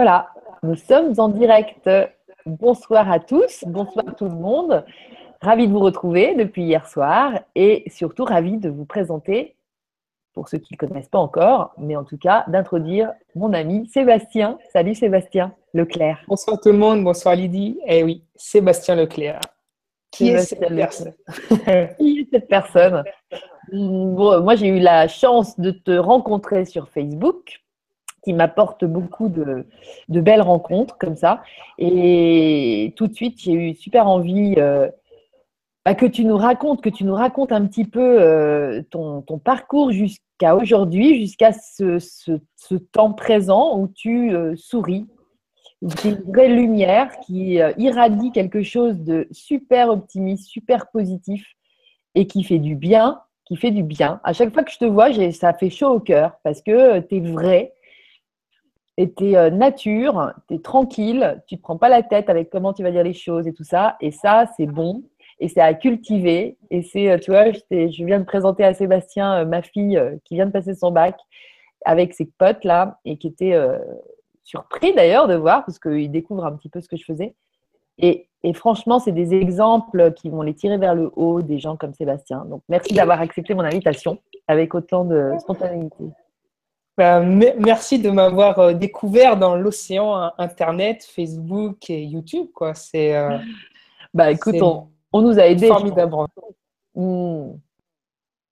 Voilà, nous sommes en direct. Bonsoir à tous, bonsoir tout le monde. Ravi de vous retrouver depuis hier soir et surtout ravi de vous présenter, pour ceux qui ne connaissent pas encore, mais en tout cas d'introduire mon ami Sébastien. Salut Sébastien Leclerc. Bonsoir tout le monde, bonsoir Lydie. Eh oui, Sébastien Leclerc. Qui est cette personne Qui est cette personne? Moi, j'ai eu la chance de te rencontrer sur Facebook qui m'apporte beaucoup de, belles rencontres comme ça. Et tout de suite, j'ai eu super envie euh, bah, que tu nous racontes, que tu nous racontes un petit peu euh, ton, parcours jusqu'à aujourd'hui, jusqu'à ce, temps présent où tu euh, souris, tu une vraie lumière qui irradie quelque chose de super optimiste, super positif et qui fait du bien qui fait du bien. À chaque fois que je te vois, ça fait chaud au cœur parce que tu es vrai, et tu es euh, nature, tu es tranquille, tu ne te prends pas la tête avec comment tu vas dire les choses et tout ça. Et ça, c'est bon et c'est à cultiver. Et c'est, euh, tu vois, je viens de présenter à Sébastien euh, ma fille qui vient de passer son bac avec ses potes là et qui était surpris d'ailleurs de voir parce qu'il découvre un petit peu ce que je faisais. Et, et franchement, c'est des exemples qui vont les tirer vers le haut des gens comme Sébastien. Donc, merci d'avoir accepté mon invitation avec autant de spontanéité. Bah, merci de m'avoir euh, découvert dans l'océan Internet, Facebook et YouTube. Quoi. C'est, euh, bah écoute, on, nous a aidés. Formidable. Mmh.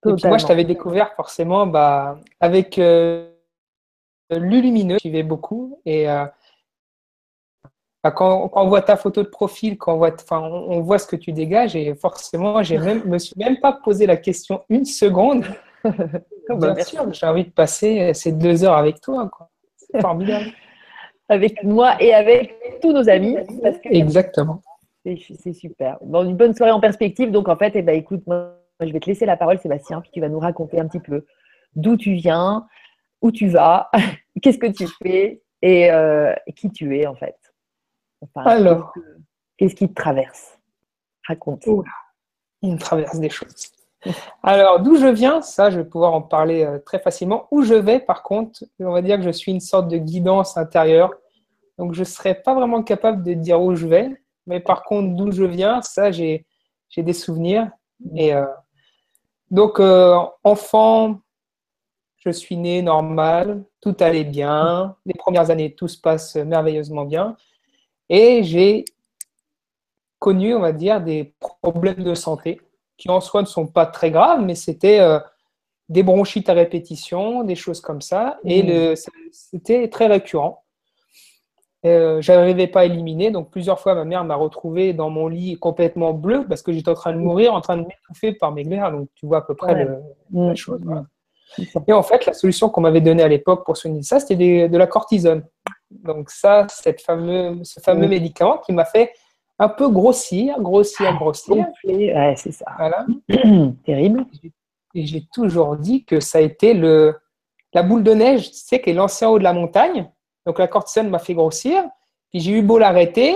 Et puis moi, je t'avais découvert forcément bah, avec euh, Lulumineux, je suivais beaucoup. Et euh, bah, quand, on voit ta photo de profil, quand on voit, on, voit ce que tu dégages, et forcément, je ne me suis même pas posé la question une seconde. Bien sûr, j'ai envie de passer ces deux heures avec toi. C'est formidable. avec moi et avec tous nos amis. Exactement. C'est super. Bon, une bonne soirée en perspective. Donc, en fait, eh ben, écoute, moi, je vais te laisser la parole, Sébastien, puis tu vas nous raconter un petit peu d'où tu viens, où tu vas, qu'est-ce que tu fais et euh, qui tu es, en fait. Alors, qu'est-ce qui te traverse? Raconte. il me traverse des choses. Alors, d'où je viens, ça, je vais pouvoir en parler euh, très facilement. Où je vais, par contre, on va dire que je suis une sorte de guidance intérieure. Donc, je ne serais pas vraiment capable de dire où je vais. Mais par contre, d'où je viens, ça, j'ai des souvenirs. Euh, donc, euh, enfant, je suis né normal, tout allait bien. Les premières années, tout se passe merveilleusement bien. Et j'ai connu, on va dire, des problèmes de santé qui en soi ne sont pas très graves, mais c'était euh, des bronchites à répétition, des choses comme ça. Et mmh. c'était très récurrent. Euh, je n'arrivais pas à éliminer, donc plusieurs fois ma mère m'a retrouvé dans mon lit complètement bleu parce que j'étais en train de mourir, en train de m'étouffer par mes glaires. Donc tu vois à peu près la mmh. chose. Et en fait, la solution qu'on m'avait donnée à l'époque pour soigner ça, c'était de la cortisone. Donc ça, cette fameux, ce fameux mmh. médicament qui m'a fait un peu grossir, grossir, ah, grossir. Ouais, c'est ça. Voilà. Terrible. Et j'ai toujours dit que ça a été le, la boule de neige, tu sais, qui est lancée en haut de la montagne. Donc la cortisone m'a fait grossir. Puis j'ai eu beau l'arrêter.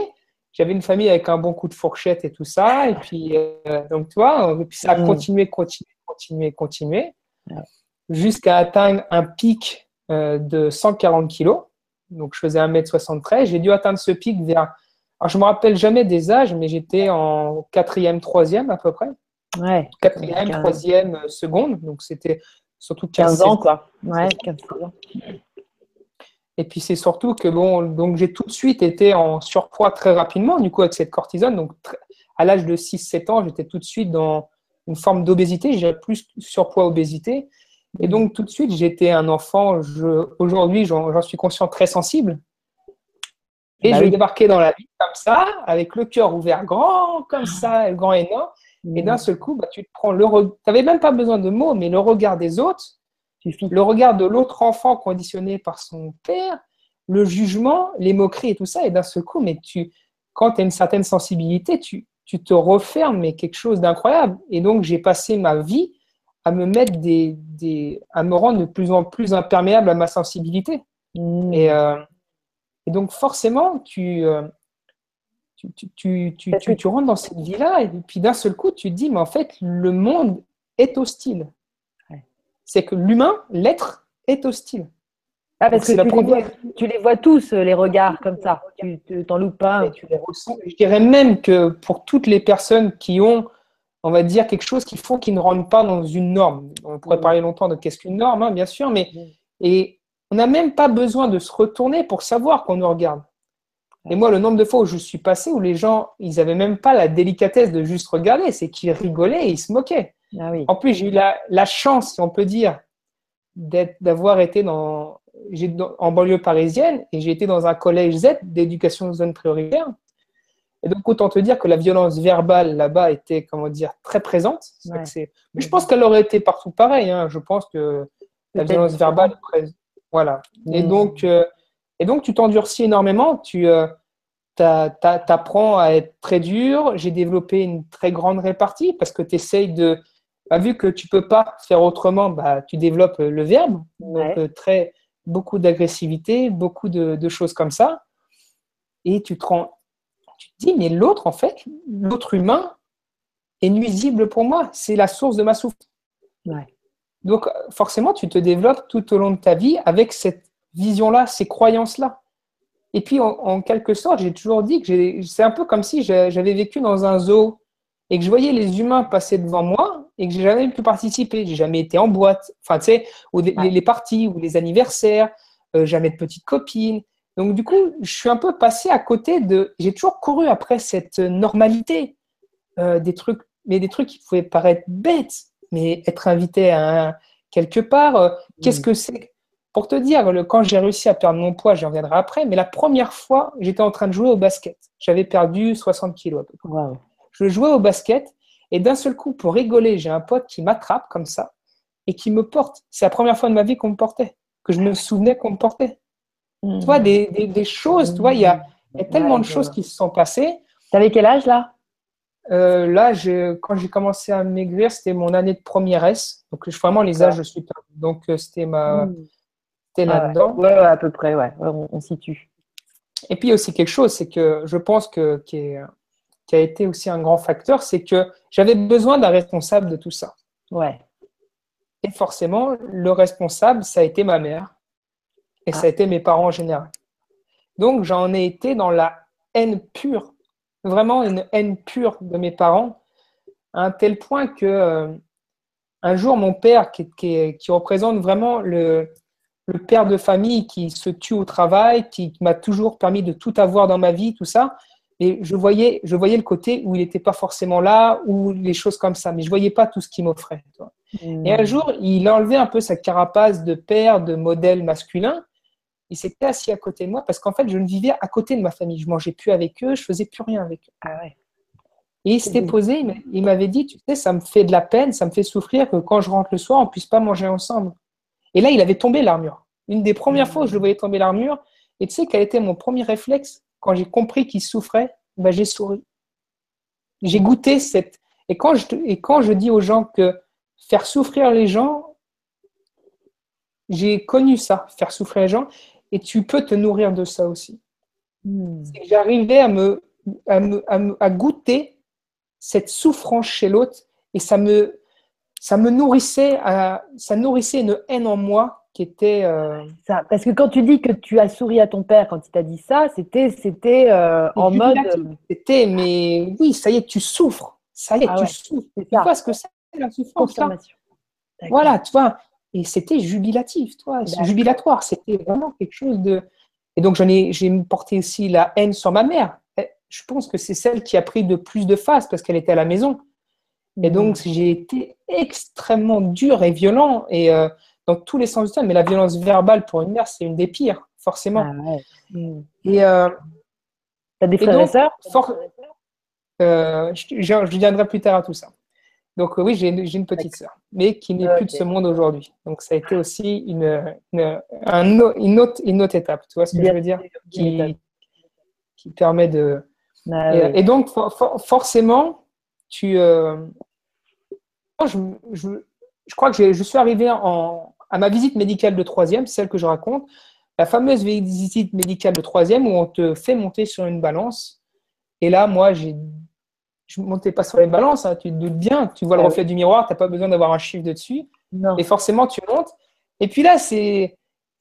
J'avais une famille avec un bon coup de fourchette et tout ça. Et puis, euh, donc, tu vois, puis ça a mm. continué, continué, continué, continué, jusqu'à atteindre un pic euh, de 140 kilos. Donc, je faisais 1m73. J'ai dû atteindre ce pic vers alors, je me rappelle jamais des âges, mais j'étais en quatrième, troisième à peu près. Ouais. Quatrième, troisième, euh, seconde. Donc, c'était surtout 15, ans, quoi. Ouais, 15 ans. Et puis, c'est surtout que, bon, donc j'ai tout de suite été en surpoids très rapidement, du coup, avec cette cortisone. Donc, à l'âge de 6-7 ans, j'étais tout de suite dans une forme d'obésité. J'ai plus surpoids, obésité. Et donc, tout de suite, j'étais un enfant, aujourd'hui, j'en suis conscient, très sensible. Et bah je vais débarquer dans la vie comme ça, avec le cœur ouvert grand, comme ça, grand énorme. Et d'un seul coup, bah, tu te prends le Tu n'avais même pas besoin de mots, mais le regard des autres, le regard de l'autre enfant conditionné par son père, le jugement, les moqueries et tout ça. Et d'un seul coup, mais tu, quand tu as une certaine sensibilité, tu, tu te refermes, mais quelque chose d'incroyable. Et donc, j'ai passé ma vie à me mettre des, des, à me rendre de plus en plus imperméable à ma sensibilité. Mmh. Et, euh, et donc, forcément, tu, euh, tu, tu, tu, tu, rentres dans cette vie-là, et puis d'un seul coup, tu te dis, mais en fait, le monde est hostile. C'est que l'humain, l'être, est hostile. Ah, parce que tu, les vois, tu, les vois, tous, les regards comme ça. Tu t'en loupes pas. tu les ressens. Je dirais même que pour toutes les personnes qui ont, on va dire, quelque chose qu'il faut qu'ils ne rentrent pas dans une norme. On pourrait mm. parler longtemps de qu'est-ce qu'une norme, hein, bien sûr, mais mm. et on n'a même pas besoin de se retourner pour savoir qu'on nous regarde. Et moi, le nombre de fois où je suis passé, où les gens, ils n'avaient même pas la délicatesse de juste regarder, c'est qu'ils rigolaient et ils se moquaient. Ah en plus, j'ai eu la, la, chance, si on peut dire, d'avoir été dans, en banlieue parisienne et j'ai été dans un collège Z d'éducation zone prioritaire. Et donc, autant te dire que la violence verbale là-bas était, comment dire, très présente. Mais je pense qu'elle aurait été partout pareil. Hein. Je pense que la violence verbale, voilà. Et, mmh. donc, euh, et donc, tu t'endurcis énormément. Tu euh, apprends à être très dur. J'ai développé une très grande répartie parce que tu essayes de. Bah, vu que tu peux pas faire autrement, bah, tu développes le verbe. Donc, euh, très, beaucoup d'agressivité, beaucoup de, choses comme ça. Et tu te, rends, tu te dis, mais l'autre, en fait, l'autre humain est nuisible pour moi. C'est la source de ma souffrance. Donc, forcément, tu te développes tout au long de ta vie avec cette vision-là, ces croyances-là. Et puis, en, quelque sorte, j'ai toujours dit que c'est un peu comme si j'avais vécu dans un zoo et que je voyais les humains passer devant moi et que j'ai jamais pu participer. J'ai jamais été en boîte, enfin, tu sais, les, parties ou les anniversaires, euh, jamais de petites copines. Donc, du coup, je suis un peu passé à côté de. J'ai toujours couru après cette normalité, euh, des trucs, mais des trucs qui pouvaient paraître bêtes, mais être invité à quelque part, euh, qu'est-ce mm. que c'est Pour te dire, quand j'ai réussi à perdre mon poids, j'y reviendrai après, mais la première fois, j'étais en train de jouer au basket. J'avais perdu 60 kilos à peu près. Je jouais au basket et d'un seul coup, pour rigoler, j'ai un pote qui m'attrape comme ça et qui me porte. C'est la première fois de ma vie qu'on me portait, que je me souvenais qu'on me portait. Tu vois, des, des, choses, tu vois, il y a, y a, tellement de choses qui se sont passées. Tu avais quel âge là? Euh, Là, quand j'ai commencé à maigrir, c'était mon année de première S. Donc, vraiment, les âges, je suis Donc, euh, c'était ma. C'était ah là-dedans. ouais. à peu près, ouais, on, on situe. Et puis aussi quelque chose, c'est que je pense que qui est qui a été aussi un grand facteur, c'est que j'avais besoin d'un responsable de tout ça. Ouais. Et forcément, le responsable, ça a été ma mère et ça a ah. été mes parents en général. Donc, j'en ai été dans la haine pure, vraiment une haine pure de mes parents, à un tel point que euh, un jour, mon père, qui, qui, représente vraiment le, le, père de famille qui se tue au travail, qui m'a toujours permis de tout avoir dans ma vie, tout ça, et je voyais, je voyais le côté où il n'était pas forcément là, ou les choses comme ça, mais je voyais pas tout ce qu'il m'offrait. Et un jour, il a enlevé un peu sa carapace de père, de modèle masculin. Il s'était assis à côté de moi parce qu'en fait, je ne vivais à côté de ma famille. Je mangeais plus avec eux, je faisais plus rien avec eux. Ah ouais. Et il s'était posé, il m'avait dit, tu sais, ça me fait de la peine, ça me fait souffrir que quand je rentre le soir, on puisse pas manger ensemble. Et là, il avait tombé l'armure. Une des premières hmm. fois où je le voyais tomber l'armure, et tu sais quel était mon premier réflexe quand j'ai compris qu'il souffrait, ben, j'ai souri. J'ai goûté cette. Et quand, je, et quand je dis aux gens que faire souffrir les gens, j'ai connu ça, faire souffrir les gens, et tu peux te nourrir de ça aussi. Hmm. J'arrivais à me, à, me, à, goûter cette souffrance chez l'autre, et ça me, ça me nourrissait, à, ça nourrissait une haine en moi qui était. Euh, ça, parce que quand tu dis que tu as souri à ton père quand il t'a dit ça, c'était c'était euh, en mode. C'était, mais oui, ça y est, tu souffres. Ça y est, ah tu souffres. Tu vois ce que c'est la souffrance Voilà, tu vois. Et c'était jubilatif, toi, jubilatoire. C'était vraiment quelque chose de. Et donc, j'en ai, j'ai porté aussi la haine sur ma mère. Je pense que c'est celle qui a pris de plus de face parce qu'elle était à la maison. Et donc, mmh. j'ai été extrêmement dur et violent. Et euh, dans tous les sens du terme. Mais la violence verbale pour une mère, c'est une des pires, forcément. Ah et euh, T'as des frères et, sœurs? euh, je, viendrai plus tard à tout ça. Donc oui, j'ai une, petite sœur, mais qui n'est plus de ce monde aujourd'hui. Donc ça a été aussi une, une, une, autre, une autre étape, tu vois ce que je veux dire? qui, qui permet de... Ah et, donc forcément, tu... Euh, je, je, je, crois que je suis arrivé en, à ma visite médicale de troisième, celle que je raconte, la fameuse visite médicale de troisième où on te fait monter sur une balance. Et là, moi, j'ai je ne montais pas sur les balances, hein, tu te doutes bien, tu vois le ah reflet du miroir, tu n'as pas besoin d'avoir un chiffre dessus. Et forcément, tu montes. Et puis là, ces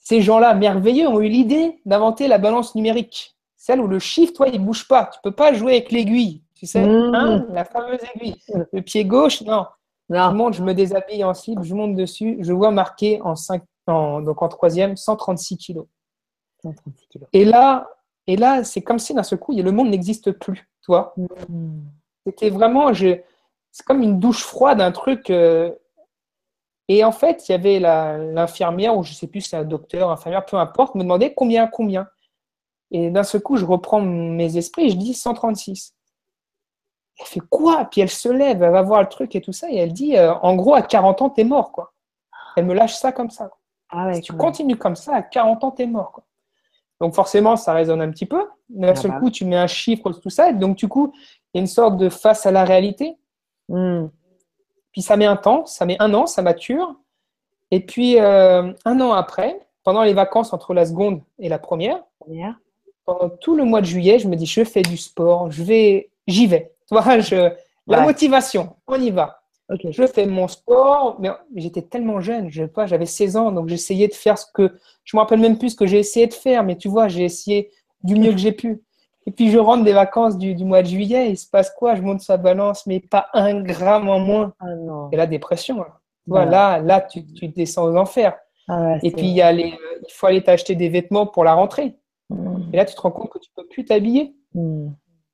gens-là merveilleux ont eu l'idée d'inventer la balance numérique. Celle où le chiffre, toi, il bouge pas. Tu peux pas jouer avec l'aiguille. Tu sais, Mmh. hein, la fameuse aiguille. Le pied gauche, non. Je Non. monte, je me déshabille en slip, je monte dessus, je vois marqué en, cinq, en- donc en troisième 136 kilos. 136 kilos. Et là, et là c'est comme si d'un seul coup, le monde n'existe plus. Toi, Mmh. C'était vraiment, je- c'est comme une douche froide, un truc. euh, Et en fait, il y avait l'infirmière, ou je sais plus si c'est un docteur, infirmière, peu importe, me demandait combien, combien. Et d'un seul coup, je reprends mes esprits et je dis 136. Elle fait quoi? Puis elle se lève, elle va voir le truc et tout ça, et elle dit, euh, en gros, à 40 ans, t'es mort, quoi. Elle me lâche ça comme ça. Ah ouais, Si tu continues comme ça, à 40 ans, t'es mort. Quoi. Donc forcément, ça résonne un petit peu. D'un Ah seul bah. coup, tu mets un chiffre, tout ça. Donc, du coup, il y a une sorte de face à la réalité. Mmh. Puis ça met un temps, ça met un an, ça mature. Et puis, euh, un an après, pendant les vacances entre la seconde et la première, pendant tout le mois de juillet, je me dis, je fais du sport, je vais, j'y vais. Tu vois, je, la motivation, on y va. Je fais mon sport, mais j'étais tellement jeune, je sais pas, j'avais 16 ans, donc j'essayais de faire ce que je me rappelle même plus ce que j'ai essayé de faire, mais tu vois, j'ai essayé du mieux que j'ai pu. Et puis je rentre des vacances du, du mois de juillet, il se passe quoi? Je monte sa balance, mais pas un gramme en moins. Ah non. Et la dépression, là. tu vois, Ouais. là, tu, tu descends aux enfers. Ah ouais, Et puis il y a les, euh, il faut aller t'acheter des vêtements pour la rentrée. Mmh. Et là, tu te rends compte que tu peux plus t'habiller. Mmh.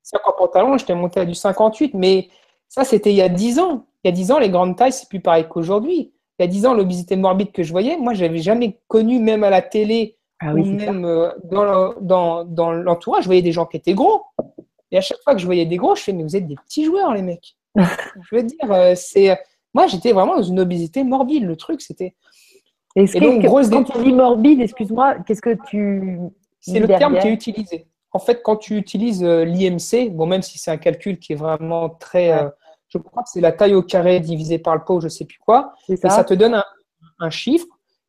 C'est qu'en pantalon, j'étais monté à du 58, mais ça, c'était il y a 10 ans. Il y a 10 ans, les grandes tailles, c'est plus pareil qu'aujourd'hui. Il y a 10 ans, l'obésité morbide que je voyais, moi, j'avais jamais connu, même à la télé, Ah ou oui, ça. même euh, dans le- dans, dans l'entourage, je voyais des gens qui étaient gros. Et à chaque fois que je voyais des gros, je fais, mais vous êtes des petits joueurs, les mecs. je veux dire, euh, c'est. Moi, j'étais vraiment dans une obésité morbide. Le truc, c'était. Et donc, que- grosse quand tu dis morbide, excuse-moi, qu'est-ce que tu. C'est le terme qui est utilisé. En fait, quand tu utilises euh, l'IMC, bon, même si c'est un calcul qui est vraiment très. Ouais. euh, je crois que c'est la taille au carré divisée par le poids, ou je sais plus quoi. Et ça, ça te donne un, un chiffre.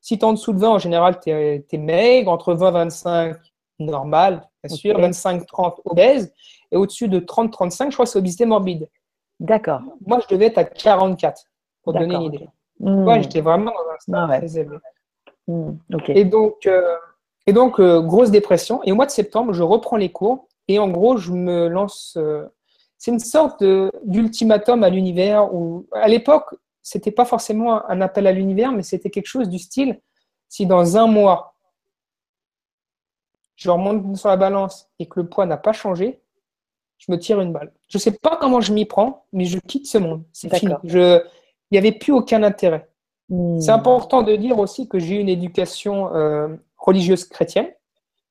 Si tu es en dessous de 20, en général, tu es, maigre. Entre 20 et 25, normal, bien sûr. 25-30, obèse. Et au-dessus de 30-35, je crois que c'est obésité morbide. D'accord. Moi, je devais être à 44, pour te donner une idée. Mmh. Ouais, j'étais vraiment dans un stade Ah ouais. très élevé. Mmh. Ok. Et donc, euh, et donc euh, grosse dépression. Et au mois de septembre, je reprends les cours. Et en gros, je me lance. euh, c'est une sorte d'ultimatum à l'univers où, à l'époque, c'était pas forcément un appel à l'univers, mais c'était quelque chose du style si dans un mois, je remonte sur la balance et que le poids n'a pas changé, je me tire une balle. Je sais pas comment je m'y prends, mais je quitte ce monde. C'est fini. Je, il n'y avait plus aucun intérêt. Mmh. C'est important de dire aussi que j'ai eu une éducation euh, religieuse chrétienne.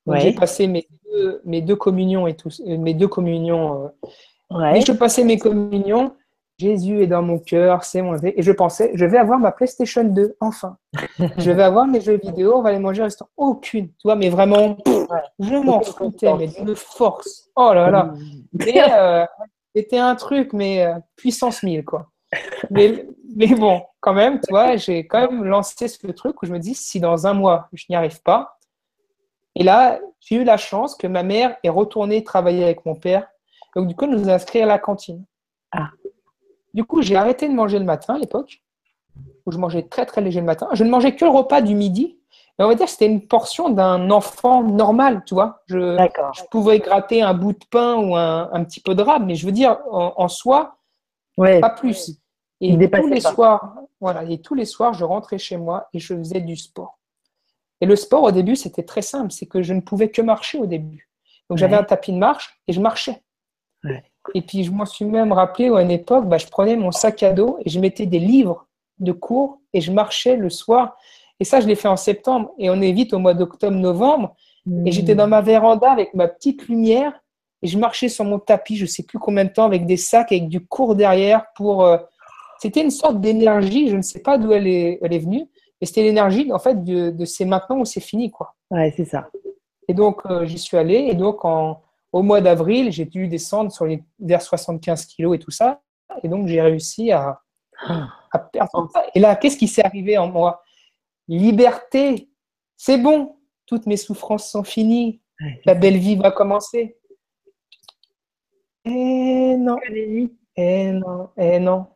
Ouais. J'ai passé mes deux, mes deux communions et tout, euh, mes deux communions. euh, Ouais. Mais je passais mes communions. Jésus est dans mon cœur, c'est mon et je pensais, je vais avoir ma PlayStation 2 enfin. je vais avoir mes jeux vidéo, on va les manger au restaurant. Aucune, tu vois, mais vraiment, pff, je m'en foutais, mais d'une force. Oh là là. Mais, euh, C'était un truc, mais euh, puissance 1000, quoi. Mais, mais bon, quand même, tu vois, j'ai quand même lancé ce truc où je me dis, si dans un mois, je n'y arrive pas, et là, j'ai eu la chance que ma mère est retournée travailler avec mon père. Donc, du coup, elle nous a inscrits à la cantine. Ah. Du coup, j'ai arrêté de manger le matin à l'époque, où je mangeais très, très léger le matin. Je ne mangeais que le repas du midi. Et on va dire que c'était une portion d'un enfant normal, tu vois. Je, pouvais gratter un bout de pain ou un, un petit peu de rab, mais je veux dire, en, en soi, Ouais. pas plus. Et Il tous les pas. soirs, voilà, et tous les soirs, je rentrais chez moi et je faisais du sport. Et le sport, au début, c'était très simple, c'est que je ne pouvais que marcher au début. Donc j'avais Ouais. un tapis de marche et je marchais. Ouais. Et puis je m'en suis même rappelé où à une époque, bah, je prenais mon sac à dos et je mettais des livres de cours et je marchais le soir. Et ça, je l'ai fait en septembre. Et on est vite au mois d'octobre-novembre. Et j'étais Mmh. dans ma véranda avec ma petite lumière et je marchais sur mon tapis, je sais plus combien de temps, avec des sacs, avec du cours derrière pour. euh, C'était une sorte d'énergie, je ne sais pas d'où elle est, elle est venue, mais c'était l'énergie en fait de, de c'est maintenant ou c'est fini quoi. Ouais, c'est ça. Et donc euh, j'y suis allé et donc en, au mois d'avril j'ai dû descendre sur les vers 75 kilos et tout ça et donc j'ai réussi à, à perdre ça. Et là qu'est-ce qui s'est arrivé en moi? Liberté, c'est bon, toutes mes souffrances sont finies, la belle vie va commencer. Et non, et non, et non.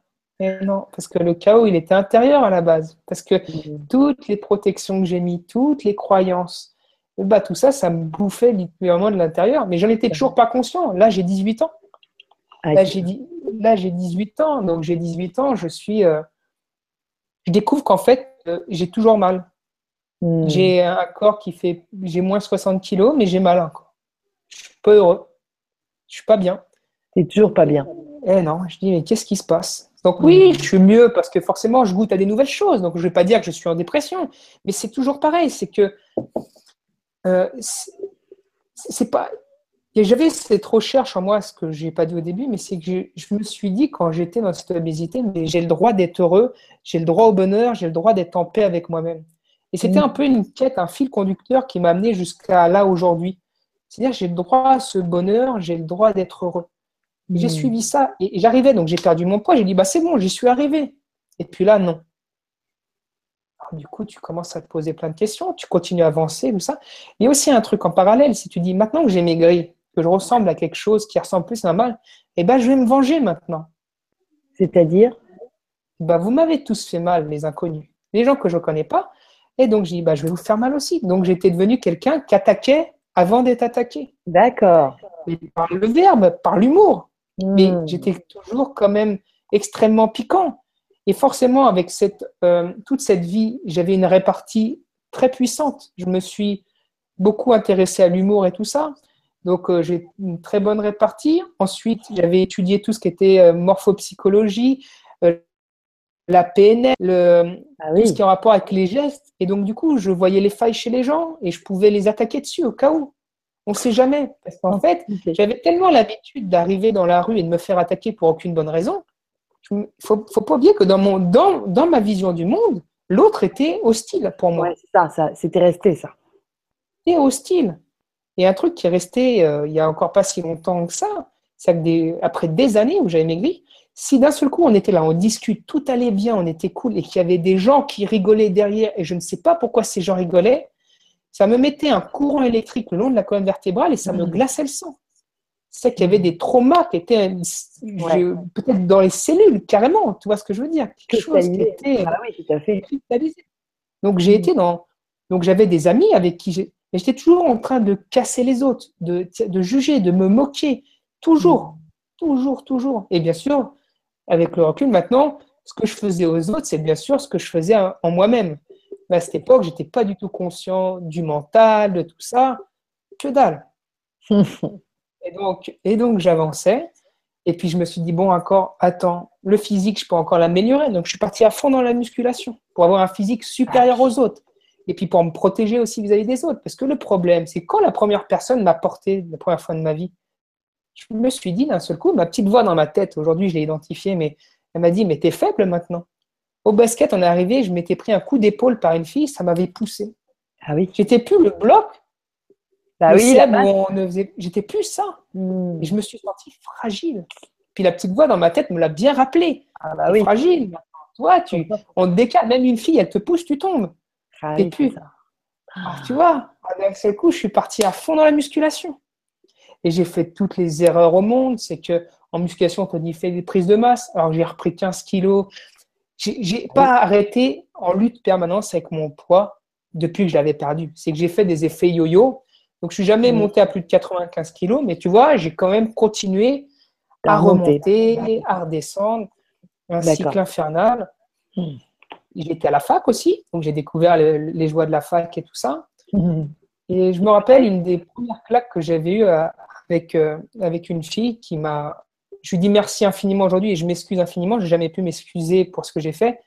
Et non, parce que le chaos, il était intérieur à la base. Parce que mm. toutes les protections que j'ai mis, toutes les croyances, bah, tout ça, ça me bouffait littéralement de l'intérieur. Mais j'en étais toujours pas conscient. Là, j'ai 18 ans. Ah, là, j'ai, là, j'ai 18 ans. Donc, j'ai 18 ans, je suis. Euh, je découvre qu'en fait, euh, j'ai toujours mal. Hmm. J'ai un corps qui fait. J'ai moins 60 kilos, mais j'ai mal encore. Je suis pas heureux. Je suis pas bien. Tu toujours pas bien. Eh non, je dis, mais qu'est-ce qui se passe? Donc, oui, hmm. je suis mieux parce que forcément, je goûte à des nouvelles choses. Donc, je vais pas dire que je suis en dépression. Mais c'est toujours pareil. C'est que. Euh, c'est pas j'avais cette recherche en moi, ce que je n'ai pas dit au début, mais c'est que je, me suis dit quand j'étais dans cette obésité, mais j'ai le droit d'être heureux, j'ai le droit au bonheur, j'ai le droit d'être en paix avec moi-même. Et c'était mm. un peu une quête, un fil conducteur qui m'a amené jusqu'à là aujourd'hui. C'est-à-dire j'ai le droit à ce bonheur, j'ai le droit d'être heureux. J'ai mm. suivi ça et, j'arrivais, donc j'ai perdu mon poids, j'ai dit bah c'est bon, j'y suis arrivé. Et puis là, non. Du coup, tu commences à te poser plein de questions, tu continues à avancer, tout ça. Il y a aussi un truc en parallèle, si tu dis maintenant que j'ai maigri, que je ressemble à quelque chose qui ressemble plus à un mal, eh ben, je vais me venger maintenant. C'est-à-dire? Bah, Vous m'avez tous fait mal, les inconnus, les gens que je ne connais pas. Et donc, je dis, bah, je vais vous faire mal aussi. Donc, j'étais devenu quelqu'un qui attaquait avant d'être attaqué. D'accord. Par le verbe, par l'humour. Mais hmm. j'étais toujours quand même extrêmement piquant. Et forcément, avec cette, euh, toute cette vie, j'avais une répartie très puissante. Je me suis beaucoup intéressé à l'humour et tout ça. Donc, euh, j'ai une très bonne répartie. Ensuite, j'avais étudié tout ce qui était euh, morphopsychologie, la PNL, ah tout ce qui est en rapport avec les gestes. Et donc, du coup, je voyais les failles chez les gens et je pouvais les attaquer dessus au cas où. On ne sait jamais. Parce qu'en fait, j'avais tellement l'habitude d'arriver dans la rue et de me faire attaquer pour aucune bonne raison. Il ne faut, faut, pas oublier que dans, mon, dans, dans ma vision du monde, l'autre était hostile pour moi. Ouais, ça, ça c'était resté ça. C'était hostile. Et un truc qui est resté euh, il y a encore pas si longtemps que ça, c'est que des, après des années où j'avais maigri, si d'un seul coup on était là, on discute, tout allait bien, on était cool, et qu'il y avait des gens qui rigolaient derrière, et je ne sais pas pourquoi ces gens rigolaient, ça me mettait un courant électrique le long de la colonne vertébrale et ça me mmh. glaçait le sang. C'est qu'il y avait des traumas qui étaient peut-être dans les cellules, carrément, tu vois ce que je veux dire Quelque chose qui était ah oui, tout à fait. Donc j'ai mmh. été dans. Donc j'avais des amis avec qui j'ai mais j'étais toujours en train de casser les autres, de, de juger, de me moquer. Toujours, toujours, toujours. Et bien sûr, avec le recul maintenant, ce que je faisais aux autres, c'est bien sûr ce que je faisais en moi-même. Mais à cette époque, je n'étais pas du tout conscient du mental, de tout ça. Que dalle. et donc, et donc j'avançais. Et puis je me suis dit, bon, encore, attends, le physique, je peux encore l'améliorer. Donc je suis parti à fond dans la musculation pour avoir un physique supérieur aux autres et puis pour me protéger aussi vis-à-vis des autres. Parce que le problème, c'est quand la première personne m'a porté la première fois de ma vie, je me suis dit d'un seul coup, ma petite voix dans ma tête, aujourd'hui je l'ai identifiée, mais elle m'a dit, mais t'es faible maintenant. Au basket, on est arrivé, je m'étais pris un coup d'épaule par une fille, ça m'avait poussé. Ah oui. J'étais plus le bloc. Bah oui, J'étais plus ça. Hmm. Et je me suis senti fragile. Puis la petite voix dans ma tête me l'a bien rappelé. Ah bah oui. Fragile. Toi, tu, on te décale. Même une fille, elle te pousse, tu tombes. Ah et puis, tu vois, d'un seul coup, je suis parti à fond dans la musculation. Et j'ai fait toutes les erreurs au monde. C'est que en musculation, on dit fait des prises de masse. Alors j'ai repris 15 kilos. J'ai pas arrêté en lutte permanente avec mon poids depuis que je l'avais perdu. C'est que j'ai fait des effets yo-yo. Donc je suis jamais mmh. monté à plus de 95 kilos, mais tu vois, j'ai quand même continué à remonter, à redescendre. Un cycle infernal. Mmh j'étais à la fac aussi, donc j'ai découvert les joies de la fac et tout ça. Mhm. Et je me rappelle une des premières claques que j'avais eues euh, avec, euh, avec une fille qui m'a. Je lui dis merci infiniment aujourd'hui et je m'excuse infiniment. Je n'ai jamais pu m'excuser pour ce que j'ai fait.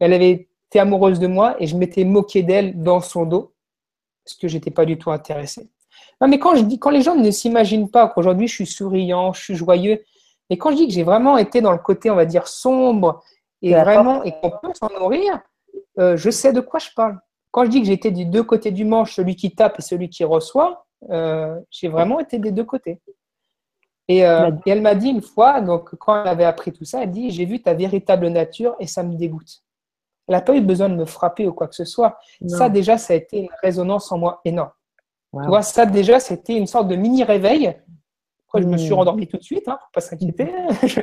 Elle avait été amoureuse de moi et je m'étais moqué d'elle dans son dos parce que j'étais pas du tout intéressé. Non, mais quand, je dis, quand les gens ne s'imaginent pas qu'aujourd'hui je suis souriant, je suis joyeux, et quand je dis que j'ai vraiment été dans le côté, on va dire, sombre et vraiment, et qu'on peut s'en nourrir, euh, je sais de quoi je parle. Quand je dis que j'étais des deux côtés du manche, celui qui tape et celui qui reçoit, euh, j'ai vraiment été des deux côtés. Et, euh, et elle m'a dit une fois, donc quand elle avait appris tout ça, elle dit J'ai vu ta véritable nature et ça me dégoûte. Elle n'a pas eu besoin de me frapper ou quoi que ce soit. Ça, déjà, ça a été une résonance en moi énorme. Tu vois, ça, déjà, c'était une sorte de mini-réveil. Après, je me suis hmm. rendormi tout de suite, hein, pour pas s'inquiéter. je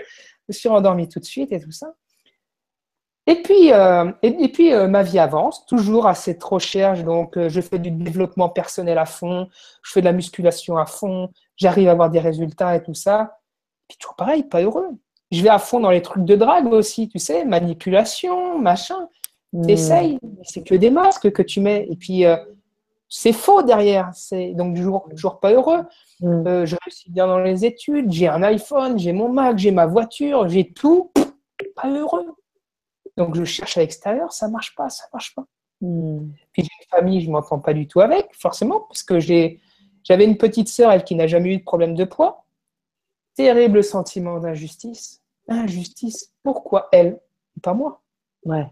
me suis rendormi tout de suite et tout ça. Et puis, euh, et, puis euh, ma vie avance, toujours à cette recherche. Donc, euh, je fais du développement personnel à fond, je fais de la musculation à fond, j'arrive à avoir des résultats et tout ça. Puis toujours pareil, pas heureux. Je vais à fond dans les trucs de drague aussi, tu sais, manipulation, machin. Mmh. T'essayes, c'est que des masques que tu mets. Et puis, c'est faux derrière. C'est donc toujours, toujours pas heureux. Mm. je réussis bien dans les études, j'ai un iPhone, j'ai mon Mac, j'ai ma voiture, j'ai tout. Pas heureux. Donc je cherche à l'extérieur, ça marche pas, ça marche pas. Hmm. Puis j'ai une famille, je m'entends pas du tout avec, forcément, parce que j'avais une petite sœur, elle qui n'a jamais eu de problème de poids. Terrible sentiment d'injustice. Injustice. Pourquoi elle, pas moi? Ouais.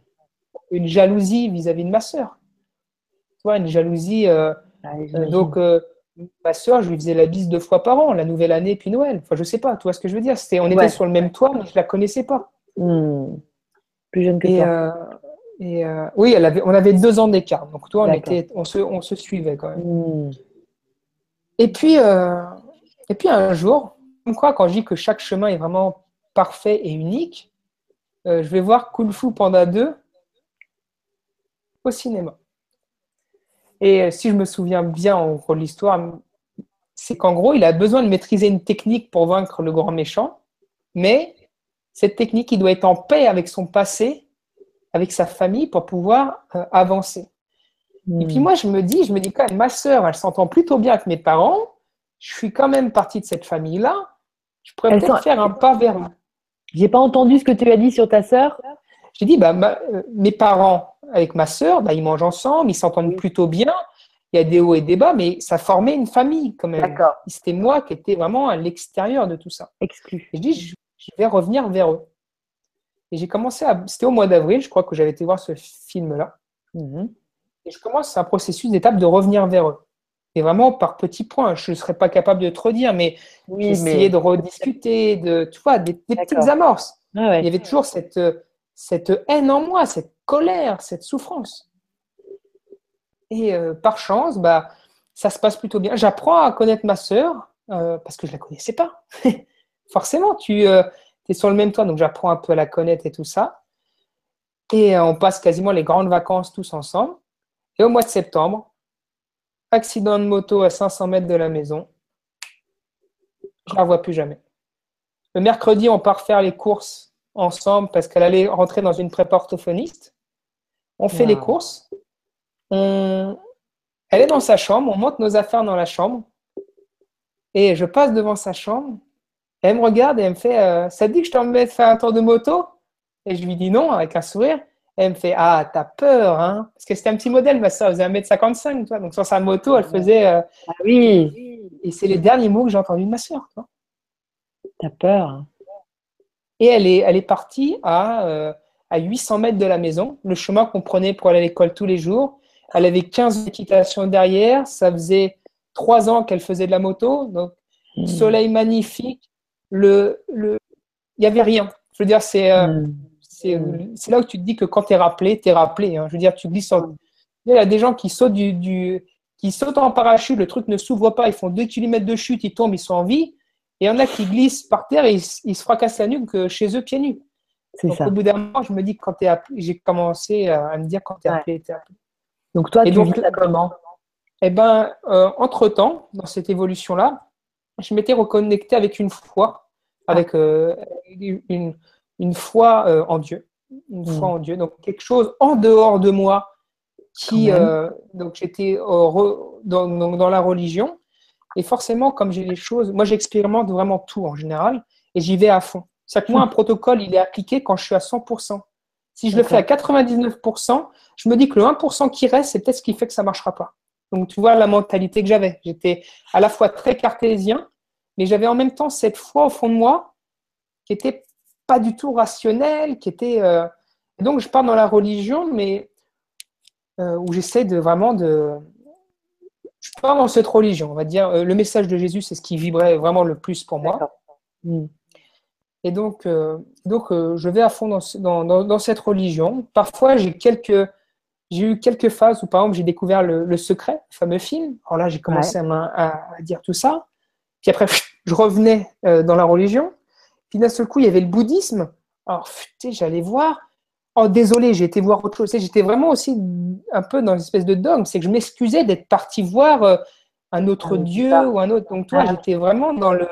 Une jalousie vis-à-vis de ma sœur. Tu vois, une jalousie. Euh, ah, euh, donc euh, ma sœur, je lui faisais la bise deux fois par an, la nouvelle année puis Noël. Enfin, je sais pas, tu vois ce que je veux dire. C'était, on était sur le même toit, mais je la connaissais pas. Hmm. Plus jeune que et, euh, et oui, elle avait, on avait deux ans d'écart. Donc toi, on, était, on, se, on se suivait quand même. Hmm. Et, puis, et puis un jour, comme quoi, quand je dis que chaque chemin est vraiment parfait et unique, je vais voir Kung Fu Panda 2 au cinéma. Et si je me souviens bien en gros l'histoire, c'est qu'en gros, il a besoin de maîtriser une technique pour vaincre le grand méchant, mais cette technique, il doit être en paix avec son passé, avec sa famille pour pouvoir euh, avancer. Et puis hmm. moi, je me dis, je me dis quand même, ma sœur, elle s'entend plutôt bien avec mes parents. Je suis quand même partie de cette famille-là. Je pourrais peut-être faire un pas vers. J'ai pas entendu ce que tu as dit sur ta sœur? J'ai dit, bah, euh, mes parents avec ma sœur, bah, ils mangent ensemble, ils s'entendent plutôt bien. Il y a des hauts et des bas, mais ça formait une famille quand même. D'accord. C'était moi qui étais vraiment à l'extérieur de tout ça. Exclu. Et je dis, je vais revenir vers eux. Et j'ai commencé à. C'était au mois d'avril, je crois que j'avais été voir ce film-là. Mhm. Et je commence un processus d'étape de revenir vers eux. Et vraiment par petits points. Je ne serais pas capable de te redire, mais oui, essayer de rediscuter, de, tu vois, des, petites amorces. Ah Il y avait toujours cette, cette haine en moi, cette colère, cette souffrance. Et euh, par chance, bah, ça se passe plutôt bien. J'apprends à connaître ma sœur euh, parce que je ne la connaissais pas. forcément, tu euh, es sur le même toit, donc j'apprends un peu à la connaître et tout ça. Et on passe quasiment les grandes vacances tous ensemble. Et au mois de septembre, accident de moto à 500 mètres de la maison. Je ne la vois plus jamais. Le mercredi, on part faire les courses ensemble parce qu'elle allait rentrer dans une prépa orthophoniste. On fait les courses. Elle est dans sa chambre, on monte nos affaires dans la chambre. Et je passe devant sa chambre elle me regarde et elle me fait euh, Ça te dit que je t'emmène faire un tour de moto? Et je lui dis non avec un sourire. elle me fait Ah, t'as peur, hein? Parce que c'était un petit modèle, ma soeur, elle faisait 1m55, toi. Donc sur sa moto, elle faisait. Euh, ah oui Et c'est les derniers mots que j'ai entendus de ma soeur, toi. T'as peur. Hein. Et elle est, elle est partie à, euh, à 800 mètres de la maison, le chemin qu'on prenait pour aller à l'école tous les jours. Elle avait 15 équitations derrière. Ça faisait trois ans qu'elle faisait de la moto. Donc, hmm. soleil magnifique, le, le, il n'y avait rien. Je veux dire, c'est, euh, mm. Mm. c'est, là où tu te dis que quand tu es rappelé, tu es rappelé. Hein. Je veux dire, tu glisses Il y a des gens qui sautent, du, du, qui sautent en parachute, le truc ne s'ouvre pas, ils font 2 km de chute, ils tombent, ils sont en vie. Et il y en a qui glissent par terre et ils, se fracassent la nuque euh, chez eux pieds nus. Ça. Au bout d'un moment, je me dis quand tu es appelé, j'ai commencé à me dire quand tu es appelé, tu es appelé. Donc toi, tu donc, vis comment? Eh ben, euh, entre-temps, dans cette évolution-là, je m'étais reconnecté avec une foi, avec euh, une, une, foi euh, en Dieu, une foi hmm. en Dieu, donc quelque chose en dehors de moi qui, donc j'étais dans, dans, la religion, et forcément, comme j'ai les choses, moi j'expérimente vraiment tout en général, et j'y vais à fond. C'est que moi, un protocole, il est appliqué quand je suis à 100%. Si je le fais à 99%, je me dis que le 1% qui reste, c'est peut-être ce qui fait que ça ne marchera pas. Donc, tu vois la mentalité que j'avais. J'étais à la fois très cartésien, mais j'avais en même temps cette foi au fond de moi qui n'était pas du tout rationnelle, qui était. Euh, donc, je pars dans la religion, mais euh, où j'essaie de vraiment de. Je pars dans cette religion, on va dire. Euh, le message de Jésus, c'est ce qui vibrait vraiment le plus pour moi. Et donc, donc je vais à fond dans, dans, dans cette religion. Parfois, j'ai quelques j'ai eu quelques phases où, par exemple, j'ai découvert le, Secret, le fameux film. Alors là, j'ai commencé à, dire tout ça. Puis après, je revenais euh, dans la religion. Puis d'un seul coup, il y avait le bouddhisme. Alors, j'allais voir. Oh, désolé, j'ai été voir autre chose. J'étais vraiment aussi un peu dans une espèce de dogme. C'est que je m'excusais d'être parti voir euh, un autre dieu ou un autre. Donc, toi, j'étais vraiment dans, le,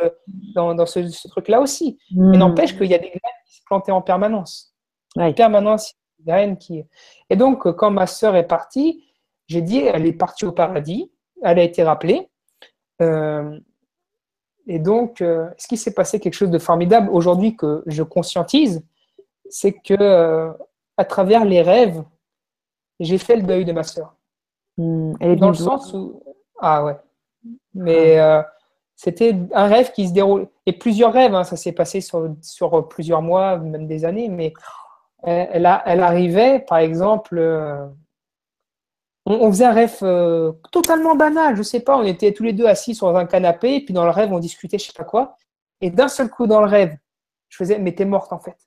dans, ce, truc-là aussi. Mais hmm. n'empêche qu'il y a des graines qui se plantaient en permanence. En permanence, il y a des graines qui. Et donc, quand ma sœur est partie, j'ai dit elle est partie au paradis. Elle a été rappelée. Euh, et donc, euh, ce qui s'est passé quelque chose de formidable aujourd'hui que je conscientise, c'est que euh, à travers les rêves, j'ai fait le deuil de ma sœur. Hmm. Dans le sens où ah ouais, mais ah. euh, c'était un rêve qui se déroule et plusieurs rêves. Hein, ça s'est passé sur, sur, plusieurs mois, même des années. Mais elle, a, elle arrivait, par exemple, on, faisait un rêve euh, totalement banal, je sais pas, on était tous les deux assis sur un canapé, et puis dans le rêve, on discutait, je sais pas quoi. Et d'un seul coup, dans le rêve, je faisais, mais t'es morte en fait.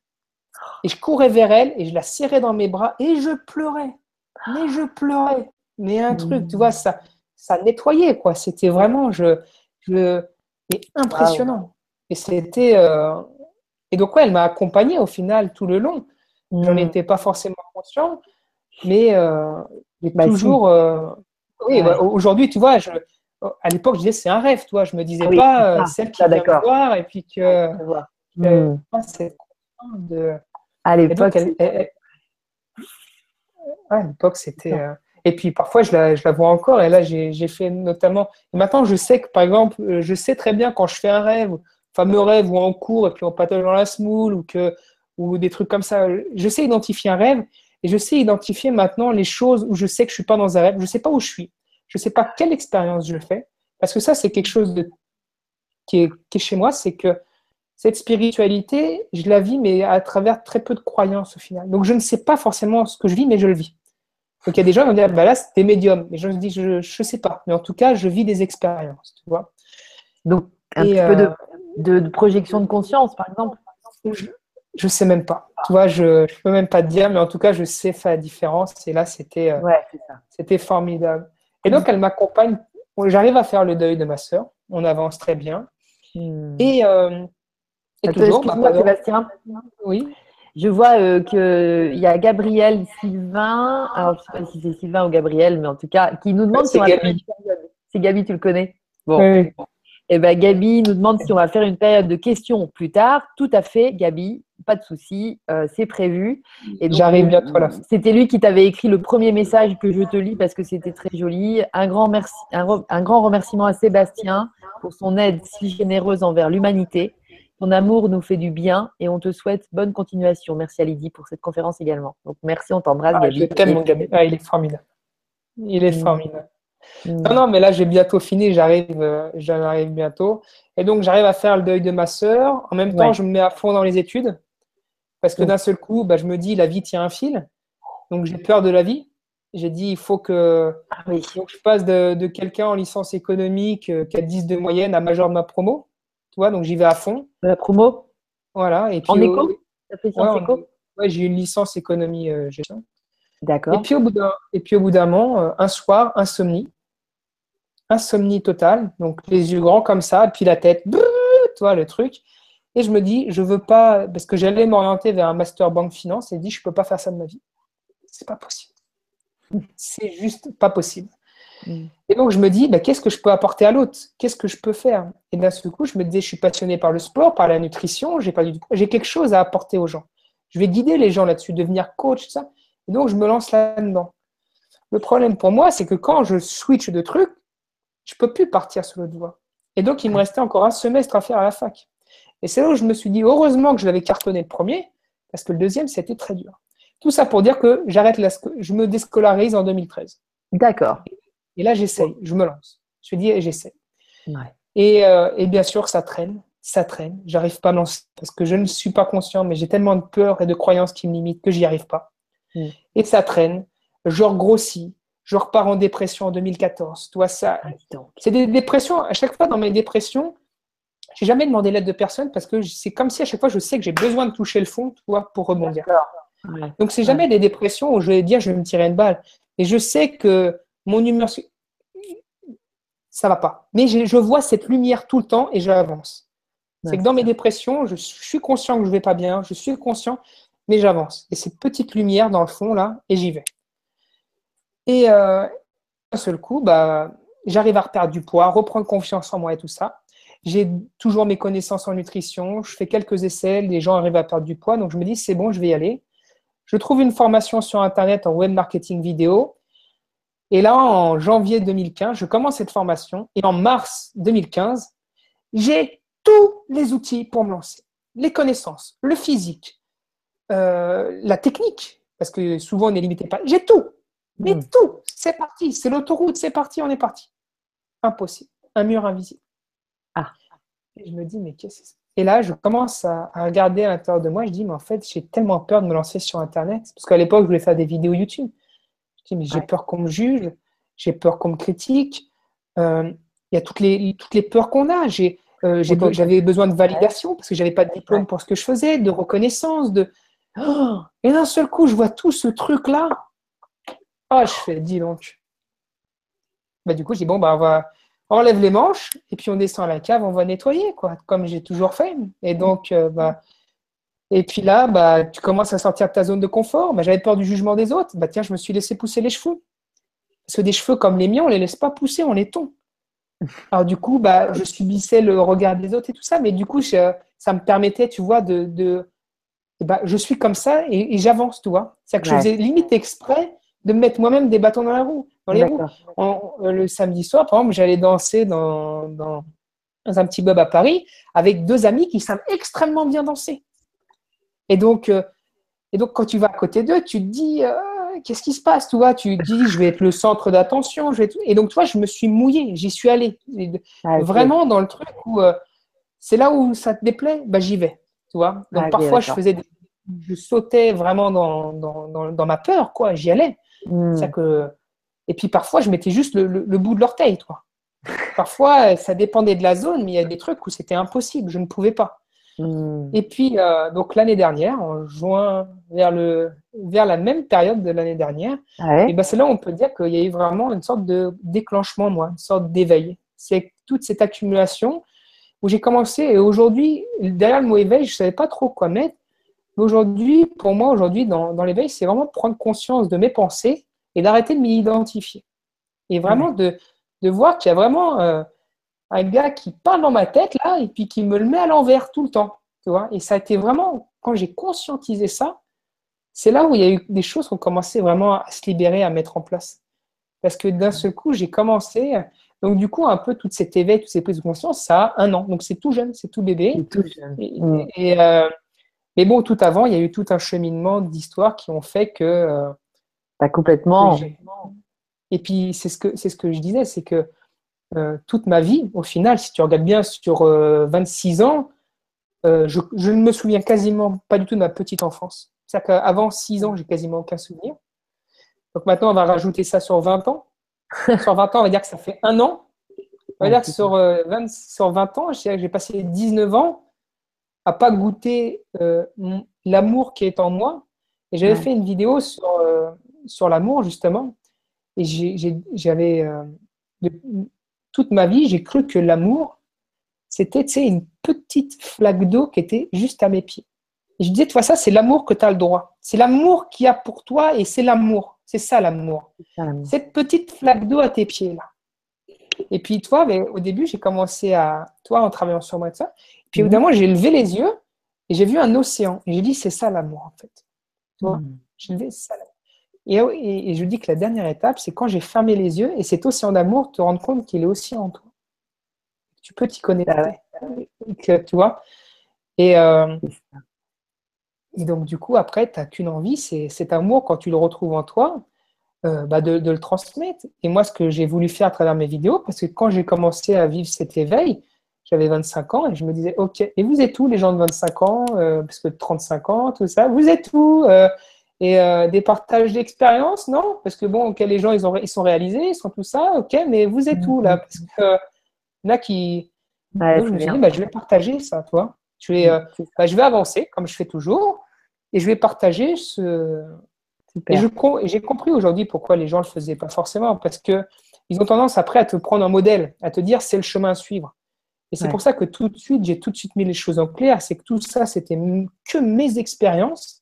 Et je courais vers elle et je la serrais dans mes bras et je pleurais. Mais je pleurais. Mais un truc, tu vois, ça, ça nettoyait, quoi. C'était vraiment, je, je, impressionnant. Et c'était, euh, et donc, ouais, elle m'a accompagné au final tout le long. J'en mm. étais pas forcément conscient, mais euh, bah, toujours. Euh, oui, bah, aujourd'hui, tu vois, je, à l'époque, je disais c'est un rêve, toi. Je me disais ah pas euh, celle qui vient me voir et puis que. Hmm. de... À l'époque, à l'époque, c'était. Euh, et puis parfois, je la, je la vois encore. Et là, j'ai fait notamment. Et maintenant, je sais que, par exemple, je sais très bien quand je fais un rêve, fameux rêve ou en cours, et puis on patauge dans la smoule ou, que, ou des trucs comme ça. Je sais identifier un rêve et je sais identifier maintenant les choses où je sais que je suis pas dans un rêve, je sais pas où je suis, je sais pas quelle expérience je fais, parce que ça, c'est quelque chose de, qui est chez moi, c'est que cette spiritualité, je la vis, mais à travers très peu de croyances au final. Donc, je ne sais pas forcément ce que je vis, mais je le vis. Donc, il y a des gens qui vont dire, bah là, c'est médium. Mais je me dis, je ne sais pas. Mais en tout cas, je vis des expériences, tu vois. Donc, un petit peu euh, de, de, projection de conscience, par exemple. Je sais même pas. Tu vois, je ne peux même pas te dire, mais en tout cas, je sais faire la différence. Et là, c'était euh, c'était formidable. Et donc, elle m'accompagne. J'arrive à faire le deuil de ma sœur. On avance très bien. Hmm. Et, euh, et toujours, moi Sébastien. Oui. Je vois euh, qu'il y a Gabriel Sylvain, alors je ne sais pas si c'est Sylvain ou Gabriel, mais en tout cas, qui nous demande si on va faire une période. C'est Gabi, tu le connais? Bon. Oui. Eh ben, Gabi nous demande si on va faire une période de questions plus tard. Tout à fait, Gabi pas de souci, euh, c'est prévu. J'arrive bientôt là. C'était lui qui t'avait écrit le premier message que je te lis parce que c'était très joli. Un grand, merci, un, grand remerciement à Sébastien pour son aide si généreuse envers l'humanité. Ton amour nous fait du bien et on te souhaite bonne continuation. Merci à Lydie pour cette conférence également. Donc merci, on t'embrasse, ah, Gabi. Je t'aime, mon Gabi. Ah, il est formidable. Il est mm. formidable. Mm. Non, non, mais là, j'ai bientôt fini. J'arrive, euh, j'arrive bientôt. Et donc, j'arrive à faire le deuil de ma sœur. En même temps, je me mets à fond dans les études. Parce que d'un seul coup, bah, je me dis, la vie tient un fil. Donc, j'ai peur de la vie. J'ai dit, il faut que ah je passe de, quelqu'un en licence économique euh, qui a 10 de moyenne à major de ma promo. Tu vois, donc j'y vais à fond. la promo Voilà. Et puis, en éco ouais, j'ai une licence économie euh, gestion. D'accord. Et puis, au bout d'un, et puis, au bout d'un moment, euh, un soir, insomnie. Insomnie totale. Donc, les yeux grands comme ça, et puis la tête, tu vois, le truc. Et je me dis, je veux pas, parce que j'allais m'orienter vers un master banque finance et dit, je peux pas faire ça de ma vie. C'est pas possible. C'est juste pas possible. Mm. Et donc je me dis, bah, qu'est-ce que je peux apporter à l'autre? Qu'est-ce que je peux faire? Et d'un seul coup, je me disais, je suis passionné par le sport, par la nutrition, j'ai pas du j'ai quelque chose à apporter aux gens. Je vais guider les gens là-dessus, devenir coach, ça. Et donc je me lance là-dedans. Le problème pour moi, c'est que quand je switch de truc, je peux plus partir sur l'autre voie. Et donc il me restait encore un semestre à faire à la fac. Et c'est là où je me suis dit, heureusement que je l'avais cartonné le premier, parce que le deuxième, c'était très dur. Tout ça pour dire que j'arrête la, je me déscolarise en 2013. D'accord. Et là, j'essaye, je me lance. Je dis, et j'essaye. Et, euh, et, bien sûr, ça traîne, ça traîne. J'arrive pas à lancer parce que je ne suis pas conscient, mais j'ai tellement de peur et de croyances qui me limitent que j'y arrive pas. Mm. Et ça traîne. Je regrossis. Je repars en dépression en 2014. Toi, ça. Ah, c'est des dépressions. À chaque fois dans mes dépressions, j'ai jamais demandé l'aide de personne parce que c'est comme si à chaque fois je sais que j'ai besoin de toucher le fond pour rebondir. Donc c'est jamais des dépressions où je vais dire je vais me tirer une balle. Et je sais que mon humeur, ça va pas. Mais je vois cette lumière tout le temps et j'avance. C'est que dans mes dépressions, je suis conscient que je vais pas bien, je suis conscient, mais j'avance. Et cette petite lumière dans le fond, là, et j'y vais. Et euh, d'un seul coup, bah, j'arrive à reperdre du poids, reprendre confiance en moi et tout ça. J'ai toujours mes connaissances en nutrition, je fais quelques essais, les gens arrivent à perdre du poids, donc je me dis, c'est bon, je vais y aller. Je trouve une formation sur Internet en web marketing vidéo. Et là, en janvier 2015, je commence cette formation. Et en mars 2015, j'ai tous les outils pour me lancer. Les connaissances, le physique, euh, la technique, parce que souvent on est limité par. J'ai tout. Mais hmm. tout, c'est parti. C'est l'autoroute, c'est parti, on est parti. Impossible. Un mur invisible. Ah. Et je me dis, mais qu'est-ce que c'est? Et là, je commence à, regarder à l'intérieur de moi. Je dis, mais en fait, j'ai tellement peur de me lancer sur Internet. Parce qu'à l'époque, je voulais faire des vidéos YouTube. Mais j'ai peur qu'on me juge. J'ai peur qu'on me critique. Euh, il y a toutes les, toutes les peurs qu'on a. J'ai euh, j'avais besoin de validation parce que j'avais pas de diplôme pour ce que je faisais, de reconnaissance, de. Oh et d'un seul coup, je vois tout ce truc-là. Ah, je fais, dis donc. Bah, du coup, je dis, bon, bah, on va enlève les manches et puis on descend à la cave, on va nettoyer, quoi, comme j'ai toujours fait. Et donc, euh, bah, et puis là, bah, tu commences à sortir de ta zone de confort. Bah, J'avais peur du jugement des autres. Bah, tiens, je me suis laissé pousser les cheveux. Parce que des cheveux comme les miens, on ne les laisse pas pousser, on les tond. Alors du coup, bah, je subissais le regard des autres et tout ça, mais du coup, ça me permettait, tu vois, de... de bah, je suis comme ça et, j'avance, tu vois. C'est-à-dire que je faisais limite exprès de me mettre moi-même des bâtons dans la roue. Dans les roues. Euh, le samedi soir, par exemple, j'allais danser dans, dans, un petit bob à Paris avec deux amis qui savent extrêmement bien danser. Et donc, euh, et donc quand tu vas à côté d'eux, tu te dis, euh, qu'est-ce qui se passe Tu vois, tu dis, je vais être le centre d'attention. Et donc, tu vois, je me suis mouillé, j'y suis allé. Ah, Vraiment dans le truc où c'est là où ça te déplaît, bah, j'y vais. Tu vois donc, ah, parfois, je faisais je sautais vraiment dans, dans, dans, ma peur, quoi. J'y allais. Hmm. Ça que... Et puis parfois, je mettais juste le, bout de l'orteil, toi. Parfois, ça dépendait de la zone, mais il y a des trucs où c'était impossible, je ne pouvais pas. Hmm. Et puis, euh, donc l'année dernière, en juin, vers, le, vers la même période de l'année dernière, et ben c'est là où on peut dire qu'il y a eu vraiment une sorte de déclenchement, moi, une sorte d'éveil. C'est toute cette accumulation où j'ai commencé, et aujourd'hui, derrière le mot éveil, je ne savais pas trop quoi mettre. Mais aujourd'hui, pour moi, aujourd'hui, dans, dans l'éveil, c'est vraiment prendre conscience de mes pensées et d'arrêter de m'y identifier. Et vraiment de, de voir qu'il y a vraiment euh, un gars qui parle dans ma tête, là, et puis qui me le met à l'envers tout le temps. Tu vois et ça a été vraiment, quand j'ai conscientisé ça, c'est là où il y a eu des choses qui ont commencé vraiment à se libérer, à mettre en place. Parce que d'un seul coup, j'ai commencé. Donc, du coup, un peu tout cet éveil, toutes ces prises de conscience, ça a un an. Donc, c'est tout jeune, c'est tout bébé. Tout jeune. Et, euh, mais bon, tout avant, il y a eu tout un cheminement d'histoires qui ont fait que. Euh, complètement. et puis, c'est ce, que, ce que je disais, c'est que euh, toute ma vie, au final, si tu regardes bien sur 26 euh, ans, je, je, ne me souviens quasiment pas du tout de ma petite enfance. C'est-à-dire qu'avant 6 ans, j'ai quasiment aucun souvenir. Donc maintenant, on va rajouter ça sur 20 ans. sur 20 ans, on va dire que ça fait un an. On va dire que sur, 20, sur 20 ans, j'ai passé 19 ans à pas goûter euh, l'amour qui est en moi. Et j'avais fait une vidéo sur, euh, sur l'amour, justement. Et j'avais, euh, toute ma vie, j'ai cru que l'amour, c'était une petite flaque d'eau qui était juste à mes pieds. Et je disais, toi, ça, c'est l'amour que tu as le droit. C'est l'amour qu'il y a pour toi et c'est l'amour. C'est ça l'amour. Cette petite flaque d'eau à tes pieds, là. Et puis, toi, au début, j'ai commencé à, toi, en travaillant sur moi et ça, puis évidemment, j'ai levé les yeux et j'ai vu un océan. Et j'ai dit, c'est ça l'amour, en fait. Tu vois mm. J'ai levé ça. Et, et, et, je dis que la dernière étape, c'est quand j'ai fermé les yeux et cet océan d'amour, te rendre compte qu'il est aussi en toi. Tu peux t'y connecter. Ah tu vois et, euh, et donc, du coup, après, tu n'as qu'une envie, c'est cet amour, quand tu le retrouves en toi, euh, bah de, de, le transmettre. Et moi, ce que j'ai voulu faire à travers mes vidéos, parce que quand j'ai commencé à vivre cet éveil, j'avais 25 ans et je me disais, OK, et vous êtes où les gens de 25 ans, euh, parce que 35 ans, tout ça, vous êtes où euh, Et euh, des partages d'expérience, non? Parce que bon, ok, les gens, ils, ont, ils sont réalisés, ils sont tout ça, OK, mais vous êtes où là? Parce que là qui. je me suis dit, bah, je vais partager ça, toi. Je vais, bah, je vais avancer, comme je fais toujours, et je vais partager ce. Et j'ai compris aujourd'hui pourquoi les gens ne le faisaient pas forcément, parce que ils ont tendance après à te prendre un modèle, à te dire c'est le chemin à suivre. Et c'est pour ça que tout de suite, j'ai tout de suite mis les choses en clair. C'est que tout ça, c'était que mes expériences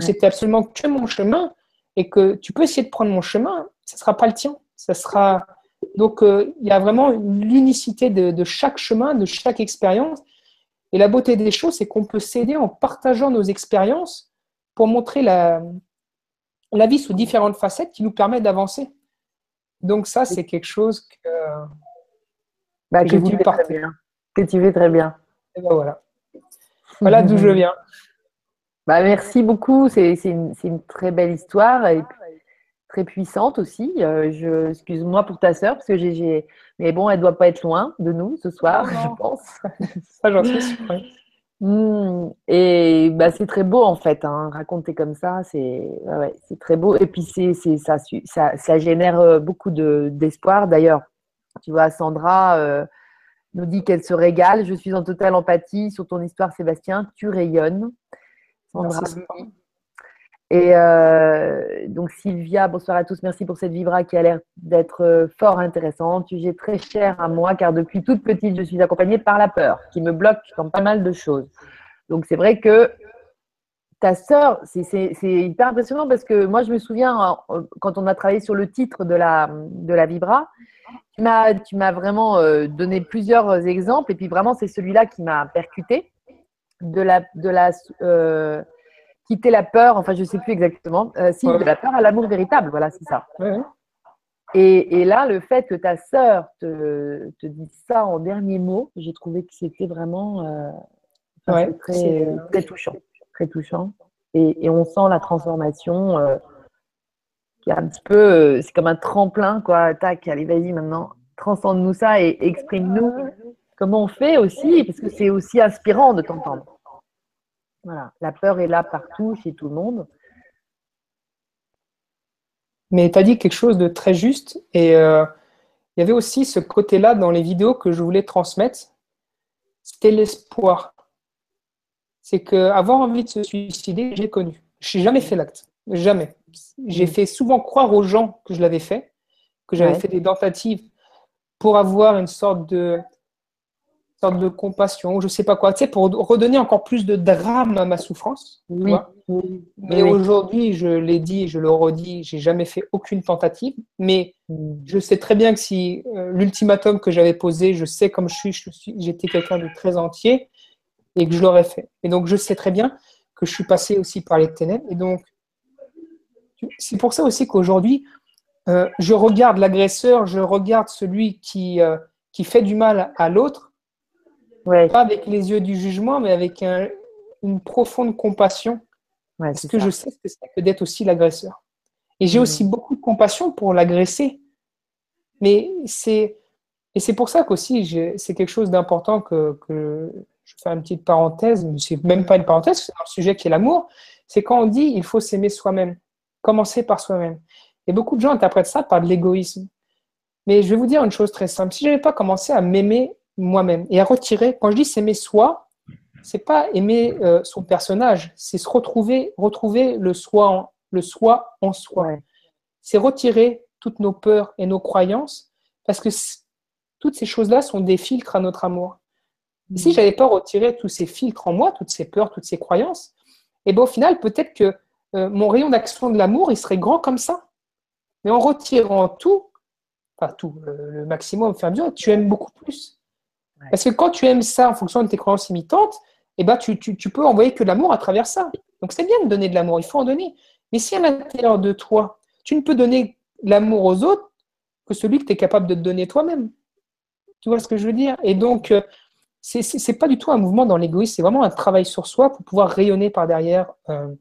c'était absolument que mon chemin et que tu peux essayer de prendre mon chemin, ce ne sera pas le tien. Ça sera... Donc, euh, il y a vraiment l'unicité de, chaque chemin, de chaque expérience. Et la beauté des choses, c'est qu'on peut s'aider en partageant nos expériences pour montrer la, la vie sous différentes facettes qui nous permet d'avancer. Donc ça, c'est quelque chose que, bah, que, tu fais très bien. que tu fais très bien. Et ben voilà. Voilà d'où je viens. Bah, merci beaucoup. C'est une, une, très belle histoire et très puissante aussi. Euh, excuse-moi pour ta sœur parce que j'ai, mais bon, elle doit pas être loin de nous ce soir, je pense. ça, j'en suis sûre. Et bah, c'est très beau en fait, hein, raconter comme ça, c'est ouais, c'est très beau. Et puis c'est, ça, ça, ça, génère euh, beaucoup de, d'espoir. D'ailleurs, tu vois, Sandra euh, nous dit qu'elle se régale. Je suis en totale empathie sur ton histoire, Sébastien. Tu rayonnes. Et euh, donc Sylvia, bonsoir à tous, merci pour cette vibra qui a l'air d'être euh, fort intéressante. Tu es très cher à moi car depuis toute petite, je suis accompagnée par la peur qui me bloque dans pas mal de choses. Donc c'est vrai que ta sœur, c'est hyper impressionnant parce que moi je me souviens euh, quand on a travaillé sur le titre de la, de la vibra, tu m'as vraiment donné plusieurs exemples. Et puis vraiment c'est celui-là qui m'a percuté de la, de la quitter la peur, enfin je ne sais plus exactement, euh, si, de la peur à l'amour véritable, voilà, c'est ça. Et, là, le fait que ta sœur te, te dise ça en dernier mot, j'ai trouvé que c'était vraiment euh, très, très, touchant. Très touchant. Et, on sent la transformation euh, qui est un petit peu, c'est comme un tremplin, quoi. Tac, allez, vas-y maintenant, transcende-nous ça et exprime-nous comment on fait aussi, parce que c'est aussi inspirant de t'entendre. Voilà, la peur est là partout, chez tout le monde. Mais tu as dit quelque chose de très juste et euh, il y avait aussi ce côté-là dans les vidéos que je voulais transmettre, c'était l'espoir. C'est qu'avoir envie de se suicider, j'ai connu. Je n'ai jamais fait l'acte, jamais. J'ai fait souvent croire aux gens que je l'avais fait, que j'avais fait des tentatives pour avoir une sorte de de compassion, je sais pas quoi, tu sais, pour redonner encore plus de drame à ma souffrance. Oui. mais aujourd'hui, je l'ai dit, je le redis, j'ai jamais fait aucune tentative, mais mm. je sais très bien que si euh, l'ultimatum que j'avais posé, je sais comme je suis, j'étais quelqu'un de très entier et que je l'aurais fait. Et donc, je sais très bien que je suis passé aussi par les ténèbres. Et donc, c'est pour ça aussi qu'aujourd'hui, euh, je regarde l'agresseur, je regarde celui qui, euh, qui fait du mal à l'autre pas avec les yeux du jugement, mais avec une profonde compassion. parce que je sais ce que c'est que d'être aussi l'agresseur. Et j'ai mm. aussi beaucoup de compassion pour l'agresser. Mais c'est. Et c'est pour ça qu'aussi, c'est quelque chose d'important que, je fais une petite parenthèse, mais c'est même pas une parenthèse, c'est un sujet qui est l'amour. C'est quand on dit il faut s'aimer soi-même, commencer par soi-même. Et beaucoup de gens interprètent ça par de l'égoïsme. Mais je vais vous dire une chose très simple. Si je n'avais pas commencé à m'aimer moi-même. Et à retirer, quand je dis s'aimer soi, c'est pas aimer euh, son personnage, c'est se retrouver, retrouver le soi en, le soi en soi. C'est retirer toutes nos peurs et nos croyances, parce que toutes ces choses-là sont des filtres à notre amour. Et si mm. j'avais pas retiré tous ces filtres en moi, toutes ces peurs, toutes ces croyances, et eh ben au final, peut-être que euh, mon rayon d'action de l'amour, il serait grand comme ça. Mais en retirant tout, pas tout, le maximum, faire bien, tu aimes beaucoup plus. Parce que quand tu aimes ça en fonction de tes croyances imitantes, eh ben, tu, tu, peux envoyer que l'amour à travers ça. Donc c'est bien de donner de l'amour, il faut en donner. Mais si à l'intérieur de toi, tu ne peux donner l'amour aux autres que celui que tu es capable de te donner toi-même. Tu vois ce que je veux dire? Et donc, euh, ce n'est pas du tout un mouvement dans l'égoïsme, c'est vraiment un travail sur soi pour pouvoir rayonner par derrière, euh,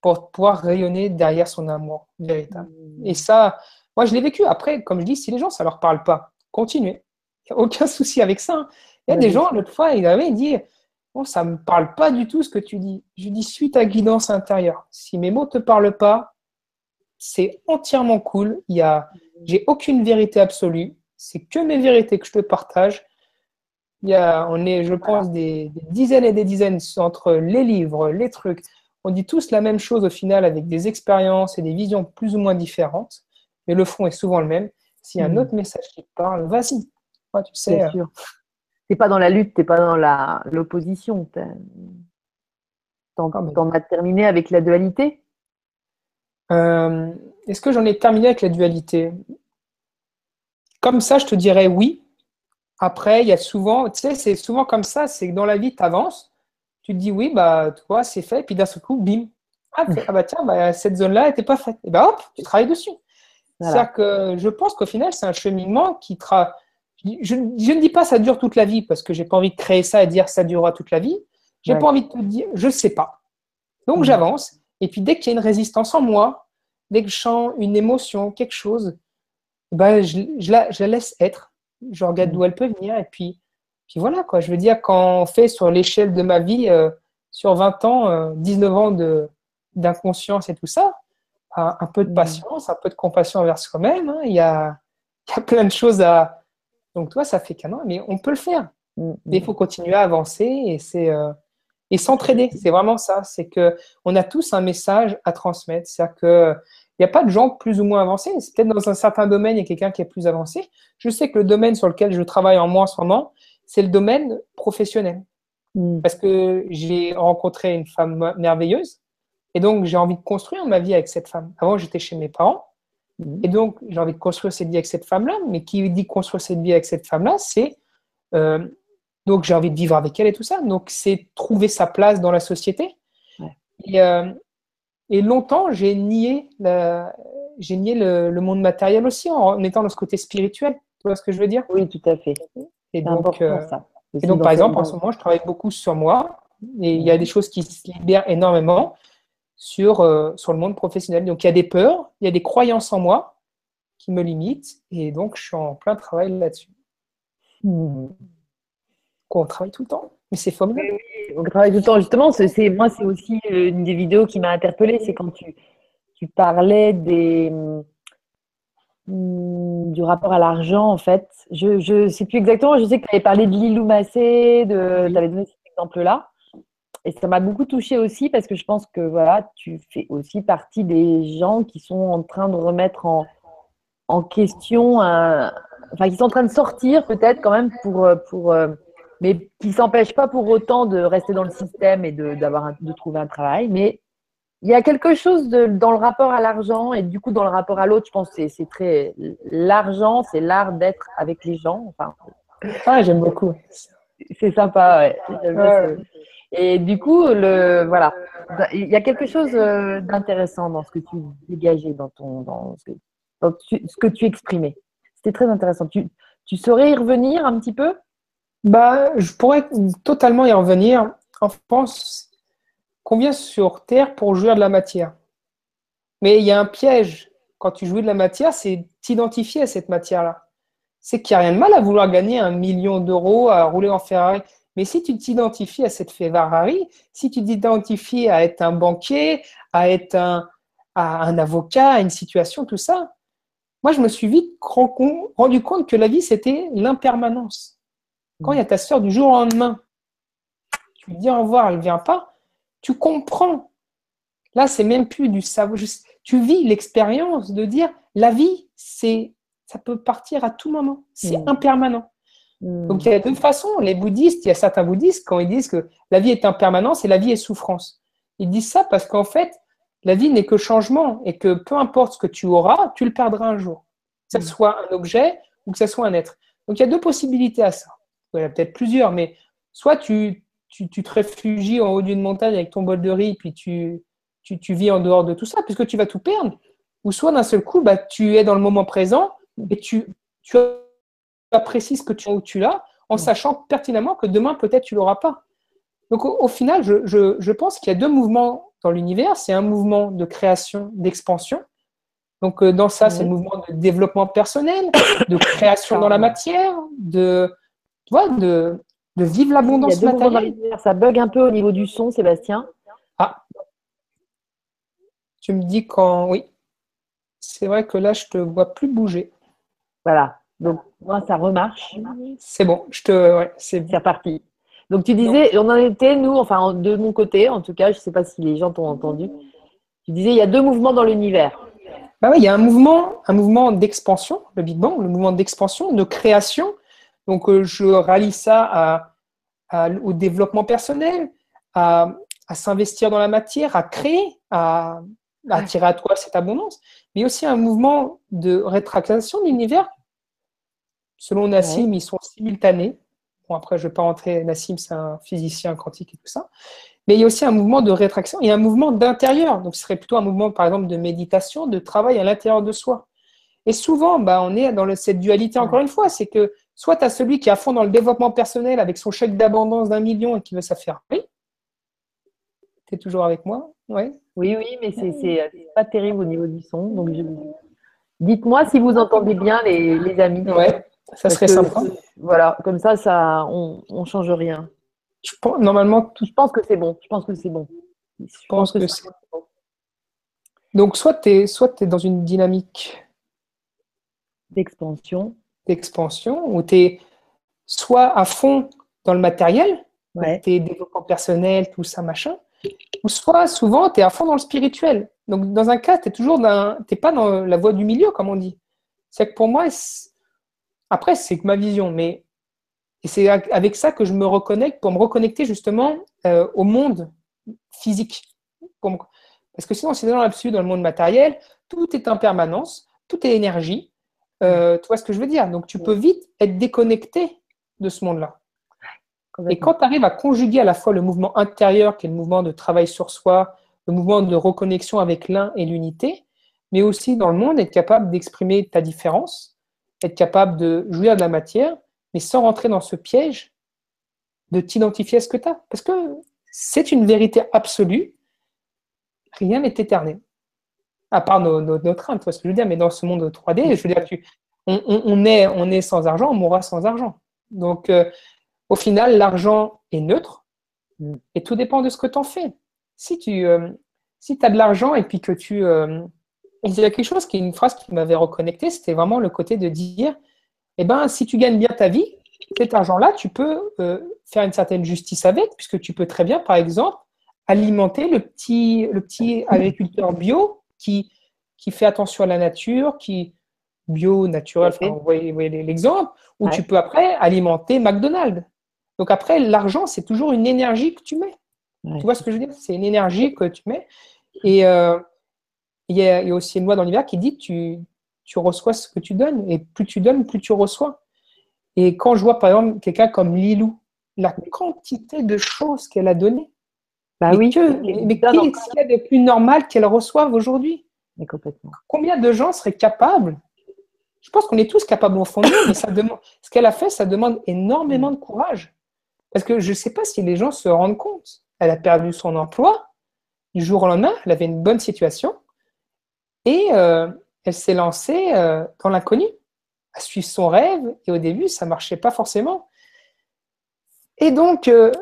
pour pouvoir rayonner derrière son amour véritable. Mmh. Et ça, moi je l'ai vécu. Après, comme je dis, si les gens, ça ne leur parle pas, continuez aucun souci avec ça. Hein. Il y a des gens, l'autre fois, ils avaient dit oh, ça ne me parle pas du tout ce que tu dis. Je dis Suis ta guidance intérieure. Si mes mots ne te parlent pas, c'est entièrement cool. Il y a, j'ai aucune vérité absolue. C'est que mes vérités que je te partage. Il y a, on est, je pense, des, des, dizaines et des dizaines entre les livres, les trucs. On dit tous la même chose au final avec des expériences et des visions plus ou moins différentes, mais le fond est souvent le même. S'il y a un hmm. autre message qui te parle, vas-y, tu sais. Euh. pas dans la lutte, tu n'es pas dans l'opposition. T'en as terminé avec la dualité? Euh, Est-ce que j'en ai terminé avec la dualité? Comme ça, je te dirais oui. Après, il y a souvent, tu sais, c'est souvent comme ça, c'est que dans la vie, tu avances, tu te dis oui, bah, toi, c'est fait, puis d'un seul coup, bim. Ah, ah bah tiens, bah, cette zone-là n'était pas faite. Et bah hop, tu travailles dessus. C'est-à-dire que je pense qu'au final, c'est un cheminement qui tra... je, ne dis pas ça dure toute la vie parce que j'ai pas envie de créer ça et dire ça durera toute la vie. J'ai pas envie de te dire, je sais pas. Donc j'avance. Et puis dès qu'il y a une résistance en moi, dès que je sens une émotion, quelque chose, bah, je, la, je, la, laisse être. Je regarde d'où elle peut venir. Et puis, puis voilà, quoi. Je veux dire, quand on fait sur l'échelle de ma vie, euh, sur 20 ans, 19 euh, ans d'inconscience et tout ça, un, peu de patience, un peu de compassion envers soi-même, hein, il, y a, il y a plein de choses à. Donc, toi, ça fait qu'un an, mais on peut le faire. Mais il faut continuer à avancer et c'est. Euh, et s'entraider. C'est vraiment ça. C'est que on a tous un message à transmettre. C'est-à-dire que il n'y a pas de gens plus ou moins avancés. C'est peut-être dans un certain domaine, il y a quelqu'un qui est plus avancé. Je sais que le domaine sur lequel je travaille en moi en ce moment, c'est le domaine professionnel. Mm. Parce que j'ai rencontré une femme merveilleuse. Et donc, j'ai envie de construire ma vie avec cette femme. Avant, j'étais chez mes parents. Mm. Et donc, j'ai envie de construire cette vie avec cette femme-là. Mais qui dit construire cette vie avec cette femme-là, c'est euh, donc j'ai envie de vivre avec elle et tout ça. Donc c'est trouver sa place dans la société. Euh, et, longtemps, j'ai nié, j'ai nié le, monde matériel aussi en étant dans ce côté spirituel. Tu vois ce que je veux dire? Oui, tout à fait. Et donc, euh, et donc par exemple, en ce moment, je travaille beaucoup sur moi. Et il y a des choses qui se libèrent énormément sur, euh, sur le monde professionnel. Donc il y a des peurs, il y a des croyances en moi qui me limitent. Et donc je suis en plein travail là-dessus. Hmm on travaille tout le temps. Mais c'est formidable. Oui, on travaille tout le temps. Justement, c'est, moi, c'est aussi euh, une des vidéos qui m'a interpellée. C'est quand tu, tu parlais des, hmm, du rapport à l'argent, en fait. Je ne sais plus exactement. Je sais que tu avais parlé de Lilou Massé, de, tu avais donné cet exemple-là. Et ça m'a beaucoup touchée aussi parce que je pense que voilà, tu fais aussi partie des gens qui sont en train de remettre en, en question, enfin, qui sont en train de sortir peut-être quand même pour, pour euh, mais qui s'empêche pas pour autant de rester dans le système et de, d'avoir de trouver un travail. Mais il y a quelque chose de, dans le rapport à l'argent et du coup dans le rapport à l'autre, je pense que c'est, très l'argent, c'est l'art d'être avec les gens. Enfin, ah, j'aime beaucoup. C'est sympa, ouais. Et du coup, le voilà, il y a quelque chose euh, d'intéressant dans ce que tu dégageais, dans ton, dans ce que, ce que tu exprimais. C'était très intéressant. Tu, tu saurais y revenir un petit peu? Bah, je pourrais totalement y revenir. En France, qu'on vient sur Terre pour jouir de la matière. Mais il y a un piège quand tu jouis de la matière, c'est t'identifier à cette matière-là. C'est qu'il n'y a rien de mal à vouloir gagner un million d'euros, à rouler en Ferrari. Mais si tu t'identifies à cette Ferrari, si tu t'identifies à être un banquier, à être un, à un avocat, à une situation, tout ça, moi, je me suis vite rendu compte que la vie, c'était l'impermanence. Quand il y a ta soeur du jour au lendemain, tu lui dis au revoir, elle ne vient pas, tu comprends. Là, c'est même plus du savoir. Tu vis l'expérience de dire la vie, c'est ça peut partir à tout moment. C'est mm. impermanent. Mm. Donc il y a deux façons. Les bouddhistes, il y a certains bouddhistes quand ils disent que la vie est impermanence et la vie est souffrance. Ils disent ça parce qu'en fait, la vie n'est que changement et que peu importe ce que tu auras, tu le perdras un jour. Que ce mm. soit un objet ou que ce soit un être. Donc il y a deux possibilités à ça il y en a peut-être plusieurs, mais soit tu, tu, te réfugies en haut d'une montagne avec ton bol de riz, puis tu, tu, vis en dehors de tout ça, puisque tu vas tout perdre, ou soit d'un seul coup, bah, tu es dans le moment présent et tu, tu apprécies ce que tu, où tu l'as, en sachant pertinemment que demain, peut-être, tu ne l'auras pas. Donc, au, final, je, je, je pense qu'il y a deux mouvements dans l'univers. C'est un mouvement de création, d'expansion. Donc, euh, dans ça, c'est le mouvement de développement personnel, de création dans la matière, de, tu vois, de, de vivre l'abondance matérielle. Ça bug un peu au niveau du son, Sébastien. Ah. Tu me dis quand. Oui. C'est vrai que là, je te vois plus bouger. Voilà. Donc, moi, ça remarche. C'est bon. Je te. Ouais, c'est reparti. Donc, tu disais, on en était, nous, enfin, de mon côté, en tout cas, je ne sais pas si les gens t'ont entendu. Tu disais, il y a deux mouvements dans l'univers. Bah oui, il y a un mouvement, un mouvement d'expansion, le Big Bang, le mouvement d'expansion, de création, donc, euh, je rallie ça au développement personnel, à, à s'investir dans la matière, à créer, à, attirer à toi cette abondance, mais aussi un mouvement de rétractation de l'univers. Selon Nassim, ils sont simultanés. Bon, après, je ne vais pas rentrer, Nassim, c'est un physicien quantique et tout ça. Mais il y a aussi un mouvement de rétraction et un mouvement d'intérieur. Donc, ce serait plutôt un mouvement, par exemple, de méditation, de travail à l'intérieur de soi. Et souvent, bah, on est dans cette dualité, encore une fois, c'est que soit tu as celui qui est à fond dans le développement personnel avec son chèque d'abondance d'un million et qui veut s'affirmer. Tu es toujours avec moi? Oui, oui, mais c'est pas terrible au niveau du son. Donc, dites-moi si vous entendez bien, les, amis. Ouais, ça serait sympa. Voilà, comme ça, ça on ne change rien. Je pense, normalement, je pense que c'est bon. Je pense que c'est bon. Je, pense, que, c'est bon. Donc, soit tu es, soit es dans une dynamique d'expansion. D'expansion, où tu es soit à fond dans le matériel, ouais. tes développements personnels, tout ça, machin, ou soit souvent tu es à fond dans le spirituel. Donc, dans un cas, tu toujours dans, pas dans la voie du milieu, comme on dit. C'est que pour moi, après, c'est que ma vision, mais c'est avec ça que je me reconnecte pour me reconnecter justement euh, au monde physique. Parce que sinon, c'est dans l'absolu, dans le monde matériel, tout est en permanence, tout est énergie. Euh, tu vois ce que je veux dire? Donc, tu peux vite être déconnecté de ce monde-là. Et quand tu arrives à conjuguer à la fois le mouvement intérieur, qui est le mouvement de travail sur soi, le mouvement de reconnexion avec l'un et l'unité, mais aussi dans le monde, être capable d'exprimer ta différence, être capable de jouir de la matière, mais sans rentrer dans ce piège de t'identifier à ce que tu as. Parce que c'est une vérité absolue, rien n'est éternel à part nos, nos, notre âme, tu vois ce que je veux dire, mais dans ce monde 3D, je veux dire, on, est, on est sans argent, on mourra sans argent. Donc, euh, au final, l'argent est neutre et tout dépend de ce que tu en fais. Si tu euh, si as de l'argent et puis que tu. Euh, il y a quelque chose qui est une phrase qui m'avait reconnecté, c'était vraiment le côté de dire eh ben, si tu gagnes bien ta vie, cet argent-là, tu peux faire une certaine justice avec, puisque tu peux très bien, par exemple, alimenter le petit, le petit agriculteur bio qui, qui fait attention à la nature, qui bio, naturel, vous voyez, l'exemple, où tu peux après alimenter McDonald's. Donc après, l'argent, c'est toujours une énergie que tu mets. Tu vois ce que je veux dire? C'est une énergie que tu mets. Et euh, il, y a, aussi une loi dans l'univers qui dit tu, tu reçois ce que tu donnes. Et plus tu donnes, plus tu reçois. Et quand je vois par exemple quelqu'un comme Lilou, la quantité de choses qu'elle a données, bah mais oui. mais qu'est-ce qu'il y a de plus normal qu'elle reçoive aujourd'hui? Complètement. Combien de gens seraient capables? Je pense qu'on est tous capables au fond de nous, mais ça demande, ce qu'elle a fait, ça demande énormément de courage. Parce que je ne sais pas si les gens se rendent compte. Elle a perdu son emploi du jour au lendemain, elle avait une bonne situation et euh, elle s'est lancée euh, dans l'inconnu, à suivre son rêve. Et au début, ça ne marchait pas forcément. Et donc, euh,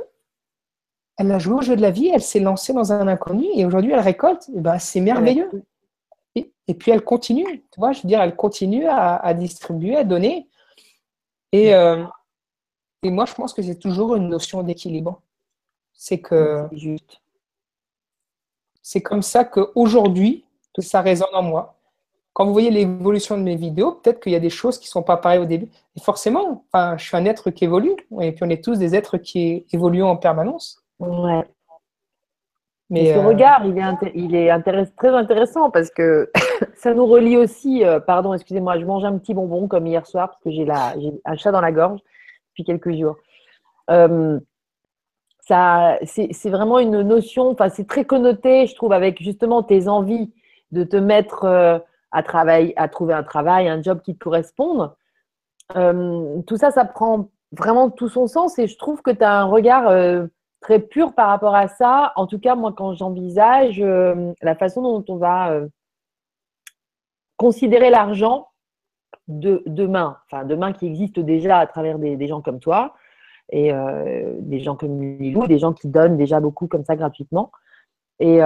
elle a joué au jeu de la vie, elle s'est lancée dans un inconnu et aujourd'hui elle récolte. Ben, c'est merveilleux. Et, puis elle continue, tu vois, je veux dire, elle continue à, distribuer, à donner. Et, et moi, je pense que c'est toujours une notion d'équilibre. C'est que c'est comme ça qu'aujourd'hui, tout ça résonne en moi. Quand vous voyez l'évolution de mes vidéos, peut-être qu'il y a des choses qui ne sont pas pareilles au début. Et forcément, enfin, je suis un être qui évolue, et puis on est tous des êtres qui évoluent en permanence. Ouais. Mais ce euh, regard, il est, il est très intéressant parce que ça nous relie aussi. Euh, pardon, excusez-moi, je mange un petit bonbon comme hier soir parce que j'ai un chat dans la gorge depuis quelques jours. Euh, c'est vraiment une notion. Enfin, c'est très connoté, je trouve, avec justement tes envies de te mettre à travailler, à trouver un travail, un job qui te corresponde. tout ça, ça prend vraiment tout son sens et je trouve que tu as un regard très pur par rapport à ça. En tout cas, moi, quand j'envisage euh, la façon dont on va euh, considérer l'argent de demain, enfin demain qui existe déjà à travers des, gens comme toi et euh, des gens comme Lilou, des gens qui donnent déjà beaucoup comme ça gratuitement. Et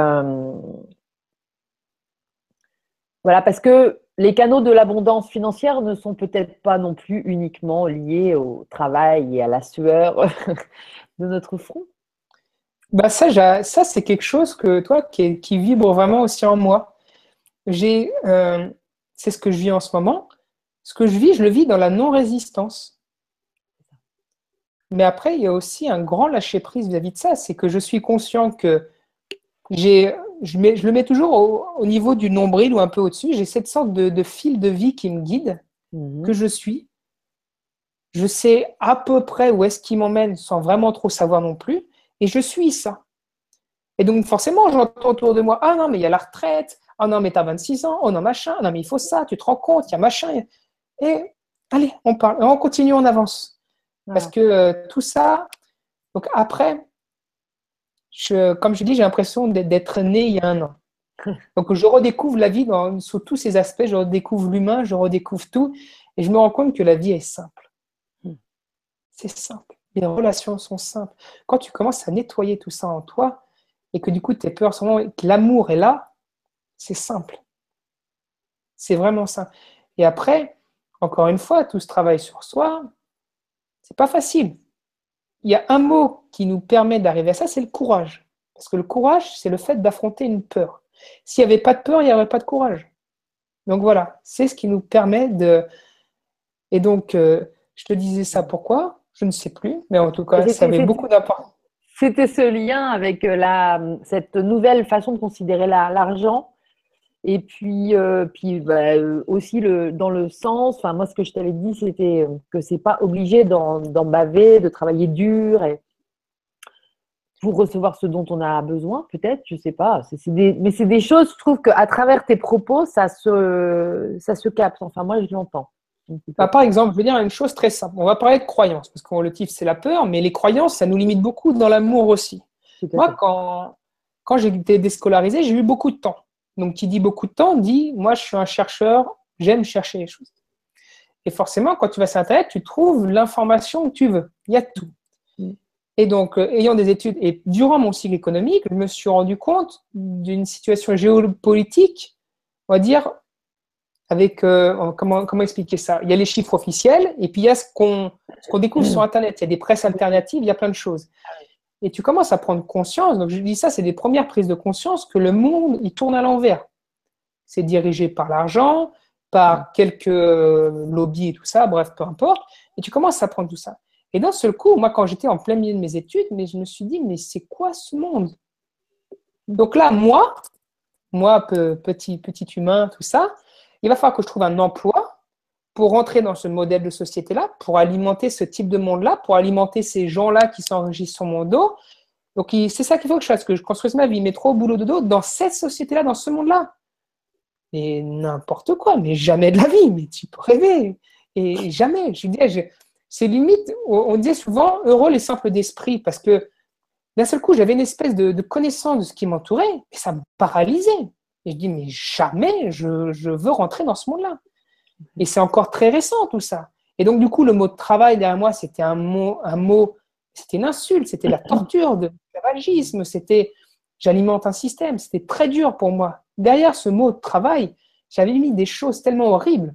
voilà, parce que les canaux de l'abondance financière ne sont peut-être pas non plus uniquement liés au travail et à la sueur de notre front. Bah ça, ça c'est quelque chose que toi qui, vibre vraiment aussi en moi. J'ai, euh, c'est ce que je vis en ce moment. Ce que je vis, je le vis dans la non-résistance. Mais après, il y a aussi un grand lâcher-prise vis-à-vis de ça. C'est que je suis conscient que j'ai, je, je, le mets toujours au, niveau du nombril ou un peu au-dessus. J'ai cette sorte de, fil de vie qui me guide, mhm. que je suis. Je sais à peu près où est-ce qu'il m'emmène sans vraiment trop savoir non plus. Et je suis ça. Et donc, forcément, j'entends autour de moi Ah non, mais il y a la retraite. Ah non, mais tu as 26 ans. Oh non, machin. Non, mais il faut ça. Tu te rends compte, il y a machin. Et allez, on parle. On continue, on avance. Parce que euh, tout ça. Donc, après, je, comme je dis, j'ai l'impression d'être né il y a un an. Donc, je redécouvre la vie dans, sous tous ses aspects. Je redécouvre l'humain, je redécouvre tout. Et je me rends compte que la vie est simple. Hmm. C'est simple. Les relations sont simples. Quand tu commences à nettoyer tout ça en toi, et que du coup, tu es peur, que l'amour est là, c'est simple. C'est vraiment ça. Et après, encore une fois, tout ce travail sur soi, c'est pas facile. Il y a un mot qui nous permet d'arriver à ça, c'est le courage. Parce que le courage, c'est le fait d'affronter une peur. S'il n'y avait pas de peur, il n'y aurait pas de courage. Donc voilà, c'est ce qui nous permet de. Et donc, euh, je te disais ça pourquoi? Je ne sais plus, mais en tout cas, ça avait beaucoup d'importance. C'était ce lien avec euh, la, cette nouvelle façon de considérer l'argent. Et puis, euh, puis bah, euh, aussi le, dans le sens, enfin moi ce que je t'avais dit, c'était que c'est pas obligé d'en baver, de travailler dur et pour recevoir ce dont on a besoin, peut-être, je sais pas. mais c'est des choses, je trouve qu'à travers tes propos, ça se, ça se capte. Enfin, moi, je l'entends. Bah, par exemple, je vais dire une chose très simple. On va parler de croyances, parce que le titre, c'est la peur, mais les croyances, ça nous limite beaucoup dans l'amour aussi. Moi, quand, quand j'ai été déscolarisé, j'ai eu beaucoup de temps. Donc, qui dit beaucoup de temps dit, moi, je suis un chercheur, j'aime chercher les choses. Et forcément, quand tu vas sur Internet, tu trouves l'information que tu veux. Il y a tout. Mm. Et donc, euh, ayant des études, et durant mon cycle économique, je me suis rendu compte d'une situation géopolitique, on va dire, avec euh, comment, comment expliquer ça? Il y a les chiffres officiels et puis il y a ce qu'on qu'on découvre sur Internet. Il y a des presses alternatives, il y a plein de choses. Et tu commences à prendre conscience. Donc je dis ça, c'est des premières prises de conscience que le monde il tourne à l'envers. C'est dirigé par l'argent, par quelques lobbies et tout ça, bref, peu importe. Et tu commences à prendre tout ça. Et d'un seul coup, moi, quand j'étais en plein milieu de mes études, mais je me suis dit, mais c'est quoi ce monde? Donc là, moi, moi, petit, petit humain, tout ça, il va falloir que je trouve un emploi pour rentrer dans ce modèle de société-là, pour alimenter ce type de monde-là, pour alimenter ces gens-là qui s'enregistrent sur mon dos. Donc, c'est ça qu'il faut que je fasse, que je construise ma vie, métro, boulot, de dos, dans cette société-là, dans ce monde-là. Et n'importe quoi, mais jamais de la vie, mais tu peux rêver. Et jamais. Je dis, c'est limite, on disait souvent heureux les simples d'esprit, parce que d'un seul coup, j'avais une espèce de, connaissance de ce qui m'entourait, et ça me paralysait. Et je dis, mais jamais je, veux rentrer dans ce monde-là. Et c'est encore très récent tout ça. Et donc, du coup, le mot travail derrière moi, c'était un mot, un mot c'était une insulte, c'était la torture de l'esclavagisme, c'était j'alimente un système, c'était très dur pour moi. Derrière ce mot travail, j'avais mis des choses tellement horribles.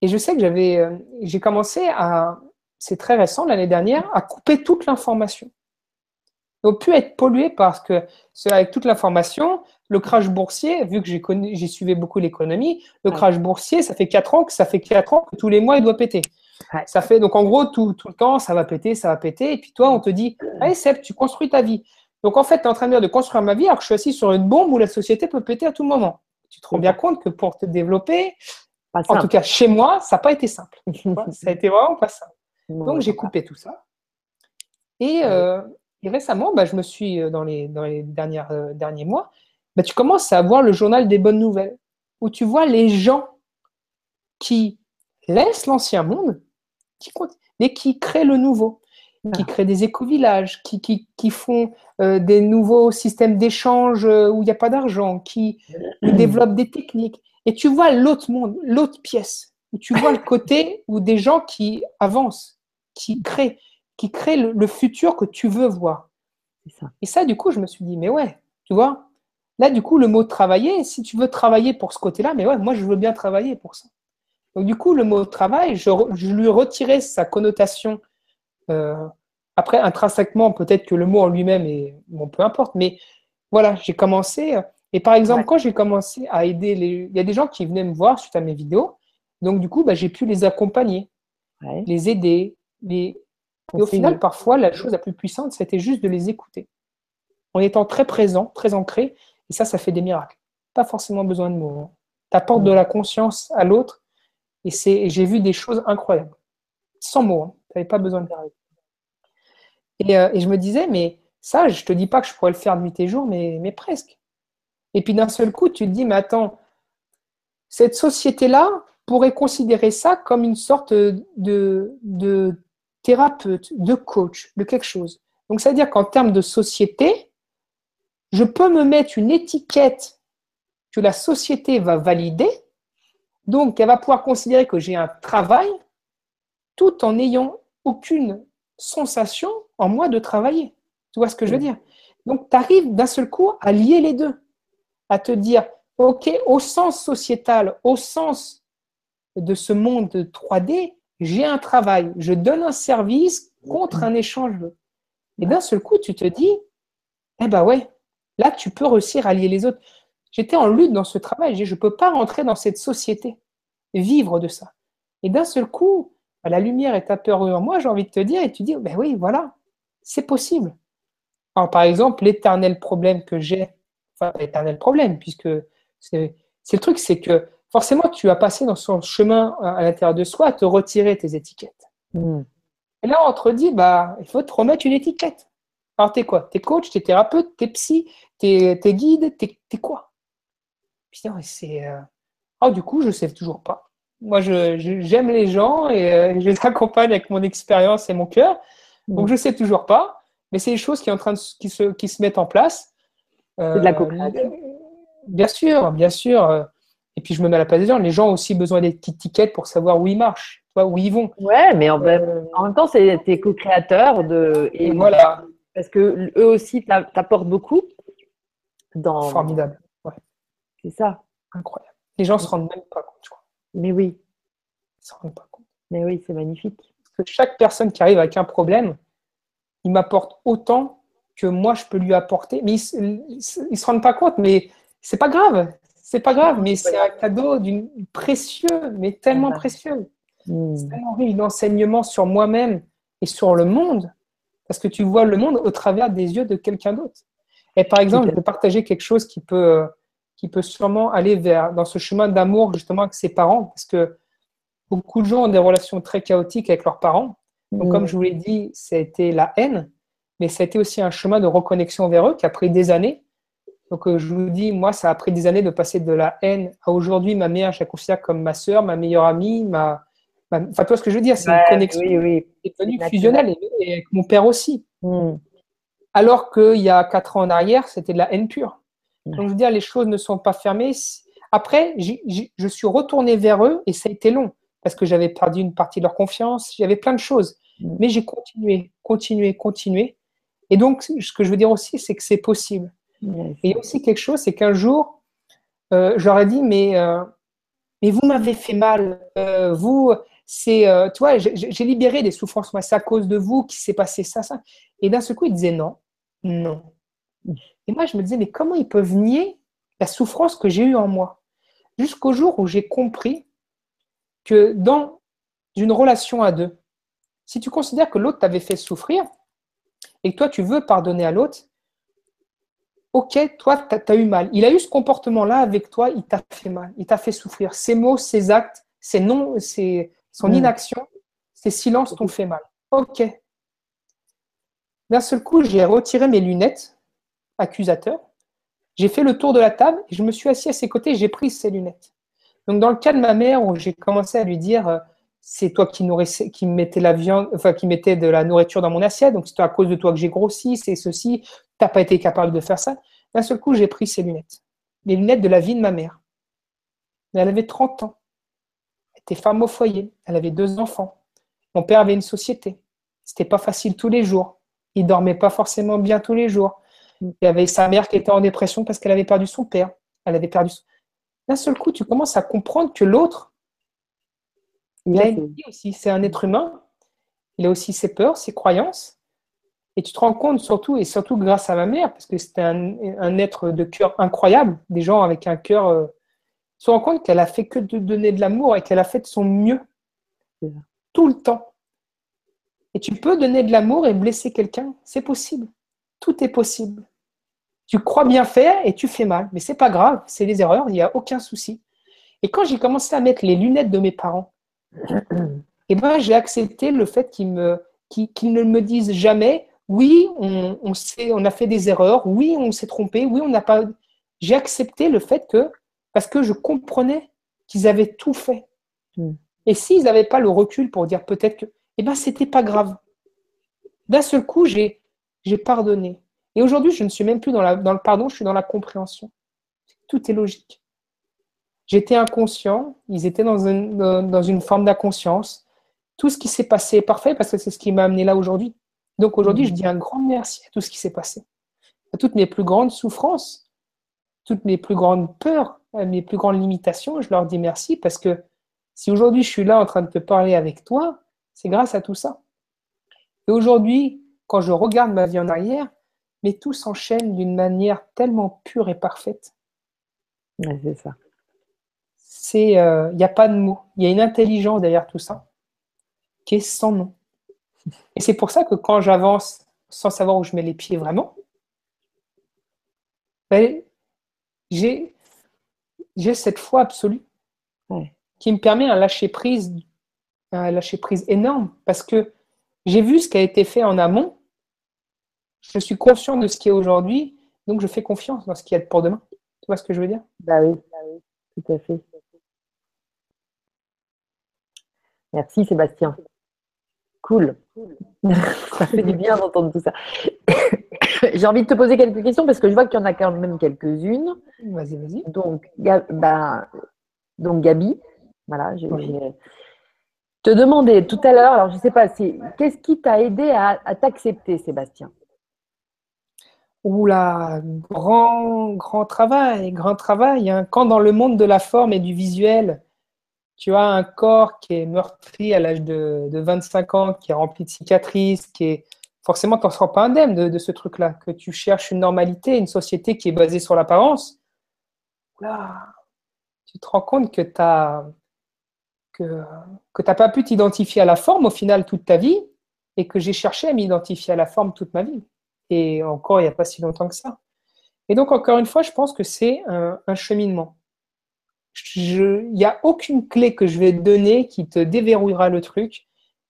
Et je sais que j'avais, euh, j'ai commencé à, c'est très récent, l'année dernière, à couper toute l'information. Donc, pu être pollué parce que, avec toute l'information, le crash boursier, vu que j'ai suivi beaucoup l'économie, le crash boursier, ça fait 4 ans que ça fait quatre ans que tous les mois il doit péter. Ça fait donc en gros tout, le temps, ça va péter, ça va péter. Et puis toi, on te dit, allez Seb, tu construis ta vie. Donc en fait, tu es en train de dire de construire ma vie alors que je suis assis sur une bombe où la société peut péter à tout moment. Tu te rends bien compte que pour te développer, en tout cas chez moi, ça n'a pas été simple. ça a été vraiment pas simple. Donc j'ai coupé tout ça. Et, euh, récemment, bah, je me suis, euh, dans les, dans les dernières, euh, derniers mois, bah, tu commences à voir le journal des bonnes nouvelles, où tu vois les gens qui laissent l'ancien monde, qui, mais qui créent le nouveau, qui créent des éco-villages, qui, qui, font euh, des nouveaux systèmes d'échange où il n'y a pas d'argent, qui développent des techniques. Et tu vois l'autre monde, l'autre pièce, où tu vois le côté où des gens qui avancent, qui créent, qui créent le, futur que tu veux voir. Et ça, du coup, je me suis dit, mais ouais, tu vois, Là, du coup, le mot travailler, si tu veux travailler pour ce côté-là, mais ouais, moi, je veux bien travailler pour ça. Donc, du coup, le mot travail, je, lui retirais sa connotation. Euh, après, intrinsèquement, peut-être que le mot en lui-même est, bon, peu importe, mais voilà, j'ai commencé. Et par exemple, quand j'ai commencé à aider les. Il y a des gens qui venaient me voir suite à mes vidéos. Donc, du coup, bah, j'ai pu les accompagner, les aider, les... Et au final, parfois, la chose la plus puissante, c'était juste de les écouter. En étant très présent, très ancré, et ça, ça fait des miracles. Pas forcément besoin de mots. Hein. Tu apportes de la conscience à l'autre, et, j'ai vu des choses incroyables. Sans mots, hein. tu n'avais pas besoin de parler. Et, euh, et, je me disais, mais ça, je te dis pas que je pourrais le faire nuit et jour, mais, mais presque. Et puis d'un seul coup, tu te dis, mais attends, cette société-là pourrait considérer ça comme une sorte de, de thérapeute, de coach, de quelque chose. Donc, ça veut dire qu'en termes de société, je peux me mettre une étiquette que la société va valider, donc elle va pouvoir considérer que j'ai un travail tout en n'ayant aucune sensation en moi de travailler. Tu vois ce que je veux dire? Donc, tu arrives d'un seul coup à lier les deux, à te dire, OK, au sens sociétal, au sens de ce monde 3D, j'ai un travail, je donne un service contre un échange. Et d'un seul coup, tu te dis, eh ben ouais, là, tu peux réussir à lier les autres. J'étais en lutte dans ce travail, je ne peux pas rentrer dans cette société, vivre de ça. Et d'un seul coup, la lumière est apparue en moi, j'ai envie de te dire, et tu dis, ben oui, voilà, c'est possible. Alors, par exemple, l'éternel problème que j'ai, enfin, l'éternel problème, puisque c'est le truc, c'est que forcément, tu as passé dans son chemin à l'intérieur de soi à te retirer tes étiquettes. Hmm. Et là, on te dit, bah, il faut te remettre une étiquette. Alors, t'es quoi? T'es coach, t'es thérapeute, t'es psy, t'es es guide, t'es es quoi? Putain, c'est. Euh, ah, du coup, je ne sais toujours pas. Moi, j'aime les gens et euh, je les accompagne avec mon expérience et mon cœur. Donc, hmm. je ne sais toujours pas. Mais c'est des choses qui, en train de, qui, se, qui se mettent en place. c'est de la. Euh, bien sûr, bien sûr. Et puis je me mets à la place des gens. Les gens ont aussi besoin des petites tickets pour savoir où ils marchent, où ils vont. Ouais, mais en, même temps, c'est tes co-créateurs de. Et voilà. Parce que eux aussi t'apportent beaucoup. Dans... Formidable. Ouais. C'est ça. Incroyable. Les gens ne se rendent même pas compte, Mais oui. Ils se rendent pas compte. Mais oui, c'est magnifique. Parce que chaque personne qui arrive avec un problème, il m'apporte autant que moi je peux lui apporter. Mais ils, ne se rendent pas compte, mais c'est pas grave c'est pas grave, mais c'est un cadeau d'une précieux, mais tellement précieux. Hmm. C'est tellement riche d'enseignements sur moi-même et sur le monde, parce que tu vois le monde au travers des yeux de quelqu'un d'autre. Et par exemple, je peux partager quelque chose qui peut, qui peut sûrement aller vers dans ce chemin d'amour justement avec ses parents, parce que beaucoup de gens ont des relations très chaotiques avec leurs parents. Donc, comme hmm. je vous l'ai dit, ça a été la haine, mais ça a été aussi un chemin de reconnexion vers eux qui a pris des années. Donc, euh, je vous dis, moi, ça a pris des années de passer de la haine à aujourd'hui, ma mère, je la considère comme ma soeur, ma meilleure amie, ma. Enfin, tu vois ce que je veux dire C'est une connexion oui, oui. qui est devenue fusionnelle, et, avec mon père aussi. Hmm. Alors qu'il y a quatre ans en arrière, c'était de la haine pure. Donc, je veux dire, les choses ne sont pas fermées. Après, je suis retourné vers eux et ça a été long parce que j'avais perdu une partie de leur confiance, j'avais plein de choses. Hmm. Mais j'ai continué, continué, continué. Et donc, ce que je veux dire aussi, c'est que c'est possible. Et aussi quelque chose, c'est qu'un jour, euh, j'aurais dit, mais, euh, vous m'avez fait mal. Euh, vous, c'est, toi, j'ai libéré des souffrances. Moi, c'est à cause de vous qui s'est passé ça, ça. Et d'un coup, il disait non, non. Et moi, je me disais, mais comment ils peuvent nier la souffrance que j'ai eue en moi? Jusqu'au jour où j'ai compris que dans une relation à deux, si tu considères que l'autre t'avait fait souffrir et que toi, tu veux pardonner à l'autre, ok, toi, tu as, eu mal. Il a eu ce comportement-là avec toi, il t'a fait mal, il t'a fait souffrir. Ses mots, ses actes, ses non, ses, son hmm. inaction, ses silences t'ont fait mal. Ok. D'un seul coup, j'ai retiré mes lunettes, accusateur. J'ai fait le tour de la table et je me suis assis à ses côtés j'ai pris ses lunettes. Donc, dans le cas de ma mère, où j'ai commencé à lui dire euh, c'est toi qui nourrissais, mettais de la nourriture dans mon assiette, donc c'est à cause de toi que j'ai grossi, c'est ceci, tu n'as pas été capable de faire ça. D'un seul coup, j'ai pris ces lunettes, les lunettes de la vie de ma mère. elle avait 30 ans, elle était femme au foyer, elle avait deux enfants. Mon père avait une société. C'était pas facile tous les jours. Il dormait pas forcément bien tous les jours. Il y avait sa mère qui était en dépression parce qu'elle avait perdu son père. Elle avait perdu. D'un seul coup, tu commences à comprendre que l'autre, il a une aussi, c'est un être humain. Il a aussi ses peurs, ses croyances. Et tu te rends compte surtout, et surtout grâce à ma mère, parce que c'était un, être de cœur incroyable, des gens avec un cœur. Euh, tu te rends compte qu'elle a fait que de donner de l'amour et qu'elle a fait de son mieux tout le temps. Et tu peux donner de l'amour et blesser quelqu'un. C'est possible. Tout est possible. Tu crois bien faire et tu fais mal. Mais c'est pas grave, c'est des erreurs, il n'y a aucun souci. Et quand j'ai commencé à mettre les lunettes de mes parents, et ben, j'ai accepté le fait qu'ils me, ne me disent jamais oui, on, on, on a fait des erreurs, oui, on s'est trompé, oui, on n'a pas. J'ai accepté le fait que, parce que je comprenais qu'ils avaient tout fait. Hmm. Et s'ils n'avaient pas le recul pour dire peut-être que, eh ben, c'était pas grave. D'un seul coup, j'ai, j'ai pardonné. Et aujourd'hui, je ne suis même plus dans, la, dans le pardon, je suis dans la compréhension. Tout est logique. J'étais inconscient, ils étaient dans une, dans une forme d'inconscience. Tout ce qui s'est passé est parfait parce que c'est ce qui m'a amené là aujourd'hui. Donc aujourd'hui, je dis un grand merci à tout ce qui s'est passé, à toutes mes plus grandes souffrances, toutes mes plus grandes peurs, à mes plus grandes limitations. Je leur dis merci parce que si aujourd'hui je suis là en train de te parler avec toi, c'est grâce à tout ça. Et aujourd'hui, quand je regarde ma vie en arrière, mais tout s'enchaîne d'une manière tellement pure et parfaite. c'est ça c'est il euh, n'y a pas de mots. Il y a une intelligence derrière tout ça qui est sans nom. Et c'est pour ça que quand j'avance sans savoir où je mets les pieds vraiment, ben, j'ai cette foi absolue qui me permet un lâcher prise, un lâcher prise énorme parce que j'ai vu ce qui a été fait en amont. Je suis conscient de ce qui est aujourd'hui, donc je fais confiance dans ce qui est pour demain. Tu vois ce que je veux dire? Bah oui, bah oui, tout à fait. Merci Sébastien. Cool. ça fait du bien d'entendre tout ça. J'ai envie de te poser quelques questions parce que je vois qu'il y en a quand même quelques-unes. Vas-y, vas-y. Donc, donc Gabi, voilà, je te demandais tout à l'heure, alors je ne sais pas, qu'est-ce qui t'a aidé à, t'accepter, Sébastien? Oula, grand, grand travail, grand travail. Hein. Quand dans le monde de la forme et du visuel, tu as un corps qui est meurtri à l'âge de, 25 ans, qui est rempli de cicatrices, qui est forcément, tu n'en seras pas indemne de, ce truc-là, que tu cherches une normalité, une société qui est basée sur l'apparence. Là, tu te rends compte que tu n'as que, que pas pu t'identifier à la forme au final toute ta vie et que j'ai cherché à m'identifier à la forme toute ma vie. Et encore, il n'y a pas si longtemps que ça. Et donc, encore une fois, je pense que c'est un cheminement il n'y a aucune clé que je vais donner qui te déverrouillera le truc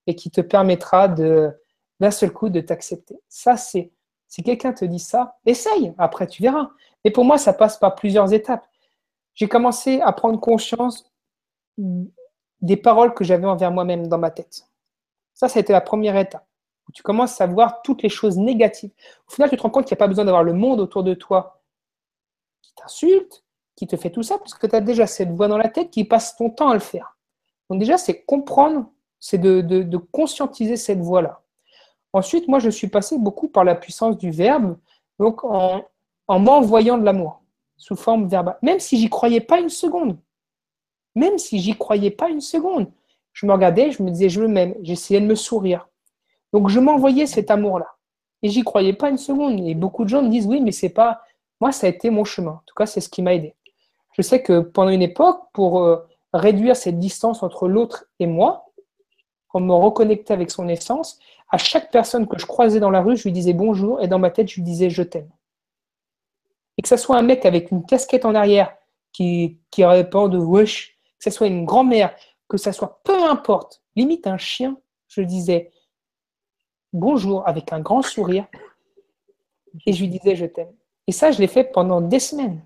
et qui te permettra d'un seul coup de t'accepter. Ça, c'est si quelqu'un te dit ça, essaye, après tu verras. Mais pour moi, ça passe par plusieurs étapes. J'ai commencé à prendre conscience des paroles que j'avais envers moi-même dans ma tête. Ça, ça a été la première étape. tu commences à voir toutes les choses négatives. Au final, tu te rends compte qu'il n'y a pas besoin d'avoir le monde autour de toi qui t'insulte, qui te fait tout ça, parce que tu as déjà cette voix dans la tête qui passe ton temps à le faire. Donc déjà, c'est comprendre, c'est de, conscientiser cette voix-là. Ensuite, moi, je suis passé beaucoup par la puissance du verbe, donc en, m'envoyant de l'amour, sous forme verbale. Même si j'y croyais pas une seconde. Même si j'y croyais pas une seconde. Je me regardais, je me disais, je m'aime. J'essayais de me sourire. Donc, je m'envoyais cet amour-là. Et j'y croyais pas une seconde. Et beaucoup de gens me disent, oui, mais c'est pas. Moi, ça a été mon chemin. En tout cas, c'est ce qui m'a aidé. Je sais que pendant une époque, pour euh, réduire cette distance entre l'autre et moi, pour me reconnecter avec son essence, à chaque personne que je croisais dans la rue, je lui disais bonjour et dans ma tête, je lui disais je t'aime. Et que ce soit un mec avec une casquette en arrière qui, qui répond de wesh, que ce soit une grand-mère, que ce soit peu importe, limite un chien, je disais bonjour avec un grand sourire et je lui disais je t'aime. Et ça, je l'ai fait pendant des semaines.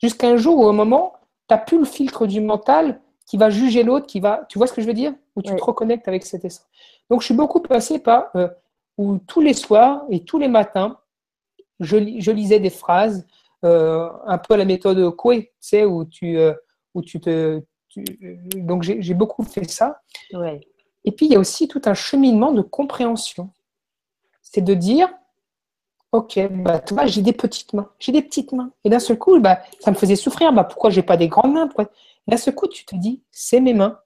Jusqu'à un jour où, au moment, tu n'as plus le filtre du mental qui va juger l'autre, qui va. Tu vois ce que je veux dire? Où tu te reconnectes avec cet essence. Donc, je suis beaucoup passé par euh, où tous les soirs et tous les matins, je, lisais des phrases, euh, un peu à la méthode Coué, tu sais, où tu, euh, où tu te. donc, j'ai beaucoup fait ça. Et puis, il y a aussi tout un cheminement de compréhension. C'est de dire, Ok, bah, tu vois, j'ai des petites mains. J'ai des petites mains. Et d'un seul coup, bah, ça me faisait souffrir. Bah, pourquoi j'ai pas des grandes mains D'un seul coup, tu te dis, c'est mes mains.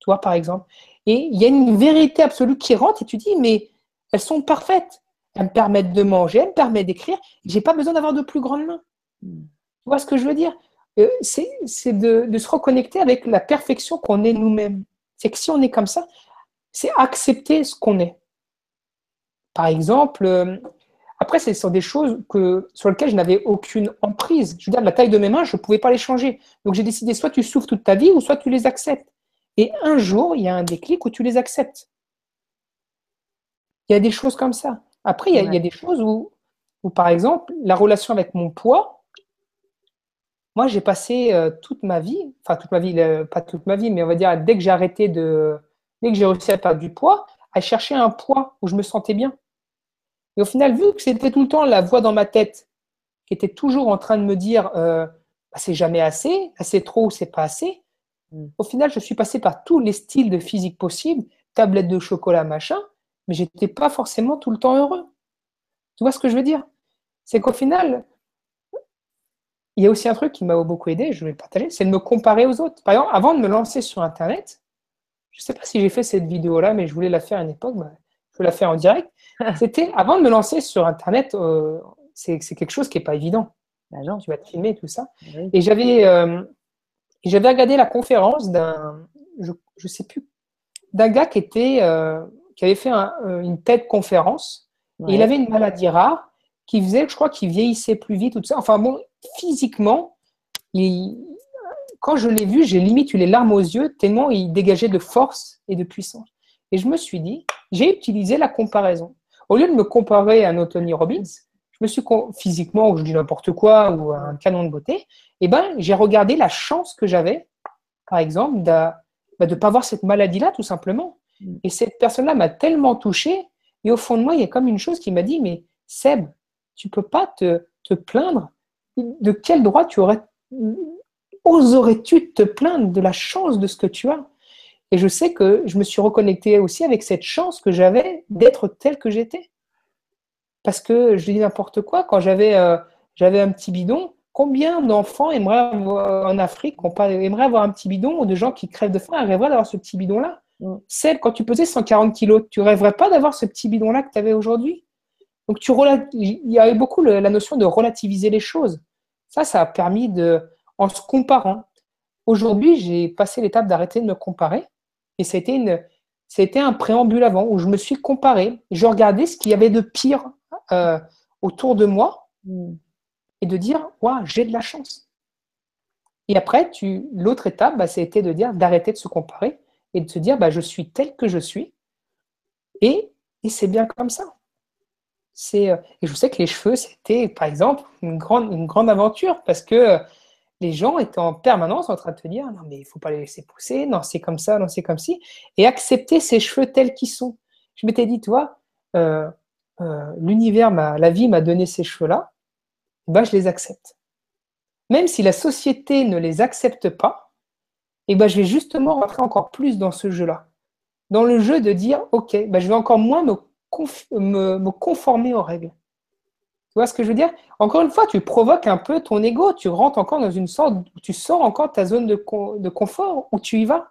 Toi, par exemple. Et il y a une vérité absolue qui rentre et tu dis, mais elles sont parfaites. Elles me permettent de manger, elles me permettent d'écrire. J'ai pas besoin d'avoir de plus grandes mains. Hmm. Tu vois ce que je veux dire? Euh, C'est de, de, se reconnecter avec la perfection qu'on est nous-mêmes. C'est que si on est comme ça, c'est accepter ce qu'on est. Par exemple, euh, après, ce sont des choses que, sur lesquelles je n'avais aucune emprise. Je veux dire, la taille de mes mains, je ne pouvais pas les changer. Donc j'ai décidé, soit tu souffres toute ta vie, ou soit tu les acceptes. Et un jour, il y a un déclic où tu les acceptes. Il y a des choses comme ça. Après, il y a, des choses où, où, par exemple, la relation avec mon poids, moi, j'ai passé euh, toute ma vie, enfin toute ma vie, pas toute ma vie, mais on va dire dès que j'ai arrêté de, dès que j'ai réussi à perdre du poids, à chercher un poids où je me sentais bien. Et au final, vu que c'était tout le temps la voix dans ma tête qui était toujours en train de me dire euh, bah, c'est jamais assez, c'est trop ou c'est pas assez, mm. au final, je suis passé par tous les styles de physique possibles, tablette de chocolat, machin, mais j'étais pas forcément tout le temps heureux. Tu vois ce que je veux dire? C'est qu'au final, il y a aussi un truc qui m'a beaucoup aidé, je vais le partager, c'est de me comparer aux autres. Par exemple, avant de me lancer sur Internet, je ne sais pas si j'ai fait cette vidéo-là, mais je voulais la faire à une époque, bah, je vais la faire en direct. C'était avant de me lancer sur Internet, euh, c'est quelque chose qui n'est pas évident. Bah tu vas te filmer, tout ça. Bah et j'avais euh, j'avais regardé la conférence d'un, je ne sais plus, d'un gars qui, était, euh, qui avait fait une TED conférence. Et il avait une maladie rare qui faisait, je crois, qu'il vieillissait plus vite, tout ça. Enfin bon, physiquement, quand je l'ai vu, j'ai limite eu les larmes aux yeux tellement il dégageait de force et de puissance. Et je me suis dit, j'ai utilisé la comparaison. Au lieu de me comparer à un Anthony Robbins, je me suis physiquement, ou je dis n'importe quoi, ou un canon de beauté, eh ben, j'ai regardé la chance que j'avais, par exemple, de ne bah, pas avoir cette maladie-là, tout simplement. Mm. Et cette personne-là m'a tellement touché, et au fond de moi, il y a comme une chose qui m'a dit, mais Seb, tu peux pas te, te plaindre? De quel droit tu aurais, oserais-tu te plaindre de la chance de ce que tu as? Et je sais que je me suis reconnecté aussi avec cette chance que j'avais d'être tel que j'étais. Parce que je dis n'importe quoi, quand j'avais euh, j'avais un petit bidon, combien d'enfants aimeraient en Afrique aimeraient avoir un petit bidon ou de gens qui crèvent de faim rêveraient d'avoir ce petit bidon-là? Mm. Celle, quand tu pesais 140 kilos, tu rêverais pas d'avoir ce petit bidon-là que tu avais aujourd'hui? Donc tu il y avait beaucoup la notion de relativiser les choses. Ça, ça a permis de, en se comparant. Aujourd'hui, j'ai passé l'étape d'arrêter de me comparer a été, une, un préambule avant où je me suis comparé. Je regardais ce qu'il y avait de pire euh, autour de moi et de dire Waouh, j'ai de la chance. Et après, l'autre étape, bah, c'était de dire d'arrêter de se comparer et de se dire bah, Je suis tel que je suis et, et c'est bien comme ça. Euh, et je sais que les cheveux, c'était par exemple une grande, une grande aventure parce que les gens étaient en permanence en train de te dire non, mais il faut pas les laisser pousser, non, c'est comme ça, non, c'est comme ci, et accepter ces cheveux tels qu'ils sont. Je m'étais dit, toi, euh, euh, l'univers, la vie m'a donné ces cheveux-là, bah, je les accepte. Même si la société ne les accepte pas, et ben, je vais justement rentrer encore plus dans ce jeu-là. Dans le jeu de dire, OK, bah, je vais encore moins me conformer aux règles. Tu vois ce que je veux dire? Encore une fois, tu provoques un peu ton ego, tu rentres encore dans une sorte, tu sors encore de ta zone de, confort où tu y vas.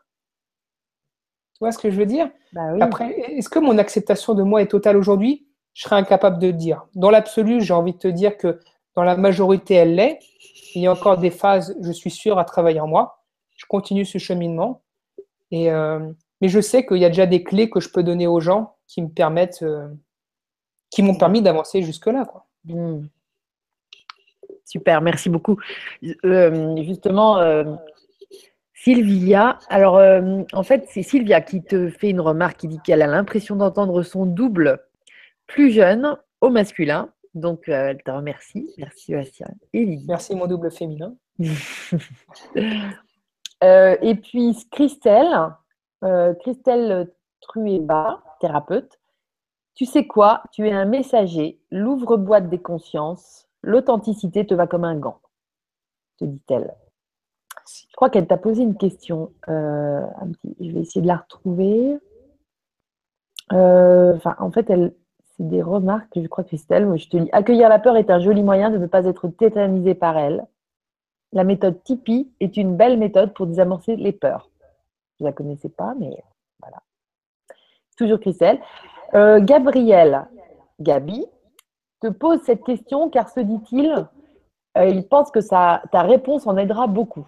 Tu vois ce que je veux dire? Bah Après, est-ce que mon acceptation de moi est totale aujourd'hui? Je serais incapable de le dire. Dans l'absolu, j'ai envie de te dire que dans la majorité, elle l'est. Il y a encore des phases, je suis sûr, à travailler en moi. Je continue ce cheminement. Et, euh, mais je sais qu'il y a déjà des clés que je peux donner aux gens qui me permettent, euh, qui m'ont permis d'avancer jusque-là. Quoi. Super, merci beaucoup. Euh, justement, euh, Sylvia, alors euh, en fait, c'est Sylvia qui te fait une remarque qui dit qu'elle a l'impression d'entendre son double plus jeune au masculin. Donc, elle te remercie. Merci, Sébastien. Merci, mon double féminin. et puis, Christelle, Christelle Trueba, thérapeute, tu sais quoi? Tu es un messager, l'ouvre-boîte des consciences, l'authenticité te va comme un gant, te dit-elle. Je crois qu'elle t'a posé une question. Euh, je vais essayer de la retrouver. Euh, en fait, elle, c'est des remarques, je crois, Christelle. je te dis accueillir la peur est un joli moyen de ne pas être tétanisé par elle. La méthode Tipeee est une belle méthode pour désamorcer les peurs. Je ne la connaissais pas, mais voilà. Toujours Christelle. Euh, Gabriel, Gabi, te pose cette question car se dit-il, euh, il pense que ta réponse en aidera beaucoup.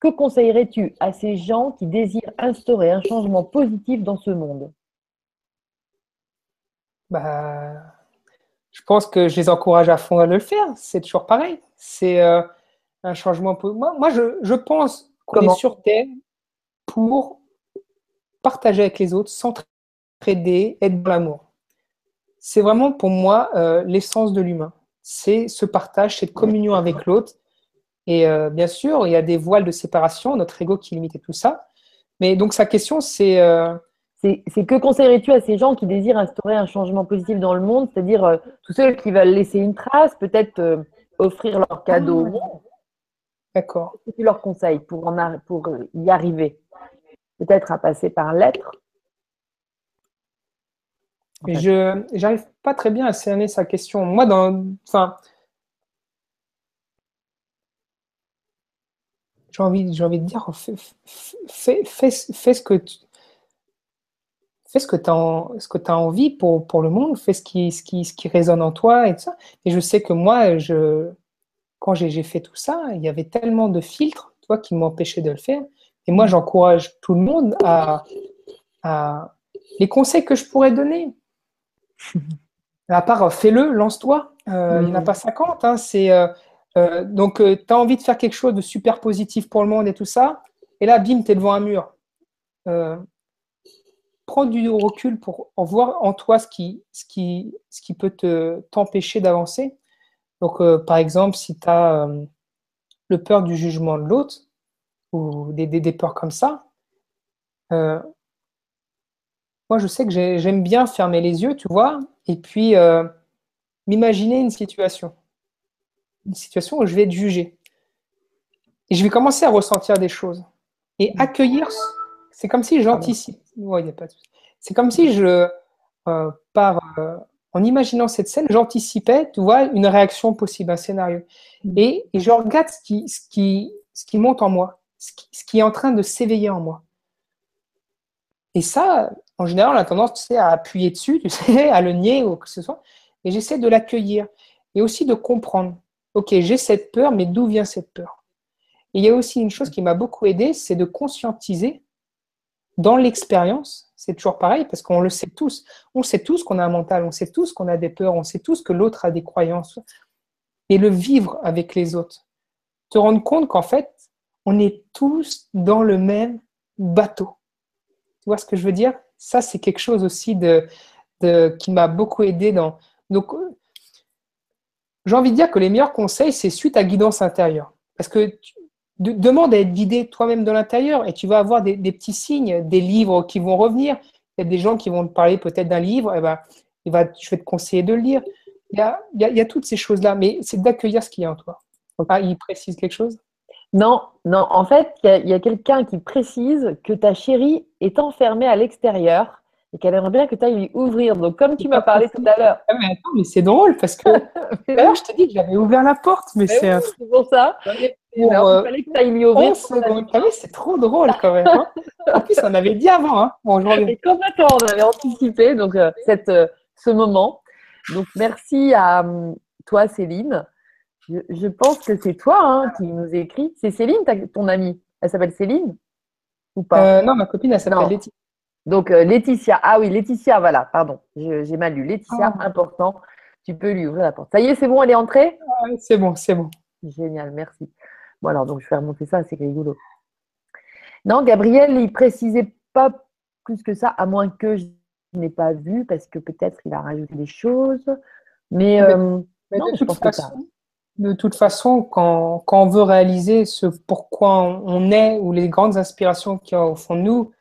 Que conseillerais-tu à ces gens qui désirent instaurer un changement positif dans ce monde? Bah, je pense que je les encourage à fond à le faire. C'est toujours pareil. C'est euh, un changement. Moi, moi je, je pense qu'on est sur Terre pour partager avec les autres, s'entraider, être dans l'amour. C'est vraiment pour moi euh, l'essence de l'humain. C'est ce partage, cette communion avec l'autre. Et euh, bien sûr, il y a des voiles de séparation, notre ego qui limite tout ça. Mais donc sa question, c'est c'est que conseillerais-tu à ces gens qui désirent instaurer un changement positif dans le monde, c'est-à-dire euh, tous ceux qui veulent laisser une trace, peut-être euh, offrir leur cadeau ah. D'accord. Qu'est-ce que tu leur conseilles pour, en pour euh, y arriver? Peut-être à passer par lettre Je n'arrive pas très bien à cerner sa question. Moi, dans, enfin, j'ai envie, envie de dire, fais, fais, fais ce que tu, fais ce que tu as, as, envie pour, pour, le monde, fais ce qui, ce, qui, ce qui résonne en toi et tout ça. Et je sais que moi, je, quand j'ai fait tout ça, il y avait tellement de filtres toi, qui m'empêchaient de le faire. Et moi, j'encourage tout le monde à, à, les conseils que je pourrais donner. À part, fais-le, lance-toi. Euh, il n'y en a pas 50. Hein, c'est, euh, euh, donc, tu as envie de faire quelque chose de super positif pour le monde et tout ça. Et là, bim, tu es devant un mur prends du recul pour en voir en toi ce qui, ce qui, ce qui peut te, t'empêcher d'avancer. Donc, euh, par exemple, si tu as euh, le peur du jugement de l'autre ou des, des, peurs comme ça, euh, moi, je sais que j'aime bien fermer les yeux, tu vois, et puis m'imaginer une situation. Une situation où je vais être jugé. Et je vais commencer à ressentir des choses. Et accueillir c'est comme si j'anticipe. C'est comme si je, euh, par, euh, en imaginant cette scène, j'anticipais, tu vois, une réaction possible, un scénario. Mm. Et, je regarde ce qui, ce, qui, ce qui monte en moi, ce qui, est en train de s'éveiller en moi. Et ça, en général, on a tendance à appuyer dessus, tu sais, à le nier ou que ce soit. Et j'essaie de l'accueillir. Et aussi de comprendre. Ok, j'ai cette peur, mais d'où vient cette peur? Et il y a aussi une chose qui m'a beaucoup aidé, c'est de conscientiser dans l'expérience, c'est toujours pareil parce qu'on le sait tous. On sait tous qu'on a un mental, on sait tous qu'on a des peurs, on sait tous que l'autre a des croyances. Et le vivre avec les autres. Te rendre compte qu'en fait, on est tous dans le même bateau. Tu vois ce que je veux dire? Ça, c'est quelque chose aussi de, qui m'a beaucoup aidé dans. Donc, j'ai envie de dire que les meilleurs conseils, c'est suite à guidance intérieure. Parce que demande à être guidé toi-même de l'intérieur et tu vas avoir des, petits signes, des livres qui vont revenir. Il y a des gens qui vont te parler peut-être d'un livre, et ben, il va, je vais te conseiller de le lire. Il y a, il y a, toutes ces choses-là, mais c'est d'accueillir ce qu'il y a en toi. Ah, il précise quelque chose? Non, non. En fait, il y a, quelqu'un qui précise que ta chérie est enfermée à l'extérieur et qu'elle aimerait bien que tu ailles lui ouvrir. Donc, comme tu m'as parlé tout à l'heure. Ah, mais attends, mais c'est drôle parce que. D'ailleurs, je te dis que j'avais ouvert la porte, mais, c'est un... pour ça. il fallait que tu ailles lui ouvrir. Ah c'est trop drôle quand même. Hein. en plus, on avait dit avant. Hein. Bon, je complètement, on avait anticipé donc, euh, cette, euh, ce moment. Donc, merci à hum, toi, Céline. Je, pense que c'est toi hein, qui nous écrit. C'est Céline, ton amie Elle s'appelle Céline Ou pas? Euh, Non, ma copine, elle s'appelle Laetitia. Donc, euh, Laetitia, ah oui, Laetitia, voilà, pardon, j'ai mal lu. Laetitia, ah. important, tu peux lui ouvrir la porte. Ça y est, c'est bon, elle est entrée? Ah C'est bon, c'est bon. Génial, merci. Bon, alors, donc, je vais remonter ça, c'est rigolo. Non, Gabriel, il précisait pas plus que ça, à moins que je n'ai pas vu, parce que peut-être il a rajouté des choses. Mais, euh, de, toute façon, de, toute façon, quand, quand, on veut réaliser ce pourquoi on est ou les grandes inspirations qu'il y a au fond de nous,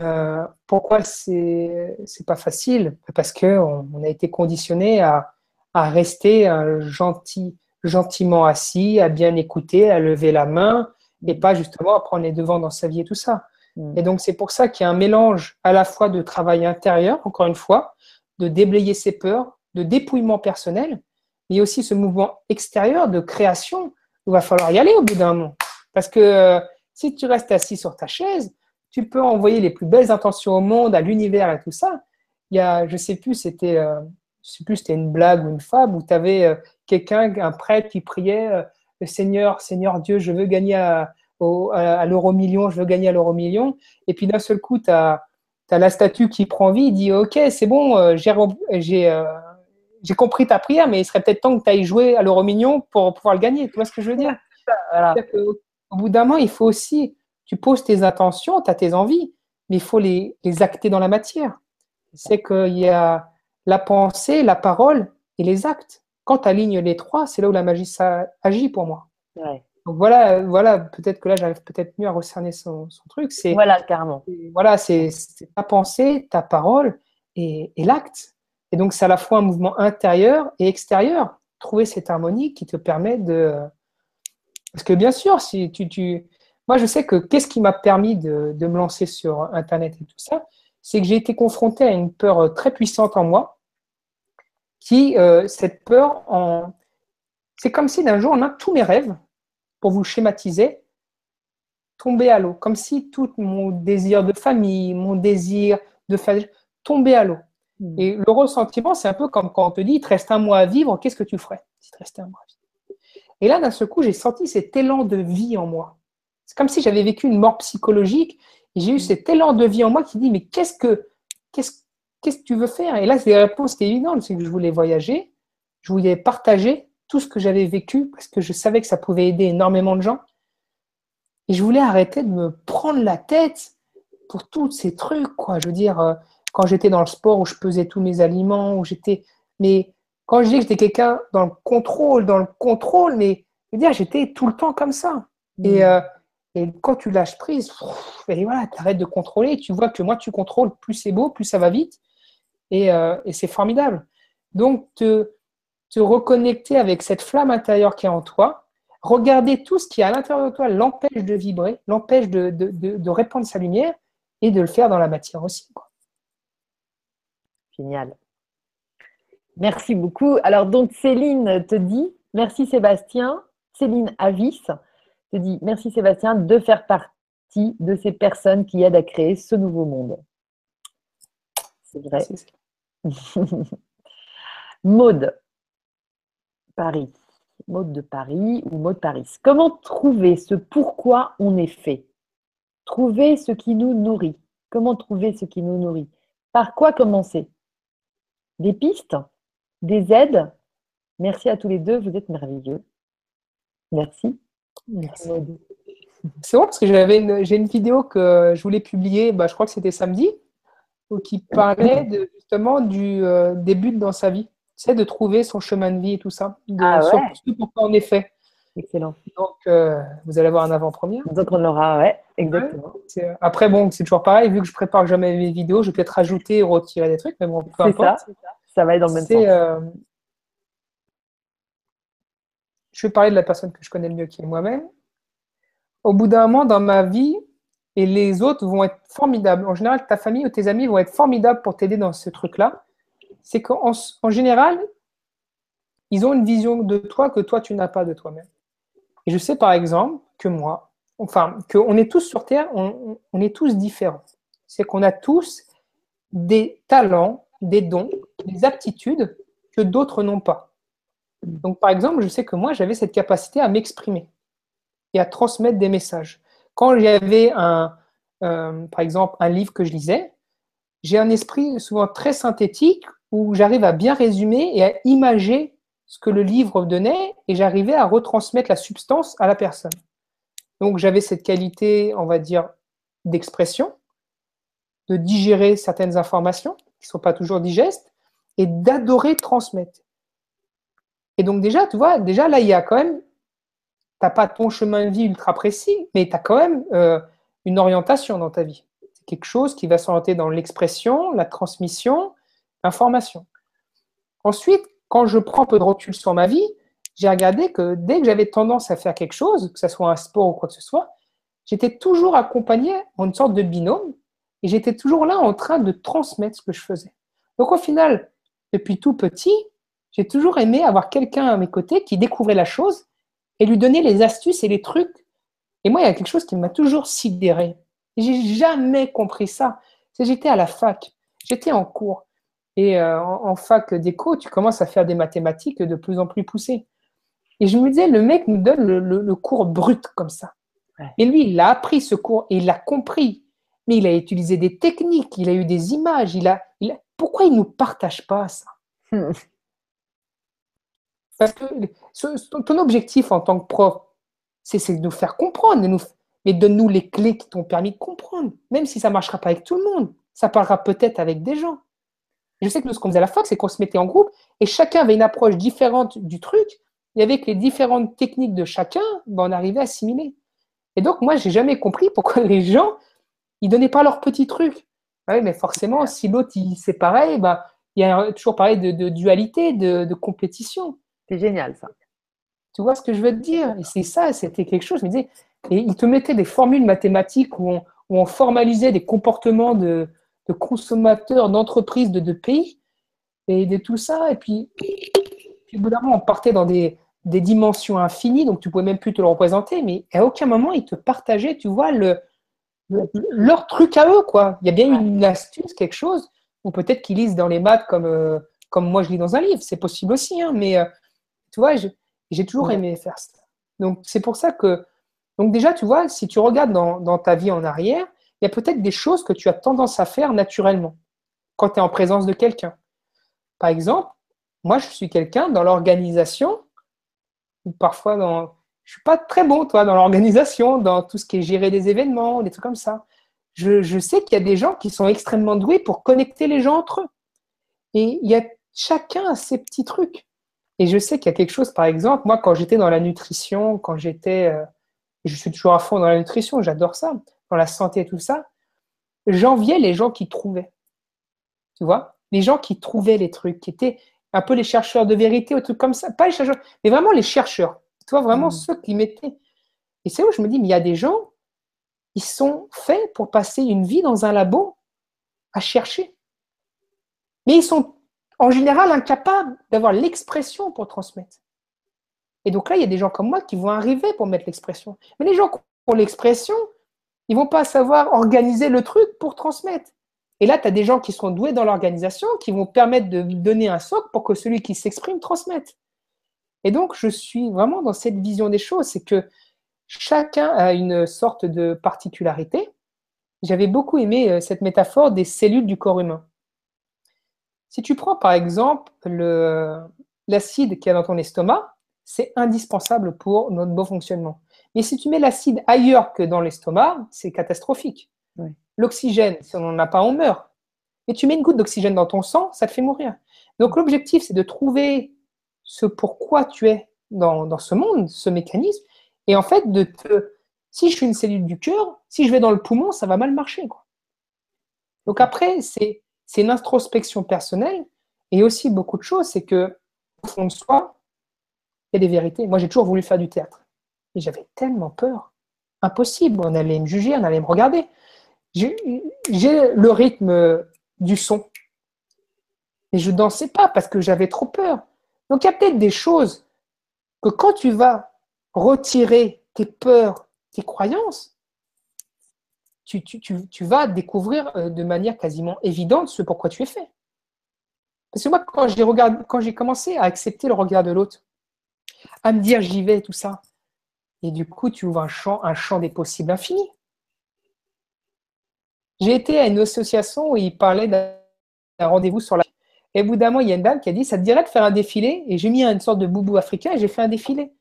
euh, pourquoi c'est c'est pas facile? Parce que on, a été conditionné à, à rester euh, gentil, gentiment assis, à bien écouter, à lever la main, et pas justement à prendre les devants dans sa vie et tout ça. Mm. Et donc c'est pour ça qu'il y a un mélange à la fois de travail intérieur, encore une fois, de déblayer ses peurs, de dépouillement personnel, mais aussi ce mouvement extérieur de création. Il va falloir y aller au bout d'un moment. Parce que euh, si tu restes assis sur ta chaise, tu peux envoyer les plus belles intentions au monde, à l'univers et tout ça. Il y a, je sais plus, c'était, euh, sais plus, c'était une blague ou une fable où tu avais euh, quelqu'un, un prêtre qui priait le Seigneur, Seigneur Dieu, je veux gagner à, l'euro million, je veux gagner à l'euro million. Et puis d'un seul coup, tu as, la statue qui prend vie, il dit Ok, c'est bon, j'ai j'ai compris ta prière, mais il serait peut-être temps que tu ailles jouer à l'euro mignon pour pouvoir le gagner. Tu vois ce que je veux dire? Au bout d'un moment, il faut aussi, tu poses tes intentions, tu as tes envies, mais il faut les, les acter dans la matière. C'est qu'il y a la pensée, la parole et les actes. Quand tu alignes les trois, c'est là où la magie ça agit pour moi. Donc voilà, voilà peut-être que là, j'arrive peut-être mieux à recerner son, truc. C'est, voilà, carrément. Voilà, c'est, ta pensée, ta parole et, et l'acte. Et donc, c'est à la fois un mouvement intérieur et extérieur. Trouver cette harmonie qui te permet de. Parce que bien sûr, si tu. Moi, je sais que qu'est-ce qui m'a permis de, me lancer sur Internet et tout ça, c'est que j'ai été confronté à une peur très puissante en moi, qui, euh, cette peur, en... c'est comme si d'un jour, en a tous mes rêves, pour vous schématiser, tombaient à l'eau, comme si tout mon désir de famille, mon désir de faire, tombait à l'eau. Hmm. Et le ressentiment, c'est un peu comme quand on te dit, il te reste un mois à vivre, qu'est-ce que tu ferais si te restait un mois à vivre? Et là, d'un seul coup, j'ai senti cet élan de vie en moi. C'est comme si j'avais vécu une mort psychologique et j'ai eu hmm. cet élan de vie en moi qui dit, mais qu'est-ce que, qu'est-ce, qu'est-ce que tu veux faire? Et là, c'est la réponse qui est évidente, c'est que je voulais voyager, je voulais partager tout ce que j'avais vécu parce que je savais que ça pouvait aider énormément de gens. Et je voulais arrêter de me prendre la tête pour tous ces trucs, quoi. Je veux dire, euh, quand j'étais dans le sport où je pesais tous mes aliments, où j'étais. Mais quand je dis que j'étais quelqu'un dans le contrôle, dans le contrôle, mais je veux dire, j'étais tout le temps comme ça. Et, mm. euh, et, quand tu lâches prise, et voilà, tu arrêtes de contrôler, tu vois que moi tu contrôles, plus c'est beau, plus ça va vite. Et, euh, et c'est formidable. Donc, te, te reconnecter avec cette flamme intérieure qui est en toi, regarder tout ce qui est à l'intérieur de toi l'empêche de vibrer, l'empêche de, de, de, de, répandre sa lumière et de le faire dans la matière aussi. Quoi. Génial. Merci beaucoup. Alors, donc, Céline te dit, merci Sébastien, Céline Avis te dit, merci Sébastien de faire partie de ces personnes qui aident à créer ce nouveau monde. C'est vrai. Maude, Paris. Maude de Paris ou Maude Paris. Comment trouver ce pourquoi on est fait? Trouver ce qui nous nourrit. Comment trouver ce qui nous nourrit? Par quoi commencer? Des pistes, des aides. Merci à tous les deux, vous êtes merveilleux. Merci. Merci. C'est bon parce que j'avais j'ai une vidéo que je voulais publier, bah, je crois que c'était samedi, qui parlait de, justement du euh, début dans sa vie. C'est de trouver son chemin de vie et tout ça. De, ah ouais. pourquoi on est fait. Excellent. Donc, euh, vous allez avoir un avant-première. Donc, on aura, ouais, exactement. après, bon, c'est toujours pareil. Vu que je prépare jamais mes vidéos, je vais peut-être rajouter ou retirer des trucs, mais bon, peu importe. Ça, ça va être dans le même sens. Euh, je vais parler de la personne que je connais le mieux, qui est moi-même. Au bout d'un moment dans ma vie, et les autres vont être formidables. En général, ta famille ou tes amis vont être formidables pour t'aider dans ce truc-là. C'est qu'en en général, ils ont une vision de toi que toi, tu n'as pas de toi-même. Et je sais par exemple que moi, enfin, qu'on est tous sur Terre, on, est tous différents. C'est qu'on a tous des talents, des dons, des aptitudes que d'autres n'ont pas. Donc, par exemple, je sais que moi, j'avais cette capacité à m'exprimer et à transmettre des messages. Quand j'avais un, euh, par exemple, un livre que je lisais, j'ai un esprit souvent très synthétique où j'arrive à bien résumer et à imager ce que le livre donnait et j'arrivais à retransmettre la substance à la personne. Donc j'avais cette qualité, on va dire, d'expression, de digérer certaines informations qui ne sont pas toujours digestes et d'adorer transmettre. Et donc déjà, tu vois, déjà là, il y a quand même, tu n'as pas ton chemin de vie ultra précis, mais tu as quand même euh, une orientation dans ta vie. C'est quelque chose qui va s'orienter dans l'expression, la transmission, l'information. Ensuite, quand je prends un peu de recul sur ma vie, j'ai regardé que dès que j'avais tendance à faire quelque chose, que ce soit un sport ou quoi que ce soit, j'étais toujours accompagné en une sorte de binôme et j'étais toujours là en train de transmettre ce que je faisais. Donc au final, depuis tout petit, j'ai toujours aimé avoir quelqu'un à mes côtés qui découvrait la chose et lui donner les astuces et les trucs. Et moi, il y a quelque chose qui m'a toujours sidéré. J'ai jamais compris ça. J'étais à la fac, j'étais en cours. Et euh, en, fac d'éco, tu commences à faire des mathématiques de plus en plus poussées. Et je me disais, le mec nous donne le, cours brut comme ça. Et lui, il a appris ce cours et il l'a compris. mais il a utilisé des techniques, il a eu des images, il a, il a... pourquoi il ne nous partage pas ça? Hmm. Parce que ton objectif en tant que prof, c'est de nous faire comprendre, nous, mais donne-nous les clés qui t'ont permis de comprendre, même si ça ne marchera pas avec tout le monde, ça parlera peut-être avec des gens. Je sais que nous, ce qu'on faisait à la fac, c'est qu'on se mettait en groupe et chacun avait une approche différente du truc, et avec les différentes techniques de chacun, ben, on arrivait à assimiler. Et donc, moi, j'ai jamais compris pourquoi les gens, ils donnaient pas leur petit truc. Ah oui, mais forcément, si l'autre, c'est pareil, ben, il y a toujours pareil de, dualité, de, compétition. C'est génial, ça. Tu vois ce que je veux te dire? Et c'est ça, c'était quelque chose. Je me disais, et ils te mettaient des formules mathématiques où on, formalisait des comportements de, consommateurs, d'entreprises, de, pays, et de tout ça. Et puis, puis au bout d'un moment, on partait dans des, des dimensions infinies, donc tu pouvais même plus te le représenter, mais à aucun moment ils te partageaient, tu vois, le, leur truc à eux, quoi. Il y a bien une astuce, quelque chose, ou peut-être qu'ils lisent dans les maths comme, euh, comme moi je lis dans un livre, c'est possible aussi, hein, mais euh, tu vois, j'ai toujours aimé faire ça. Donc c'est pour ça que, donc déjà, tu vois, si tu regardes dans, dans ta vie en arrière, il y a peut-être des choses que tu as tendance à faire naturellement quand tu es en présence de quelqu'un. Par exemple, moi, je suis quelqu'un dans l'organisation, parfois dans. Je suis pas très bon, toi, dans l'organisation, dans tout ce qui est gérer des événements, des trucs comme ça. Je, je sais qu'il y a des gens qui sont extrêmement doués pour connecter les gens entre eux. Et il y a chacun ses petits trucs. Et je sais qu'il y a quelque chose, par exemple, moi, quand j'étais dans la nutrition, quand j'étais. Euh, je suis toujours à fond dans la nutrition, j'adore ça, dans la santé et tout ça, j'enviais les gens qui trouvaient. Tu vois? Les gens qui trouvaient les trucs, qui étaient un peu les chercheurs de vérité ou trucs comme ça. Pas les chercheurs, mais vraiment les chercheurs. Tu vois, vraiment mm. ceux qui mettaient. Et c'est où je me dis, mais il y a des gens, ils sont faits pour passer une vie dans un labo à chercher. Mais ils sont en général incapables d'avoir l'expression pour transmettre. Et donc là, il y a des gens comme moi qui vont arriver pour mettre l'expression. Mais les gens qui ont l'expression, ils vont pas savoir organiser le truc pour transmettre. Et là, tu as des gens qui sont doués dans l'organisation, qui vont permettre de donner un socle pour que celui qui s'exprime transmette. Et donc, je suis vraiment dans cette vision des choses, c'est que chacun a une sorte de particularité. J'avais beaucoup aimé euh, cette métaphore des cellules du corps humain. Si tu prends par exemple l'acide qu'il y a dans ton estomac, c'est indispensable pour notre bon fonctionnement. Mais si tu mets l'acide ailleurs que dans l'estomac, c'est catastrophique. L'oxygène, si on n'en a pas, on meurt. Et tu mets une goutte d'oxygène dans ton sang, ça te fait mourir. Donc l'objectif, c'est de trouver ce pourquoi tu es dans, ce monde, ce mécanisme, et en fait de te... Si je suis une cellule du cœur, si je vais dans le poumon, ça va mal marcher. Quoi. Donc après, c'est une introspection personnelle, et aussi beaucoup de choses, c'est que au fond de soi, il y a des vérités. Moi, j'ai toujours voulu faire du théâtre. Et j'avais tellement peur. Impossible. On allait me juger, on allait me regarder j'ai le rythme du son. Et je dansais pas parce que j'avais trop peur. Donc il y a peut-être des choses que quand tu vas retirer tes peurs, tes croyances, tu, vas découvrir euh, de manière quasiment évidente ce pourquoi tu es fait. Parce que moi, quand j'ai commencé à accepter le regard de l'autre, à me dire j'y vais, tout ça, et du coup, tu ouvres un champ, un champ des possibles infinis. J'ai été à une association où ils parlaient d'un rendez-vous sur la. Et au bout d'un mois, il y a une dame qui a dit Ça te dirait de faire un défilé? Et j'ai mis une sorte de boubou africain et j'ai fait un défilé. Tu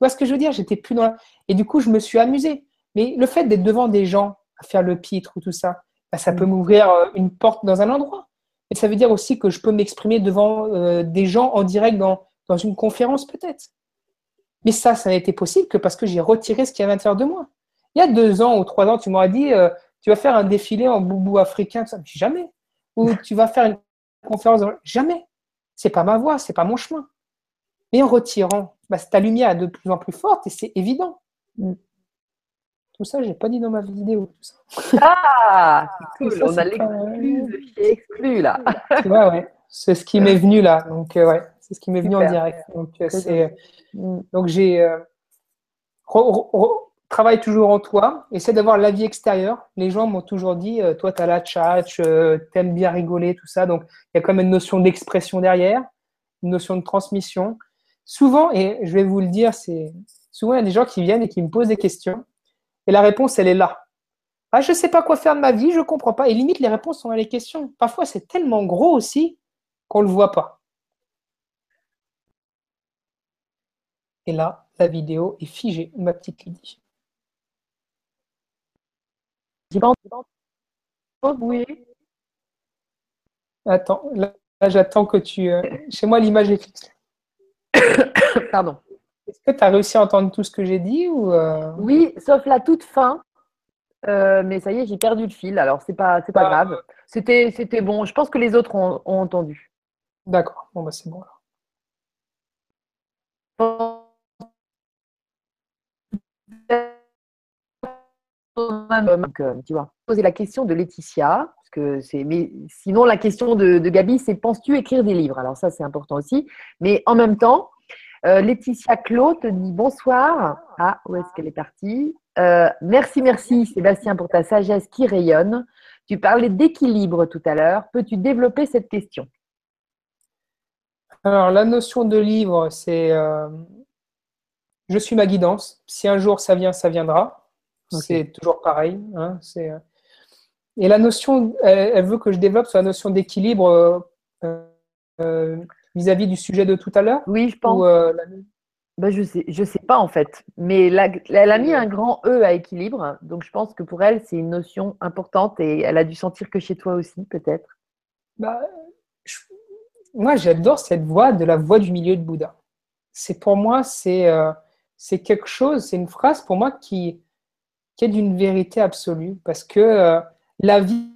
vois ce que je veux dire? J'étais plus dans Et du coup, je me suis amusée. Mais le fait d'être devant des gens, à faire le pitre ou tout ça, bah, ça peut mm. m'ouvrir euh, une porte dans un endroit. Et ça veut dire aussi que je peux m'exprimer devant euh, des gens en direct dans, dans une conférence, peut-être. Mais ça, ça n'a été possible que parce que j'ai retiré ce qu'il y avait à l'intérieur de moi. Il y a deux ans ou trois ans, tu m'aurais dit euh, tu vas faire un défilé en boubou africain, ça, jamais. Ou tu vas faire une conférence, jamais. C'est pas ma voix, c'est pas mon chemin. Mais en retirant, bah, ta lumière est de plus en plus forte et c'est évident. Mm. Tout ça, j'ai pas dit dans ma vidéo. Ah, c'est cool. On a l'exclu exclu là. Ouais, ouais. C'est ce qui m'est venu là. Donc, euh, ouais, c'est ce qui m'est venu en direct. Donc, euh, euh, j'ai travaille toujours en toi, essaie d'avoir la vie extérieure. Les gens m'ont toujours dit, euh, toi, tu as la tchatch, euh, t'aimes bien rigoler, tout ça. Donc, il y a quand même une notion d'expression derrière, une notion de transmission. Souvent, et je vais vous le dire, c'est souvent, il y a des gens qui viennent et qui me posent des questions. Et la réponse, elle est là. Ah, je ne sais pas quoi faire de ma vie, je ne comprends pas. Et limite, les réponses sont dans les questions. Parfois, c'est tellement gros aussi qu'on ne le voit pas. Et là, la vidéo est figée, ma petite Lydie. Oui. Attends, là, j'attends que tu. Euh, chez moi, l'image est fixe. Pardon. Est-ce que tu as réussi à entendre tout ce que j'ai dit ou euh? Oui, sauf la toute fin. Euh, mais ça y est, j'ai perdu le fil. Alors, c'est pas, c'est pas grave. C'était, c'était bon. Je pense que les autres ont, entendu. D'accord. Bon, bah, c'est bon Donc, tu vois, poser la question de Laetitia, parce que c'est, mais sinon la question de, de Gabi, c'est penses-tu écrire des livres? Alors ça, c'est important aussi. Mais en même temps, euh, Laetitia Claude te dit bonsoir. Ah, où est-ce qu'elle est partie? Euh, Merci, merci Sébastien pour ta sagesse qui rayonne. Tu parlais d'équilibre tout à l'heure. Peux-tu développer cette question? Alors, la notion de livre, c'est euh, je suis ma guidance. Si un jour ça vient, ça viendra. C'est toujours pareil. Hein, et la notion, elle, veut que je développe sur la notion d'équilibre vis-à-vis du sujet de tout à l'heure? Oui, je pense. Euh, bah, je sais, je sais pas en fait. Mais elle a mis un grand E à équilibre. Donc je pense que pour elle, c'est une notion importante et elle a dû sentir que chez toi aussi, peut-être. Bah, moi, j'adore cette voix de la voix du milieu de Bouddha. C'est pour moi, c'est euh, c'est quelque chose, c'est une phrase pour moi qui, qui est d'une vérité absolue. Parce que euh, la vie,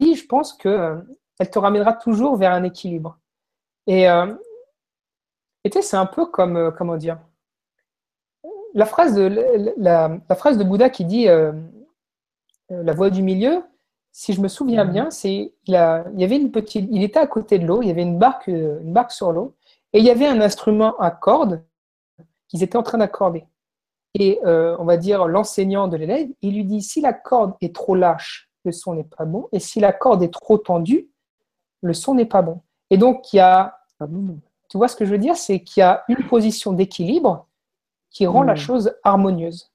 je pense que elle te ramènera toujours vers un équilibre. Et euh, c'est un peu comme, euh, comment dire, la phrase de, la, phrase de Bouddha qui dit euh, la voie du milieu, si je me souviens bien, c'est il, il, y avait une petite, il était à côté de l'eau, il y avait une barque, une barque sur l'eau, et il y avait un instrument à cordes qu'ils étaient en train d'accorder. Et on va dire l'enseignant de l'élève, il lui dit si la corde est trop lâche, le son n'est pas bon, et si la corde est trop tendue, le son n'est pas bon. Et donc, il y a, tu vois ce que je veux dire, c'est qu'il y a une position d'équilibre qui rend la hmm. chose harmonieuse.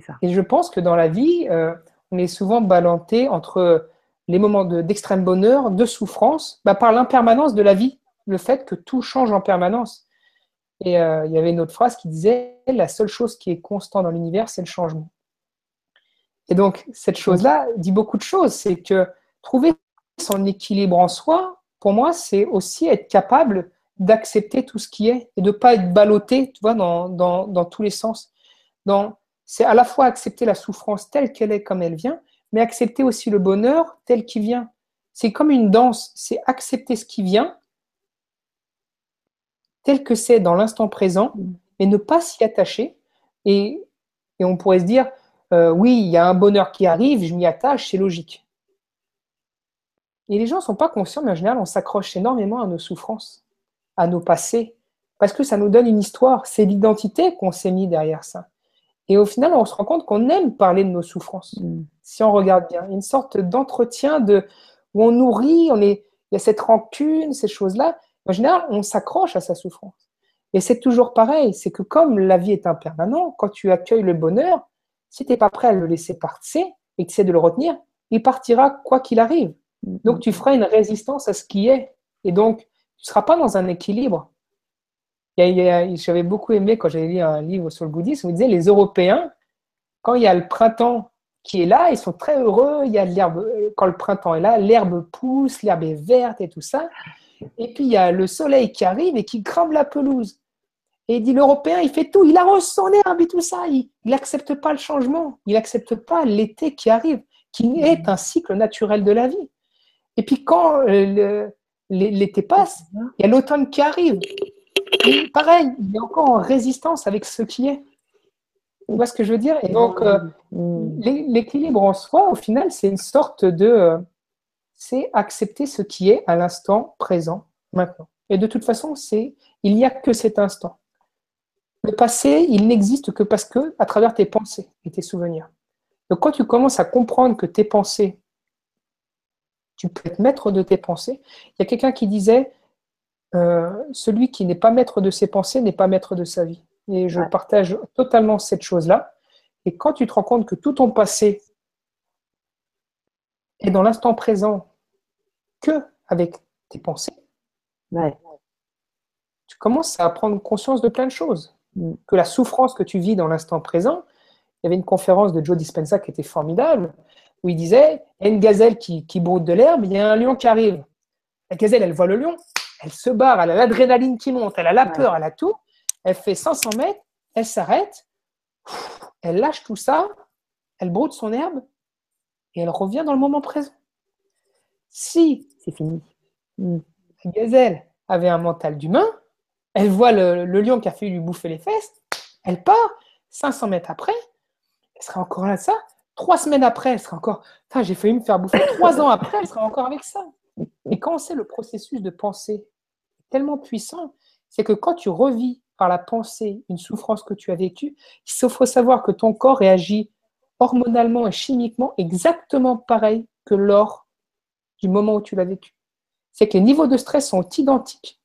Ça. Et je pense que dans la vie, euh, on est souvent balancé entre les moments d'extrême bonheur, de souffrance, bah, par l'impermanence de la vie, le fait que tout change en permanence. Et euh, il y avait une autre phrase qui disait la seule chose qui est constante dans l'univers, c'est le changement. Et donc, cette chose-là dit beaucoup de choses. C'est que trouver son équilibre en soi, pour moi, c'est aussi être capable d'accepter tout ce qui est et de ne pas être ballotté, tu vois, dans, dans, tous les sens. C'est à la fois accepter la souffrance telle qu'elle est, comme elle vient, mais accepter aussi le bonheur tel qu'il vient. C'est comme une danse, c'est accepter ce qui vient tel que c'est dans l'instant présent, mais ne pas s'y attacher. Et, et, on pourrait se dire, euh, oui, il y a un bonheur qui arrive, je m'y attache, c'est logique. Et les gens ne sont pas conscients, mais en général, on s'accroche énormément à nos souffrances, à nos passés, parce que ça nous donne une histoire. C'est l'identité qu'on s'est mis derrière ça. Et au final, on se rend compte qu'on aime parler de nos souffrances, mm. si on regarde bien. Une sorte d'entretien de, où on nourrit, on est, il y a cette rancune, ces choses-là. En général, on s'accroche à sa souffrance. Et c'est toujours pareil, c'est que comme la vie est impermanente, quand tu accueilles le bonheur, si tu n'es pas prêt à le laisser partir et que tu sais de le retenir, il partira quoi qu'il arrive. Donc, tu feras une résistance à ce qui est. Et donc, tu ne seras pas dans un équilibre. J'avais beaucoup aimé quand j'avais lu un livre sur le bouddhisme, où disait les Européens, quand il y a le printemps qui est là, ils sont très heureux. Il y a l'herbe, quand le printemps est là, l'herbe pousse, l'herbe est verte et tout ça. Et puis il y a le soleil qui arrive et qui crame la pelouse. Et il dit l'Européen, il fait tout, il arrose son herbe et tout ça. Il n'accepte pas le changement, il n'accepte pas l'été qui arrive, qui est un cycle naturel de la vie. Et puis quand euh, l'été passe, il y a l'automne qui arrive. pareil, il est encore en résistance avec ce qui est. Tu vois ce que je veux dire? Et donc, euh, l'équilibre en soi, au final, c'est une sorte de. C'est accepter ce qui est à l'instant présent, maintenant. Et de toute façon, c'est il n'y a que cet instant. Le passé, il n'existe que parce que, à travers tes pensées et tes souvenirs. Donc, quand tu commences à comprendre que tes pensées tu peux être maître de tes pensées. Il y a quelqu'un qui disait euh, celui qui n'est pas maître de ses pensées n'est pas maître de sa vie. Et je partage totalement cette chose-là. Et quand tu te rends compte que tout ton passé est dans l'instant présent que avec tes pensées, tu commences à prendre conscience de plein de choses. Mm. Que la souffrance que tu vis dans l'instant présent, il y avait une conférence de Joe Dispenza qui était formidable, où il disait, il y a une gazelle qui, qui broute de l'herbe, il y a un lion qui arrive. La gazelle, elle voit le lion, elle se barre, elle a l'adrénaline qui monte, elle a la peur, elle a tout. Elle fait 500 mètres, elle s'arrête, elle lâche tout ça, elle broute son herbe et elle revient dans le moment présent. Si c'est fini, la gazelle avait un mental d'humain, elle voit le, lion qui a fait lui bouffer les fesses, elle part, 500 mètres après, elle sera encore là ça. Trois semaines après, elle sera encore. j'ai failli me faire bouffer. Trois ans après, elle sera encore avec ça. Et quand c'est le processus de pensée tellement puissant, c'est que quand tu revis par la pensée une souffrance que tu as vécue, il faut savoir que ton corps réagit hormonalement et chimiquement exactement pareil que lors du moment où tu l'as vécu. C'est que les niveaux de stress sont identiques.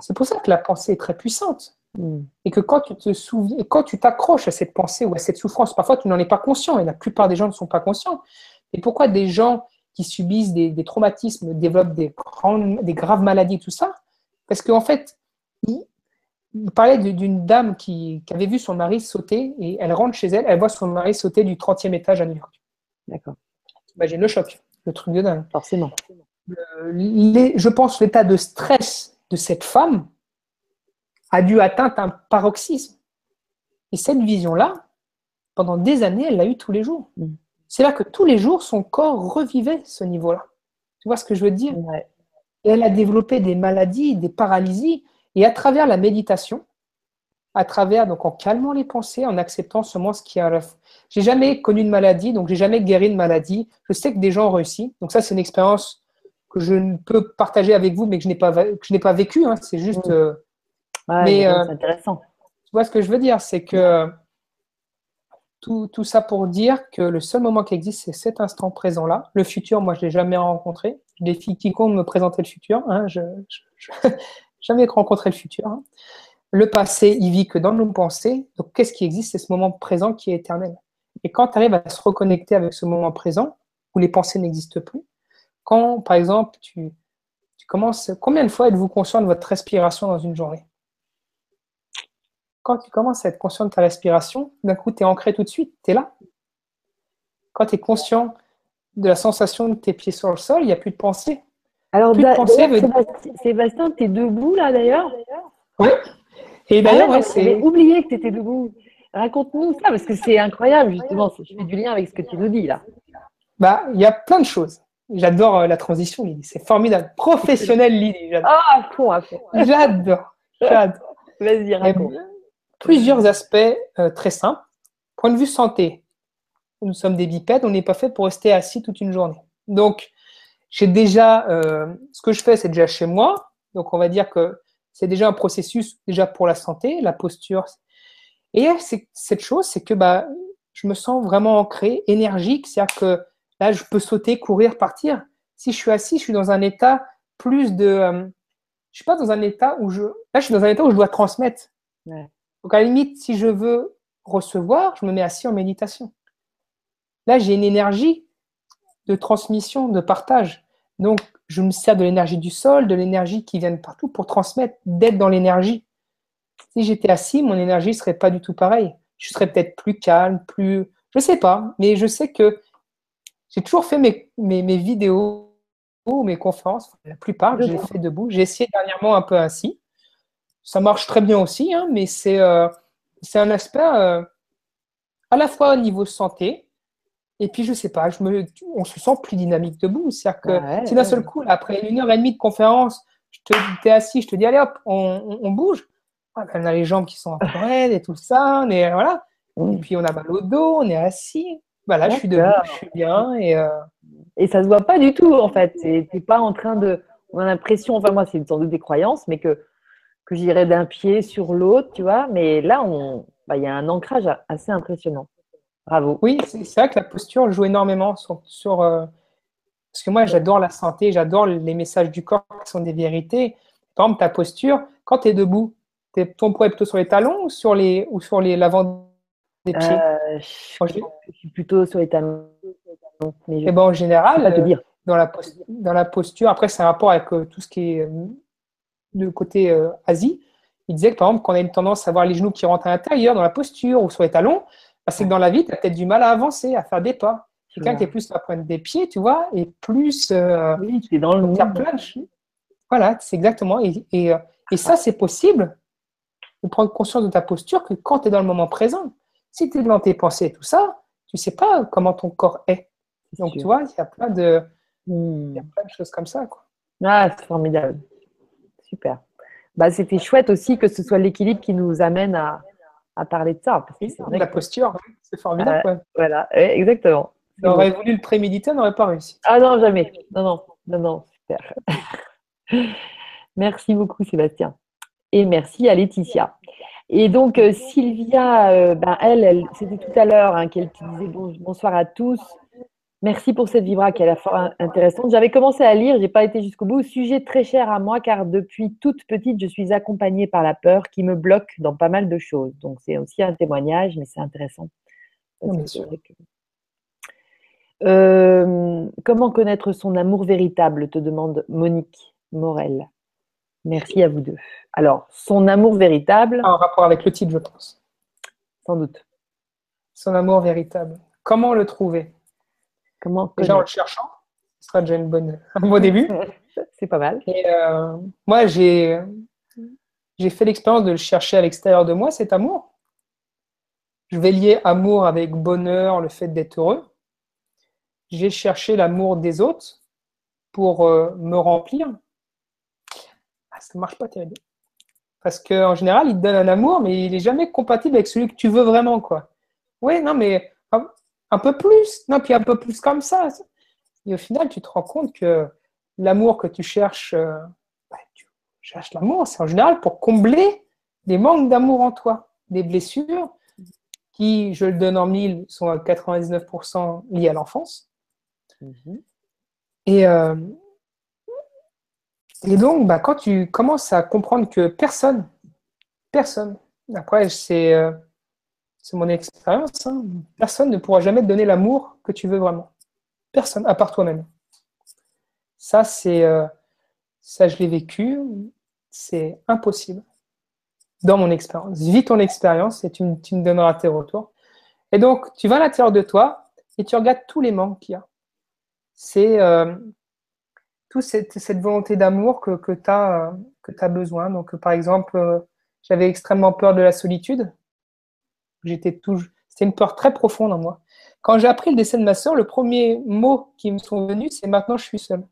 C'est pour ça que la pensée est très puissante. Hmm. Et que quand tu te souviens, quand tu t'accroches à cette pensée ou à cette souffrance, parfois tu n'en es pas conscient, et la plupart des gens ne sont pas conscients. Et pourquoi des gens qui subissent des, traumatismes développent des, des graves maladies, tout ça? Parce qu'en fait, il, parlait d'une dame qui, avait vu son mari sauter, et elle rentre chez elle, elle voit son mari sauter du 30e étage à New York. D'accord. Imagine le choc, le truc de dingue. Forcément. je pense l'état de stress de cette femme a dû atteindre un paroxysme. Et cette vision-là, pendant des années, elle l'a eu tous les jours. Mm. C'est là que tous les jours, son corps revivait ce niveau-là. Tu vois ce que je veux dire? Et elle a développé des maladies, des paralysies. Et à travers la méditation, à travers, donc en calmant les pensées, en acceptant seulement ce qui arrive. J'ai jamais connu de maladie, donc j'ai jamais guéri de maladie. Je sais que des gens ont réussi. Donc ça, c'est une expérience que je ne peux partager avec vous, mais que je n'ai pas, que je n'ai pas vécu. Hein. c'est juste. Euh, mais euh, c'est intéressant. Tu vois ce que je veux dire, c'est que tout, tout, ça pour dire que le seul moment qui existe, c'est cet instant présent-là. Le futur, moi, je l'ai jamais rencontré. Je défie quiconque me présenter le futur. Hein. Je, n'ai jamais rencontré le futur. Hein. Le passé, il vit que dans nos pensées. Donc, qu'est-ce qui existe? C'est ce moment présent qui est éternel. Et quand tu arrives à se reconnecter avec ce moment présent, où les pensées n'existent plus, quand, par exemple, tu, commences, combien de fois êtes-vous conscient de votre respiration dans une journée? Quand tu commences à être conscient de ta respiration, d'un coup, tu es ancré tout de suite, tu es là. Quand tu es conscient de la sensation de tes pieds sur le sol, il n'y a plus de pensée. Alors, Sébastien, tu es debout là d'ailleurs? Oui. Et d'ailleurs, ah oublié que tu étais debout. Raconte-nous ça, parce que c'est incroyable, justement. Je fais du lien avec ce que tu nous dis là. Bah, il y a plein de choses. J'adore euh, la transition, Lydie. C'est formidable. Professionnel, Lydie. Ah, à fond, à fond. J'adore. J'adore. Vas-y, raconte. Plusieurs aspects euh, très simples. Point de vue santé. Nous sommes des bipèdes, on n'est pas fait pour rester assis toute une journée. Donc, j'ai déjà, euh, ce que je fais, c'est déjà chez moi. Donc, on va dire que c'est déjà un processus déjà pour la santé, la posture. Et cette chose, c'est que bah, je me sens vraiment ancré, énergique. C'est-à-dire que Là, je peux sauter, courir, partir. Si je suis assis, je suis dans un état plus de. Euh, je suis pas dans un état où je. Là, je suis dans un état où je dois transmettre. Donc, à la limite, si je veux recevoir, je me mets assis en méditation. Là, j'ai une énergie de transmission, de partage. Donc, je me sers de l'énergie du sol, de l'énergie qui vient de partout pour transmettre, d'être dans l'énergie. Si j'étais assis, mon énergie ne serait pas du tout pareille. Je serais peut-être plus calme, plus. Je ne sais pas, mais je sais que j'ai toujours fait mes, mes, vidéos ou mes conférences, la plupart, je les fait debout. J'ai essayé dernièrement un peu ainsi. Ça marche très bien aussi, hein, mais c'est euh, un aspect euh, à la fois au niveau santé, et puis je sais pas, je me, on se sent plus dynamique debout. C'est-à-dire que si d'un seul coup, après une heure et demie de conférence, je te, es assis, je te dis allez hop, on, bouge. Ah, ben, on a les jambes qui sont peu raides et tout ça, on est, voilà. Et puis on a mal au dos, on est assis. Bah là, je suis debout, je suis bien. Et, euh... et ça se voit pas du tout, en fait. Tu n'es pas en train de. On a l'impression, enfin, moi, c'est une sorte de décroyance, mais que, que j'irais d'un pied sur l'autre, tu vois. Mais là, bah, il y a un ancrage assez impressionnant. Bravo. Oui, c'est vrai que la posture joue énormément sur. sur euh, Parce que moi, j'adore la santé, j'adore les messages du corps qui sont des vérités. Par exemple, ta posture, quand tu es debout, ton poids est plutôt sur les talons ou sur les ou sur les l'avant des pieds? euh, je, suis plutôt sur les talons. Mais Et ben, en général, euh, Dans, la dans la posture, après, c'est un rapport avec euh, tout ce qui est de côté Asie. Il disait que, par exemple, quand on a une tendance à avoir les genoux qui rentrent à l'intérieur, dans la posture ou sur les talons, c'est que dans la vie, tu as peut-être du mal à avancer, à faire des pas. Quelqu'un qui est plus à pointe des pieds, tu vois, et plus. oui, tu es dans le plein Voilà, c'est exactement. Et, et, et ça, c'est possible de prendre conscience de ta posture que quand tu es dans le moment présent. Si tu es dans tes pensées et tout ça, tu sais pas comment ton corps est. Donc, tu vois, il y a plein de, hmm. plein de choses comme ça. Quoi. Ah, c'est formidable. Super. Bah, c'était chouette aussi que ce soit l'équilibre qui nous amène à, à parler de ça. la posture, c'est formidable. Euh, voilà, exactement. On aurait voulu le préméditer, on n'aurait pas réussi. Ah non, jamais. Non, non, non, non, super. merci beaucoup, Sébastien. Et merci à Laetitia. Et donc, euh, Sylvia, euh, ben, elle, elle c'était tout à l'heure hein, qu'elle disait bonsoir à tous. Merci pour cette vibra qui a l'air fort intéressante. J'avais commencé à lire, je n'ai pas été jusqu'au bout. Sujet très cher à moi car depuis toute petite, je suis accompagnée par la peur qui me bloque dans pas mal de choses. Donc, c'est aussi un témoignage, mais c'est intéressant. Euh, comment connaître son amour véritable? Te demande Monique Morel. Merci à vous deux. Alors, son amour véritable. En rapport avec le titre, je pense. Sans doute. Son amour véritable. Comment le trouver? Comment Déjà en le cherchant. Ce sera déjà une bonne, un bon début. C'est pas mal. Et euh, moi, j'ai, j'ai fait l'expérience de le chercher à l'extérieur de moi, cet amour. Je vais lier amour avec bonheur, le fait d'être heureux. J'ai cherché l'amour des autres pour euh, me remplir ah, ça ne marche pas terrible. Parce qu'en général, il te donne un amour, mais il n'est jamais compatible avec celui que tu veux vraiment. quoi. Oui, non, mais un, peu plus. Non, puis un peu plus comme ça. Et au final, tu te rends compte que l'amour que tu cherches, euh, bah, tu cherches l'amour, c'est en général pour combler des manques d'amour en toi, des blessures qui, je le donne en mille, sont à 99% liées à l'enfance. Mhm. Et, euh, et donc, bah, quand tu commences à comprendre que personne, personne, après, c'est euh, mon expérience, hein, personne ne pourra jamais te donner l'amour que tu veux vraiment. Personne, à part toi-même. Ça, c'est, euh, ça, je l'ai vécu, c'est impossible dans mon expérience. Vis ton expérience et tu, me donneras tes retours. Et donc, tu vas à l'intérieur de toi et tu regardes tous les manques qu'il y a. C'est euh, cette, volonté d'amour que, que tu as, as, besoin. Donc, par exemple, euh, j'avais extrêmement peur de la solitude. J'étais C'était une peur très profonde en moi. Quand j'ai appris le décès de ma soeur, le premier mot qui me sont venus, c'est maintenant je suis seul.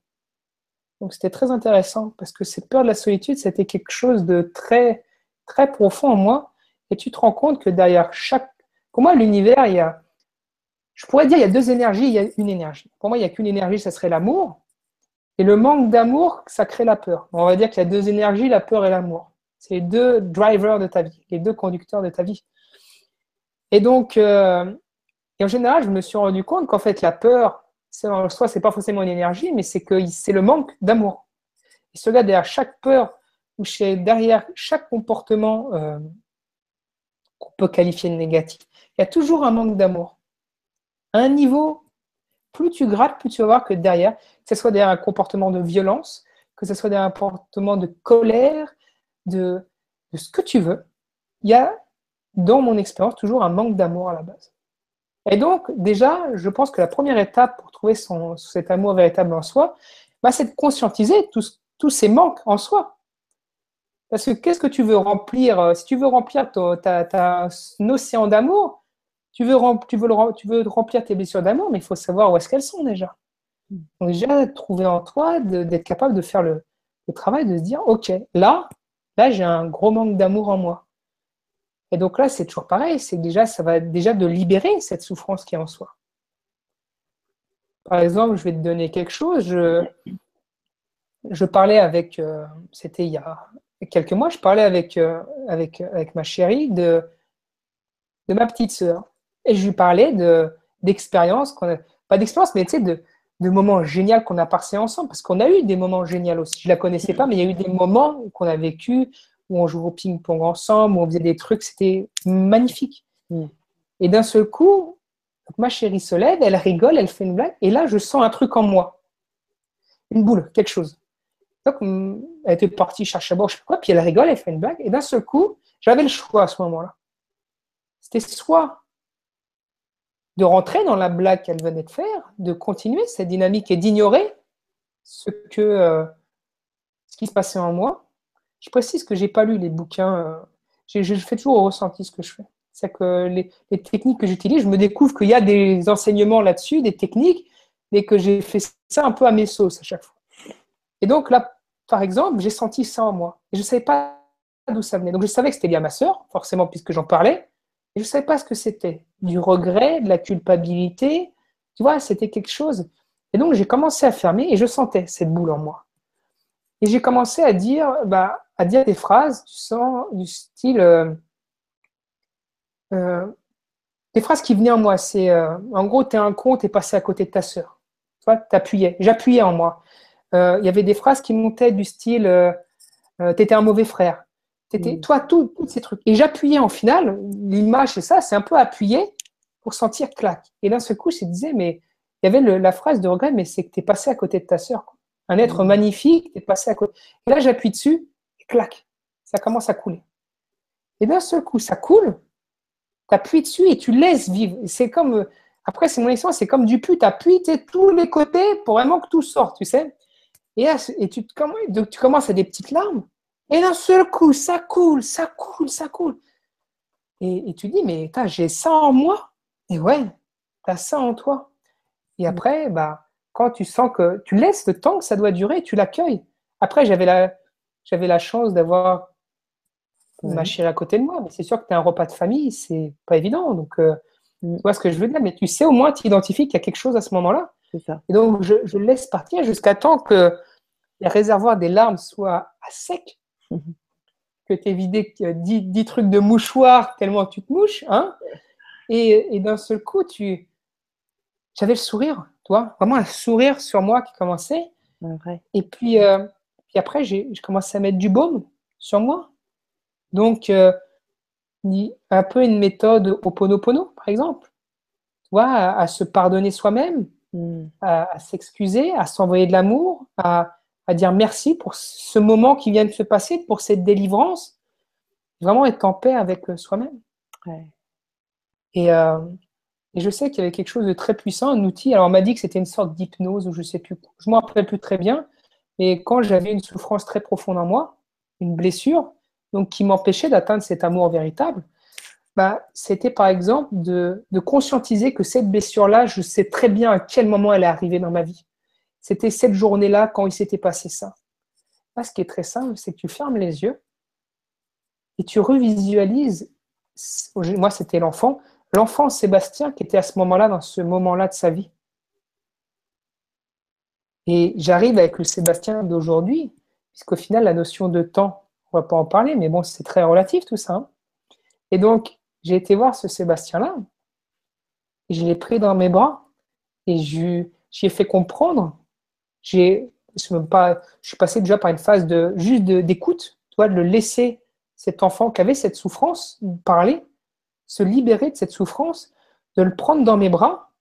Donc c'était très intéressant parce que cette peur de la solitude, c'était quelque chose de très, très profond en moi. Et tu te rends compte que derrière chaque. Pour moi, l'univers, il y a. Je pourrais dire, il y a deux énergies, il y a une énergie. Pour moi, il n'y a qu'une énergie, ça serait l'amour. Et le manque d'amour, ça crée la peur. On va dire qu'il y a deux énergies, la peur et l'amour. C'est les deux drivers de ta vie, les deux conducteurs de ta vie. Et donc, euh, en général, je me suis rendu compte qu'en fait, la peur, en soi, c'est pas forcément une énergie, mais c'est que c'est le manque d'amour. Et cela, derrière chaque peur ou derrière chaque comportement euh, qu'on peut qualifier de négatif, il y a toujours un manque d'amour. À un niveau plus tu grattes, plus tu vas voir que derrière, que ce soit derrière un comportement de violence, que ce soit derrière un comportement de colère, de, ce que tu veux, il y a, dans mon expérience, toujours un manque d'amour à la base. Et donc, déjà, je pense que la première étape pour trouver cet amour véritable en soi, bah, c'est de conscientiser tous, ces manques en soi. Parce que qu'est-ce que tu veux remplir euh, Si tu veux remplir un océan d'amour, tu veux, remplir tes blessures d'amour, mais il faut savoir où est-ce qu'elles sont déjà. Déjà, trouver en toi d'être capable de faire le, travail, de se dire, OK, là, là j'ai un gros manque d'amour en moi. Et donc là, c'est toujours pareil, c'est déjà, ça va déjà de libérer cette souffrance qui est en soi. Par exemple, je vais te donner quelque chose. Je, parlais avec, euh, c'était il y a quelques mois, je parlais avec, euh, avec, avec ma chérie de, de ma petite sœur. Et je lui parlais de, d'expériences, pas d'expérience, mais tu sais, de, de moments géniaux qu'on a passés ensemble, parce qu'on a eu des moments géniaux aussi. Je la connaissais pas, mais il y a eu des moments qu'on a vécu où on jouait au ping-pong ensemble, où on faisait des trucs, c'était magnifique. Mm. Et d'un seul coup, ma chérie se lève, elle rigole, elle fait une blague, et là, je sens un truc en moi. Une boule, quelque chose. Donc, mm, elle était partie chercher à boire, je sais pas quoi, puis elle rigole, elle fait une blague, et d'un seul coup, j'avais le choix à ce moment-là. C'était soit de rentrer dans la blague qu'elle venait de faire, de continuer cette dynamique et d'ignorer ce que euh, ce qui se passait en moi. Je précise que j'ai pas lu les bouquins. Euh, je, fais toujours au ressenti ce que je fais. C'est que les, techniques que j'utilise, je me découvre qu'il y a des enseignements là-dessus, des techniques, et que j'ai fait ça un peu à mes sauces à chaque fois. Et donc là, par exemple, j'ai senti ça en moi. Et je ne savais pas d'où ça venait. Donc je savais que c'était lié à ma sœur, forcément, puisque j'en parlais. Et je ne savais pas ce que c'était. Du regret, de la culpabilité. Tu vois, c'était quelque chose. Et donc j'ai commencé à fermer et je sentais cette boule en moi. Et j'ai commencé à dire, bah, à dire des phrases du, sens, du style. Euh, euh, des phrases qui venaient en moi. C'est euh, en gros, tu es un con, tu es passé à côté de ta sœur. Tu vois, t'appuyais. J'appuyais en moi. Il y avait des phrases qui montaient du style Tu étais un mauvais frère. Mm. Toi, tous ces trucs. Et j'appuyais en finale. L'image, c'est ça, c'est un peu appuyé pour sentir claque. Et d'un seul coup, je disais, mais il y avait la phrase de regret, mais c'est que tu es passé à côté de ta sœur. Un être mmh. magnifique, tu es passé à côté. Et là, j'appuie dessus, et clac, ça commence à couler. Et d'un seul coup, ça coule, tu appuies dessus et tu laisses vivre. C'est comme, euh, après, c'est mon expérience, c'est comme du pu, tu appuies tous les côtés pour vraiment que tout sorte, tu sais. Et, et tu, tu commences à des petites larmes, et d'un seul coup, ça coule, ça coule, ça coule. Et, tu dis, mais j'ai ça en moi. Et ouais, tu as ça en toi. Et mmh. après, bah, quand tu sens que tu laisses le temps que ça doit durer, tu l'accueilles. Après, j'avais la, j'avais la chance d'avoir ma chérie à côté de moi, mais c'est sûr que tu as un repas de famille, c'est pas évident. Donc, euh, mm. tu vois ce que je veux dire, mais tu sais au moins, tu identifies qu'il y a quelque chose à ce moment-là. Et donc, je, je laisse partir jusqu'à temps que les réservoirs des larmes soient à sec, mm-hmm. que tu aies vidé 10, trucs de mouchoir tellement tu te mouches, hein, et, et d'un seul coup, tu, j'avais le sourire, toi, vraiment un sourire sur moi qui commençait. Et puis, euh, puis après, j'ai commencé à mettre du baume sur moi. Donc, euh, un peu une méthode au ponopono, par exemple. Tu vois, à, se pardonner soi-même, hmm. à, s'excuser, à s'envoyer de l'amour, à, dire merci pour ce moment qui vient de se passer, pour cette délivrance. Vraiment être en paix avec euh, soi-même. Et, et je sais qu'il y avait quelque chose de très puissant, un outil. Alors, on m'a dit que c'était une sorte d'hypnose, ou je ne sais plus. Je m'en rappelle plus très bien. Mais quand j'avais une souffrance très profonde en moi, une blessure, donc qui m'empêchait d'atteindre cet amour véritable, bah, c'était par exemple de, conscientiser que cette blessure-là, je sais très bien à quel moment elle est arrivée dans ma vie. C'était cette journée-là quand il s'était passé ça. Ce qui est très simple, c'est que tu fermes les yeux et tu revisualises. Moi, c'était l'enfant l'enfant Sébastien qui était à ce moment-là, dans ce moment-là de sa vie. Et j'arrive avec le Sébastien d'aujourd'hui, puisqu'au final, la notion de temps, on ne va pas en parler, mais bon, c'est très relatif tout ça. Hein. Et donc, j'ai été voir ce Sébastien-là, et je l'ai pris dans mes bras, et j'y ai fait comprendre. J'ai, je, suis passé déjà par une phase de juste d'écoute, de, de le laisser, cet enfant qui avait cette souffrance, parler, se libérer de cette souffrance, de le prendre dans mes bras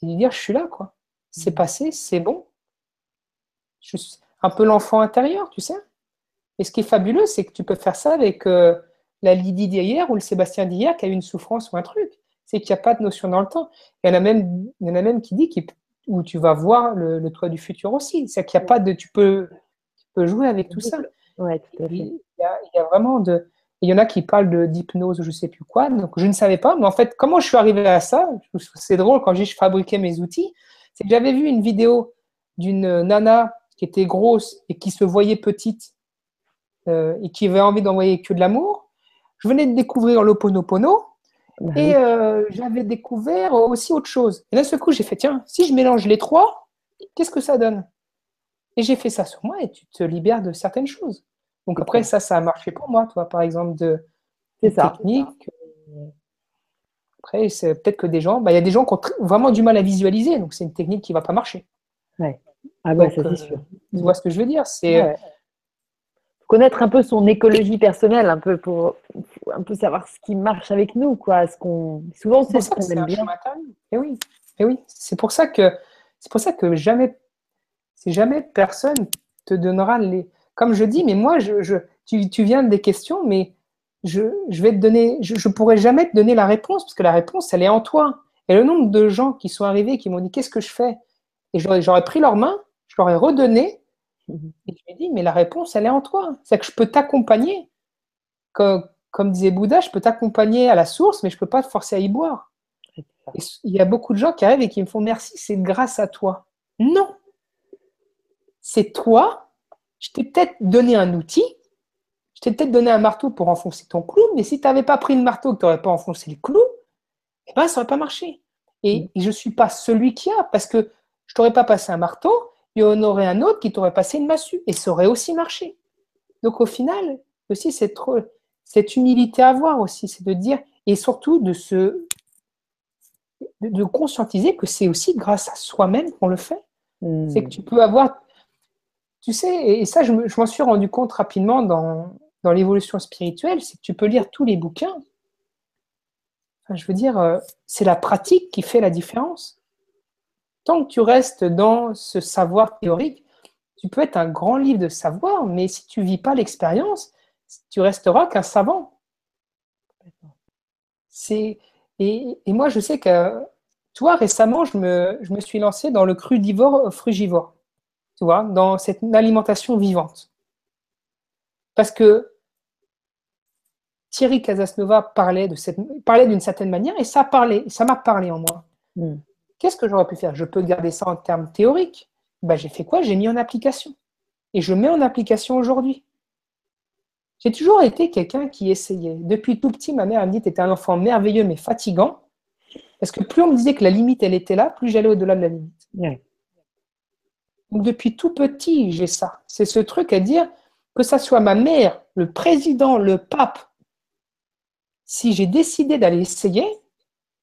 et lui dire je suis là, quoi. C'est mmh. passé, c'est bon. Je suis un peu l'enfant intérieur, tu sais. Et ce qui est fabuleux, c'est que tu peux faire ça avec euh, la Lydie d'hier ou le Sébastien d'hier qui a eu une souffrance ou un truc. C'est qu'il n'y a pas de notion dans le temps. Il y en a même, il y en a même qui dit où tu vas voir le, toit du futur aussi. C'est qu'il n'y a pas de. Tu peux, tu peux jouer avec tout ça. Ouais, tout à fait. il, y a, il y a vraiment de il y en a qui parlent d'hypnose ou je ne sais plus quoi. Donc, je ne savais pas. Mais en fait, comment je suis arrivé à ça? C'est drôle quand je fabriquais mes outils. C'est que j'avais vu une vidéo d'une nana qui était grosse et qui se voyait petite euh, et qui avait envie d'envoyer que de l'amour. Je venais de découvrir l'Oponopono bah et euh, j'avais découvert aussi autre chose. Et d'un seul coup, j'ai fait tiens, si je mélange les trois, qu'est-ce que ça donne? Et j'ai fait ça sur moi et tu te libères de certaines choses. Donc après, ça, ça a marché pour moi, toi, par exemple, de, technique. Après, c'est peut-être que des gens, bah, il y a des gens qui ont vraiment du mal à visualiser, donc c'est une technique qui ne va pas marcher. Ouais. Ah ouais, ça c'est euh, sûr. Tu vois ce que je veux dire C'est connaître un peu son écologie personnelle, un peu pour un peu savoir ce qui marche avec nous, quoi. Ce qu'on souvent c'est ce qu'on aime bien. Et oui, et oui, c'est pour ça que c'est pour ça que jamais, c'est jamais personne te donnera les. Comme je dis, mais moi, je, tu, tu, viens des questions, mais je, je vais te donner, je, je pourrais jamais te donner la réponse parce que la réponse, elle est en toi. Et le nombre de gens qui sont arrivés, qui m'ont dit qu'est-ce que je fais, et j'aurais pris leurs mains, je leur ai redonné, et je lui ai dit, mais la réponse, elle est en toi. C'est que je peux t'accompagner. Comme, disait Bouddha, je peux t'accompagner à la source, mais je ne peux pas te forcer à y boire. il y a beaucoup de gens qui arrivent et qui me font merci, c'est grâce à toi. Non. C'est toi. Je t'ai peut-être donné un outil. Je t'ai peut-être donné un marteau pour enfoncer ton clou, mais si tu n'avais pas pris le marteau, que tu n'aurais pas enfoncé le clou, eh ben, ça n'aurait pas marché. Et, et je ne suis pas celui qui a, parce que je t'aurais pas passé un marteau, il y en aurait un autre qui t'aurait passé une massue et ça aurait aussi marché. Donc au final, aussi c'est trop cette humilité à avoir aussi, c'est de dire et surtout de se de, conscientiser que c'est aussi grâce à soi-même qu'on le fait. Hmm. C'est que tu peux avoir, tu sais, et ça je m'en suis rendu compte rapidement dans, l'évolution spirituelle, c'est que tu peux lire tous les bouquins. je veux dire, euh, c'est la pratique qui fait la différence tant que tu restes dans ce savoir théorique, tu peux être un grand livre de savoir, mais si tu ne vis pas l'expérience, tu resteras qu'un savant. C'est et, moi, je sais que, toi, récemment, je me, je me suis lancé dans le crudivore frugivore, tu vois, dans cette alimentation vivante. Parce que Thierry Casasnova parlait de cette, parlait d'une certaine manière et ça parlait, ça m'a parlé en moi. Hmm. Qu'est-ce que j'aurais pu faire? Je peux garder ça en termes théoriques. Ben, j'ai fait quoi? J'ai mis en application. Et je mets en application aujourd'hui. J'ai toujours été quelqu'un qui essayait. Depuis tout petit, ma mère me dit Tu étais un enfant merveilleux mais fatigant. Parce que plus on me disait que la limite, elle était là, plus j'allais au-delà de la limite. Donc, depuis tout petit, j'ai ça. C'est ce truc à dire que ça soit ma mère, le président, le pape. Si j'ai décidé d'aller essayer,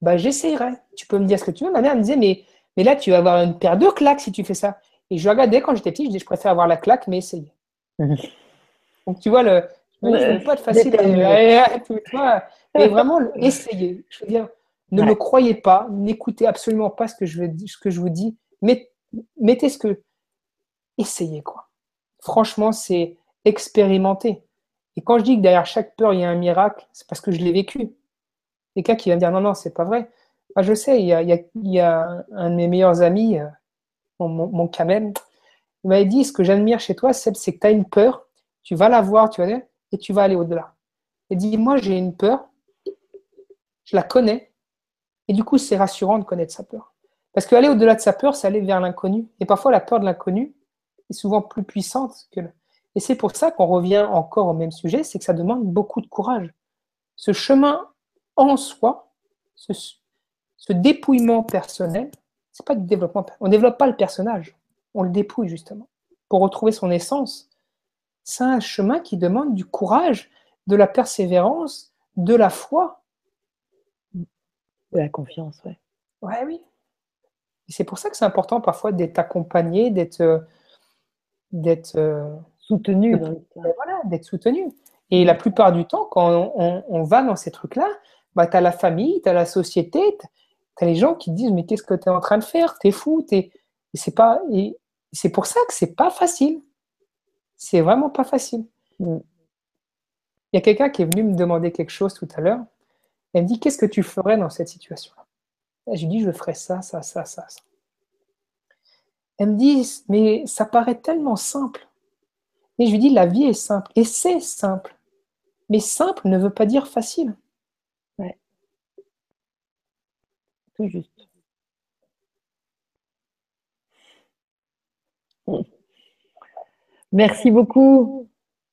bah, j'essayerai. Tu peux me dire ce que tu veux. Ma mère me disait, mais, mais là, tu vas avoir une paire de claques si tu fais ça. Et je regardais quand j'étais petit, je disais, je préfère avoir la claque, mais essayer. Donc, tu vois, le, ne pas être facile à mais vraiment, essayer. Je veux dire, ne me croyez pas, n'écoutez absolument pas ce que je, ce que je vous dis, mettez ce que. Essayez, quoi. Franchement, c'est expérimenter. Et quand je dis que derrière chaque peur, il y a un miracle, c'est parce que je l'ai vécu quelqu'un qui va me dire non, non, c'est pas vrai. Moi, je sais, il y, a, un de mes meilleurs amis, euh, mon, mon, il m'avait dit ce que j'admire chez toi, c'est que tu as une peur, tu vas la voir, tu vois, et tu vas aller au-delà. Il dit moi, j'ai une peur, je la connais, et du coup, c'est rassurant de connaître sa peur. Parce qu'aller au-delà de sa peur, c'est aller vers l'inconnu. Et parfois, la peur de l'inconnu est souvent plus puissante que le... Et c'est pour ça qu'on revient encore au même sujet, c'est que ça demande beaucoup de courage. Ce chemin en soi, ce, dépouillement personnel, c'est pas du développement. On ne développe pas le personnage, on le dépouille justement pour retrouver son essence. C'est un chemin qui demande du courage, de la persévérance, de la foi. De la confiance, ouais. Ouais, oui. Et c'est pour ça que c'est important parfois d'être accompagné, d'être d'être euh, soutenu. voilà, d'être soutenu. Et la plupart du temps, quand on va dans ces trucs-là, bah, tu as la famille, tu as la société, tu as les gens qui disent Mais qu'est-ce que tu es en train de faire? Tu es fou es... C'est pas... c'est pour ça que c'est pas facile. C'est vraiment pas facile. Mm. Il y a quelqu'un qui est venu me demander quelque chose tout à l'heure. Elle me dit Qu'est-ce que tu ferais dans cette situation-là Je lui dis Je ferais ça, ça, ça, ça, ça. Elle me dit Mais ça paraît tellement simple. Et je lui dis La vie est simple. Et c'est simple. Mais simple ne veut pas dire facile. juste. Merci beaucoup.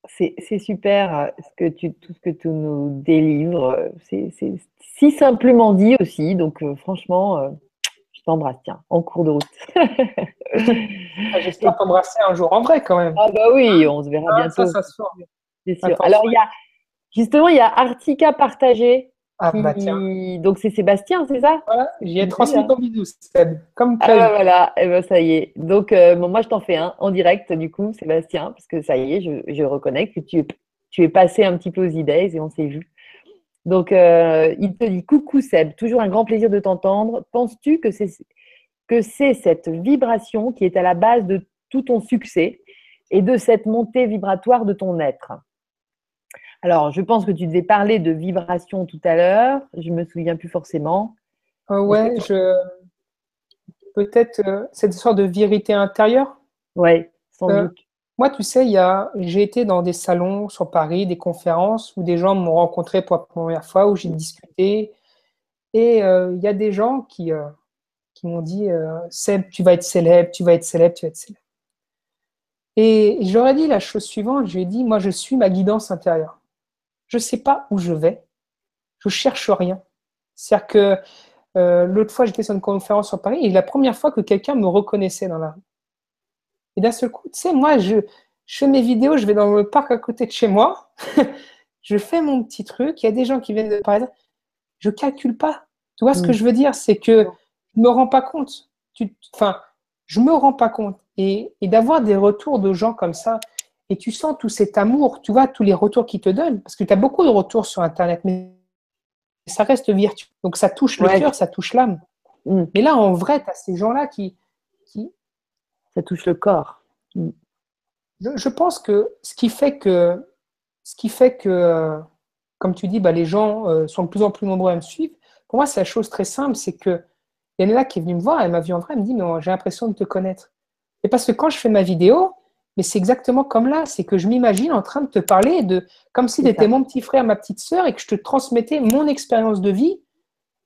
C'est super euh, tout ce que tu nous délivres. C'est si simplement dit aussi. Donc, euh, franchement, euh, t'embrasse, tiens, en cours de route. Ah, j'espère t'embrasser un jour en vrai quand même. Ah, bah oui, on se verra ah, bientôt. Ça, ça C'est sûr. Alors, il y a, justement, il y a Artica partagé Ah, bah, donc c'est Sébastien, c'est ça? Voilà, j'y ai transmis ton bisou, Seb. Comme ah bah, voilà, et eh ben, ça y est. Donc euh, moi je t'en fais un en direct du coup, Sébastien, parce que ça y est, je, je reconnais que tu, tu es passé un petit peu aux idées et on s'est vu. Donc euh, il te dit coucou Seb, toujours un grand plaisir de t'entendre. Penses-tu que c'est que c'est cette vibration qui est à la base de tout ton succès et de cette montée vibratoire de ton être? Alors, je pense que tu devais parler de vibration tout à l'heure. Je me souviens plus forcément. Euh, ouais, je... peut-être euh, cette sorte de vérité intérieure? Ouais, sans euh, doute. Moi, tu sais, j'ai été dans des salons sur Paris, des conférences où des gens m'ont rencontré pour la première fois, où j'ai discuté. Et il y a des gens qui, qui m'ont dit Seb, tu vas être célèbre, tu vas être célèbre, tu vas être célèbre. Et j'aurais dit la chose suivante, j'ai dit, moi je suis ma guidance intérieure je ne sais pas où je vais, je cherche rien. C'est-à-dire que euh, l'autre fois, j'étais sur une conférence sur Paris et la première fois que quelqu'un me reconnaissait dans la rue. Et d'un seul coup, tu sais, moi, je, fais mes vidéos, je vais dans le parc à côté de chez moi, je fais mon petit truc, il y a des gens qui viennent de Paris, je calcule pas. Tu vois ce que mm. je veux dire? C'est que je me rends pas compte. enfin, je me rends pas compte. et d'avoir des retours de gens comme ça, et tu sens tout cet amour, tu vois, tous les retours qu'ils te donnent, parce que tu as beaucoup de retours sur Internet, mais ça reste virtuel. Donc ça touche le cœur, ça touche l'âme. Mm. Mais là, en vrai, tu as ces gens-là qui, qui... Ça touche le corps. Mm. Je, pense que ce qui fait que, ce qui fait que comme tu dis, bah, les gens euh, sont de plus en plus nombreux à me suivre, pour moi, c'est la chose très simple, c'est que il y en a qui est venue me voir, elle m'a vu en vrai, elle me dit, mais j'ai l'impression de te connaître. Et parce que quand je fais ma vidéo, mais c'est exactement comme là, c'est que je m'imagine en train de te parler de comme si tu étais mon petit frère, ma petite sœur, et que je te transmettais mon expérience de vie.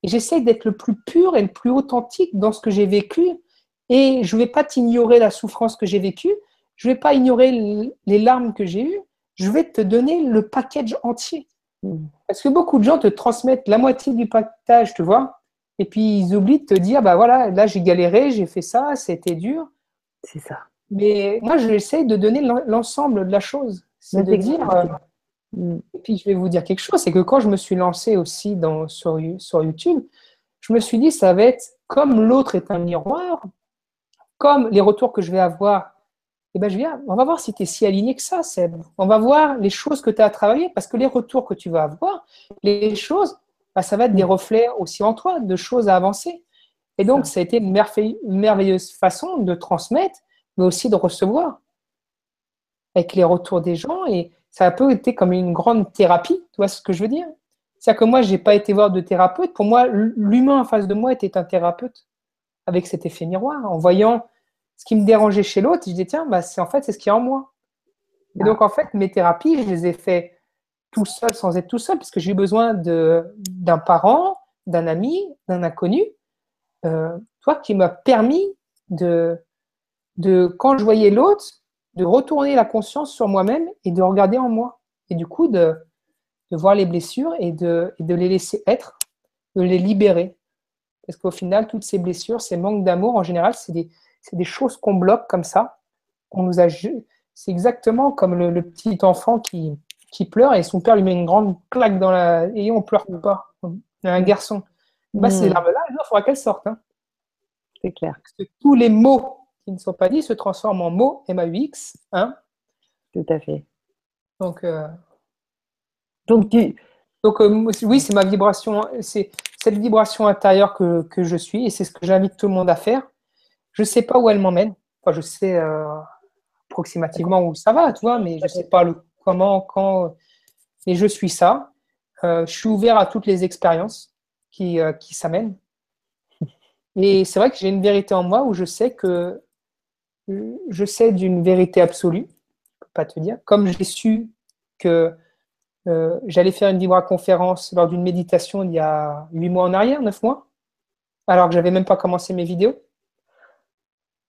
Et j'essaie d'être le plus pur et le plus authentique dans ce que j'ai vécu. Et je ne vais pas t'ignorer la souffrance que j'ai vécue, je ne vais pas ignorer les larmes que j'ai eues, je vais te donner le package entier. Mm. Parce que beaucoup de gens te transmettent la moitié du package, tu vois, et puis ils oublient de te dire, bah voilà, là j'ai galéré, j'ai fait ça, c'était dur. C'est ça. Mais moi, j'essaie de donner l'ensemble de la chose. C'est de dire. Euh, mm. et puis, je vais vous dire quelque chose c'est que quand je me suis lancé aussi dans, sur, sur YouTube, je me suis dit, ça va être comme l'autre est un miroir, comme les retours que je vais avoir. Eh ben, je viens, on va voir si tu es si aligné que ça, Seb. On va voir les choses que tu as à travailler parce que les retours que tu vas avoir, les choses, bah, ça va être des mm. reflets aussi en toi, de choses à avancer. Et donc, ça a été une merveilleuse façon de transmettre mais aussi de recevoir avec les retours des gens. Et ça a un peu été comme une grande thérapie, tu vois ce que je veux dire? C'est-à-dire que moi, je n'ai pas été voir de thérapeute. Pour moi, l'humain en face de moi était un thérapeute avec cet effet miroir. En voyant ce qui me dérangeait chez l'autre, je disais, tiens, bah, c'est en fait, c'est ce qui est en moi. Et donc, en fait, mes thérapies, je les ai fait tout seul, sans être tout seul, parce que j'ai eu besoin d'un parent, d'un ami, d'un inconnu, euh, toi, qui m'a permis de, de quand je voyais l'autre, de retourner la conscience sur moi-même et de regarder en moi. Et du coup, de, voir les blessures et de, de, les laisser être, de les libérer. Parce qu'au final, toutes ces blessures, ces manques d'amour, en général, c'est des, des, choses qu'on bloque comme ça. On nous a, c'est exactement comme le, petit enfant qui, qui, pleure et son père lui met une grande claque dans la. Et on pleure pas. Un garçon. Bah, Ces hmm. larmes-là, il faudra qu'elles sortent. Hein. C'est clair. Parce que tous les mots qui ne sont pas dits se transforment en mots M-A-U-X. Hein Tout à fait. Donc, euh, donc, donc euh, oui, c'est ma vibration, c'est cette vibration intérieure que, que je suis et c'est ce que j'invite tout le monde à faire. Je ne sais pas où elle m'emmène. Je sais euh, approximativement où ça va, tu vois, mais je ne sais pas comment, quand. Mais je suis ça. je suis ouvert à toutes les expériences qui, qui s'amènent. Et c'est vrai que j'ai une vérité en moi où je sais que je sais d'une vérité absolue, je peux pas te dire. Comme j'ai su que euh, j'allais faire une vibra-conférence lors d'une méditation il y a huit mois en arrière, neuf mois, alors que j'avais même pas commencé mes vidéos.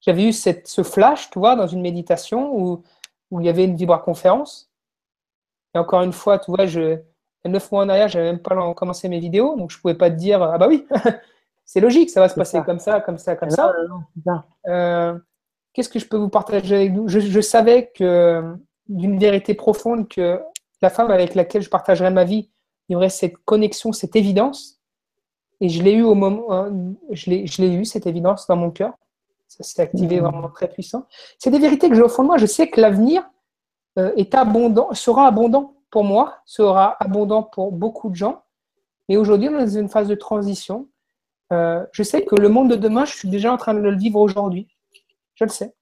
J'avais eu cette, ce flash, tu vois, dans une méditation où, où il y avait une vibra-conférence. Et encore une fois, tu vois, je, neuf mois en arrière, j'avais même pas commencé mes vidéos, donc je pouvais pas te dire, ah bah oui, c'est logique, ça va se passer comme ça, comme ça, comme ça. Euh, qu'est-ce que je peux vous partager avec vous je, savais que d'une vérité profonde que la femme avec laquelle je partagerais ma vie il y aurait cette connexion, cette évidence. Et je l'ai eu au moment, hein, je l'ai eu, cette évidence dans mon cœur. Ça s'est activé vraiment très puissant. C'est des vérités que j'ai au fond de moi. Je sais que l'avenir euh, sera abondant pour moi, sera abondant pour beaucoup de gens. Mais aujourd'hui, on est dans une phase de transition. Euh, je sais que le monde de demain, je suis déjà en train de le vivre aujourd'hui. Je le sais.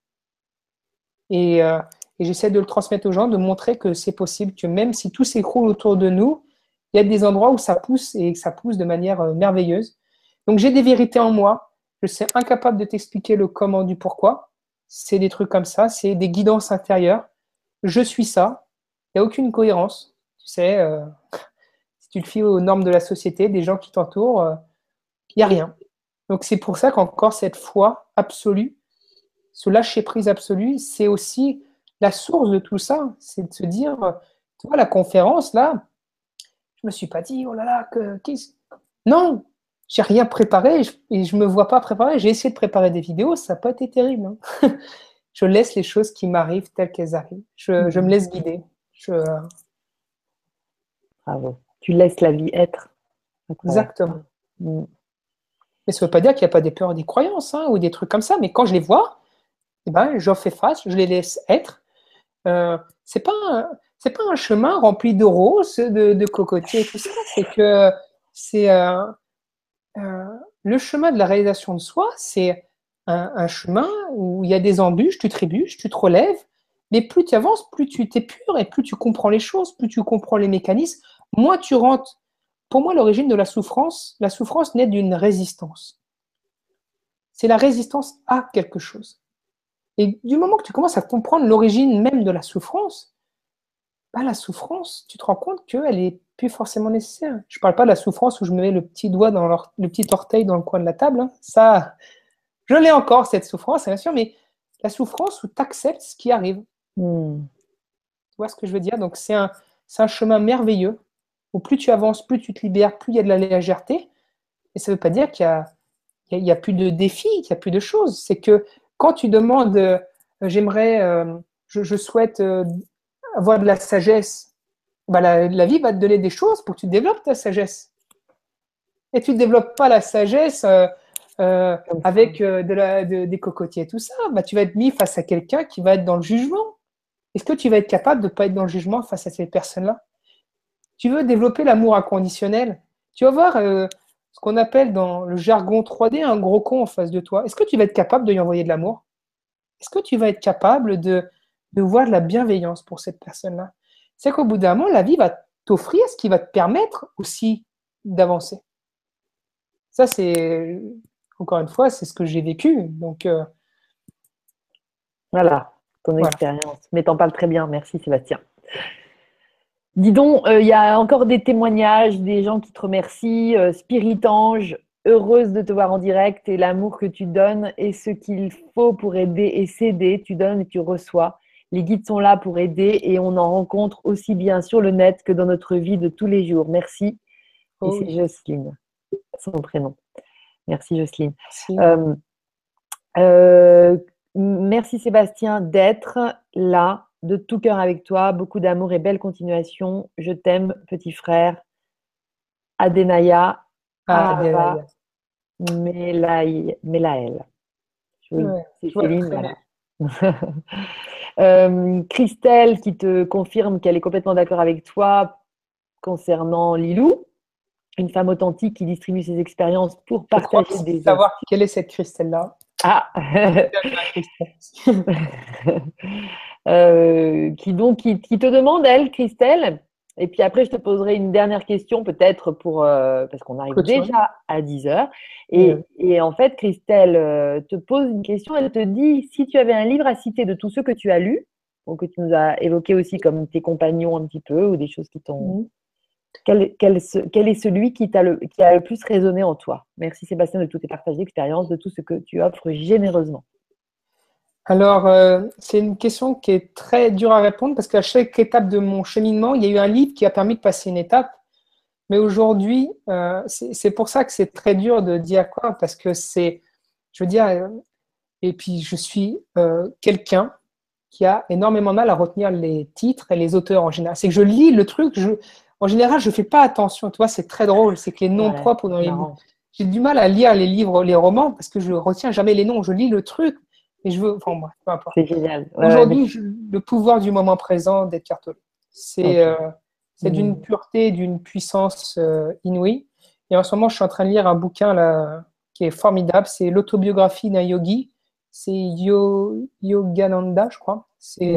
Et, euh, et j'essaie de le transmettre aux gens, de montrer que c'est possible, que même si tout s'écroule autour de nous, il y a des endroits où ça pousse et ça pousse de manière merveilleuse. Donc j'ai des vérités en moi. Je suis incapable de t'expliquer le comment du pourquoi. C'est des trucs comme ça, c'est des guidances intérieures. Je suis ça. Il n'y a aucune cohérence. Tu sais, euh, si tu le fies aux normes de la société, des gens qui t'entourent, euh, il n'y a rien. Donc c'est pour ça qu'encore cette foi absolue, ce lâcher prise absolu, c'est aussi la source de tout ça, c'est de se dire, tu vois, la conférence, là, je me suis pas dit, oh là là, que, qu'est-ce... Non, j'ai rien préparé et je, ne me vois pas préparer. J'ai essayé de préparer des vidéos, ça n'a pas été terrible. Hein. je laisse les choses qui m'arrivent telles qu'elles arrivent. Je, me laisse guider. Je... Bravo. Tu laisses la vie être. Exactement. Mm. Mais ça ne veut pas dire qu'il n'y a pas des peurs, des croyances hein, ou des trucs comme ça. Mais quand je les vois, eh ben, j'en fais face, je les laisse être. Euh, c'est pas c'est pas un chemin rempli de roses, de, de cocotiers et tout ça. C'est que c'est euh, le chemin de la réalisation de soi. C'est un, chemin où il y a des embûches, tu trébuches, tu te relèves. Mais plus tu avances, plus tu t'épures et plus tu comprends les choses, plus tu comprends les mécanismes, moins tu rentres. Pour moi, l'origine de la souffrance, la souffrance naît d'une résistance. C'est la résistance à quelque chose. Et du moment que tu commences à comprendre l'origine même de la souffrance, bah, la souffrance, tu te rends compte qu'elle n'est plus forcément nécessaire. Je ne parle pas de la souffrance où je me mets le petit doigt dans le petit orteil dans le coin de la table. Hein. Ça, je l'ai encore, cette souffrance, bien sûr, mais la souffrance où tu acceptes ce qui arrive. Hmm. Tu vois ce que je veux dire? Donc, c'est un, un chemin merveilleux où plus tu avances, plus tu te libères, plus il y a de la légèreté. Et ça ne veut pas dire qu'il n'y a, a, plus de défis, qu'il n'y a plus de choses. C'est que quand tu demandes, euh, j'aimerais, euh, je, souhaite euh, avoir de la sagesse, bah, la, vie va te donner des choses pour que tu développes ta sagesse. Et tu ne développes pas la sagesse avec de la, des cocotiers et tout ça. Bah, tu vas être mis face à quelqu'un qui va être dans le jugement. Est-ce que tu vas être capable de ne pas être dans le jugement face à cette personne-là Tu veux développer l'amour inconditionnel. Tu vas voir ce qu'on appelle dans le jargon 3D un gros con en face de toi. Est-ce que tu vas être capable de lui envoyer de l'amour? Est-ce que tu vas être capable de, de voir de la bienveillance pour cette personne-là C'est qu'au bout d'un moment, la vie va t'offrir ce qui va te permettre aussi d'avancer. Ça, c'est, encore une fois, c'est ce que j'ai vécu. Donc, euh, voilà, ton expérience. Mais t'en parles très bien. Merci, Sébastien. Dis donc, il euh, y a encore des témoignages, des gens qui te remercient. Euh, Spirit Ange, heureuse de te voir en direct et l'amour que tu donnes et ce qu'il faut pour aider et s'aider. Tu donnes et tu reçois. Les guides sont là pour aider et on en rencontre aussi bien sur le net que dans notre vie de tous les jours. Merci. Et oh c'est Jocelyne, son prénom. Merci Jocelyne. Euh, merci Sébastien d'être là de tout cœur avec toi. Beaucoup d'amour et belle continuation. Je t'aime, petit frère. Adenaya, ah, Ava, Melaël. Oui, c'est Céline, euh, Christelle qui te confirme qu'elle est complètement d'accord avec toi concernant Lilou, une femme authentique qui distribue ses expériences pour partager des. Savoir quelle est cette Christelle-là. Ah Euh, qui donc qui, te demande, elle, Christelle, et puis après, je te poserai une dernière question peut-être pour euh, parce qu'on arrive déjà à 10 heures. Et, et, en fait, Christelle euh, te pose une question. Elle te dit si tu avais un livre à citer de tous ceux que tu as lus, donc que tu nous as évoqué aussi comme tes compagnons un petit peu ou des choses qui t'ont. Mmh. Quel, quel, quel, est celui qui, le, qui a le plus résonné en toi? Merci Sébastien de toutes tes partages d'expérience, de tout ce que tu offres généreusement. Alors, euh, c'est une question qui est très dure à répondre parce qu'à chaque étape de mon cheminement, il y a eu un livre qui a permis de passer une étape. Mais aujourd'hui, euh, c'est pour ça que c'est très dur de dire quoi, parce que c'est, je veux dire, euh, et puis je suis quelqu'un qui a énormément mal à retenir les titres et les auteurs en général. C'est que je lis le truc, je, en général, je fais pas attention. Tu vois, c'est très drôle. C'est que les noms propres dans les j'ai du mal à lire les livres, les romans parce que je retiens jamais les noms. Je lis le truc, mais je veux. Enfin, peu importe. C'est génial. Aujourd'hui, le pouvoir du moment présent d'Edgar Tolle. C'est euh, c'est d'une hmm. pureté, d'une puissance euh, inouïe. Et en ce moment, je suis en train de lire un bouquin là, qui est formidable. C'est l'autobiographie d'un yogi. C'est Yogananda, je crois. C'est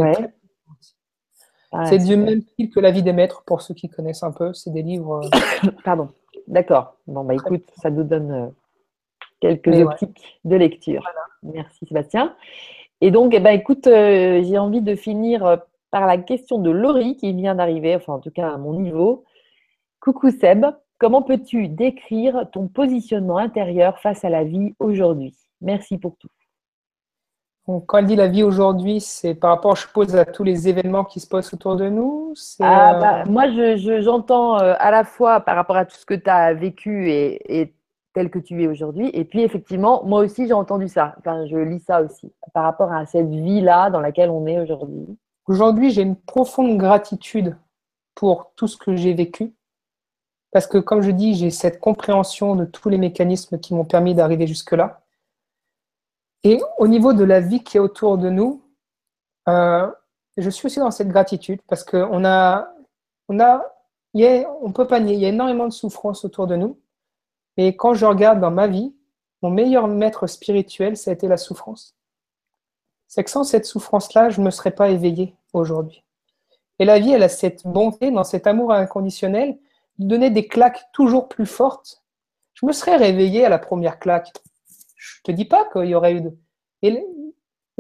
du même style que La vie des maîtres, pour ceux qui connaissent un peu. C'est des livres. Euh, Pardon. D'accord. Bon, bah écoute, ça nous donne quelques optiques de lecture. Merci Sébastien. Et donc, eh ben, écoute, j'ai envie de finir par la question de Laurie qui vient d'arriver, enfin en tout cas à mon niveau. Coucou Seb, comment peux-tu décrire ton positionnement intérieur face à la vie aujourd'hui? Merci pour tout. quand elle dit la vie aujourd'hui, c'est par rapport, je suppose, à tous les événements qui se passent autour de nous ah, bah, euh, Moi, j'entends je, euh, à la fois par rapport à tout ce que tu as vécu et, et, tel que tu es aujourd'hui. Et puis, effectivement, moi aussi, j'ai entendu ça. Enfin, je lis ça aussi par rapport à cette vie-là dans laquelle on est aujourd'hui. Aujourd'hui, j'ai une profonde gratitude pour tout ce que j'ai vécu. Parce que, comme je dis, j'ai cette compréhension de tous les mécanismes qui m'ont permis d'arriver jusque-là. Et au niveau de la vie qui est autour de nous, euh, je suis aussi dans cette gratitude parce qu'on a, on a, on peut pas nier, il y a énormément de souffrance autour de nous. Et quand je regarde dans ma vie, mon meilleur maître spirituel, ça a été la souffrance c'est que sans cette souffrance-là, je ne me serais pas éveillé aujourd'hui. Et la vie, elle a cette bonté, dans cet amour inconditionnel, de donner des claques toujours plus fortes. Je me serais réveillé à la première claque. Je te dis pas qu'il y aurait eu de... Et,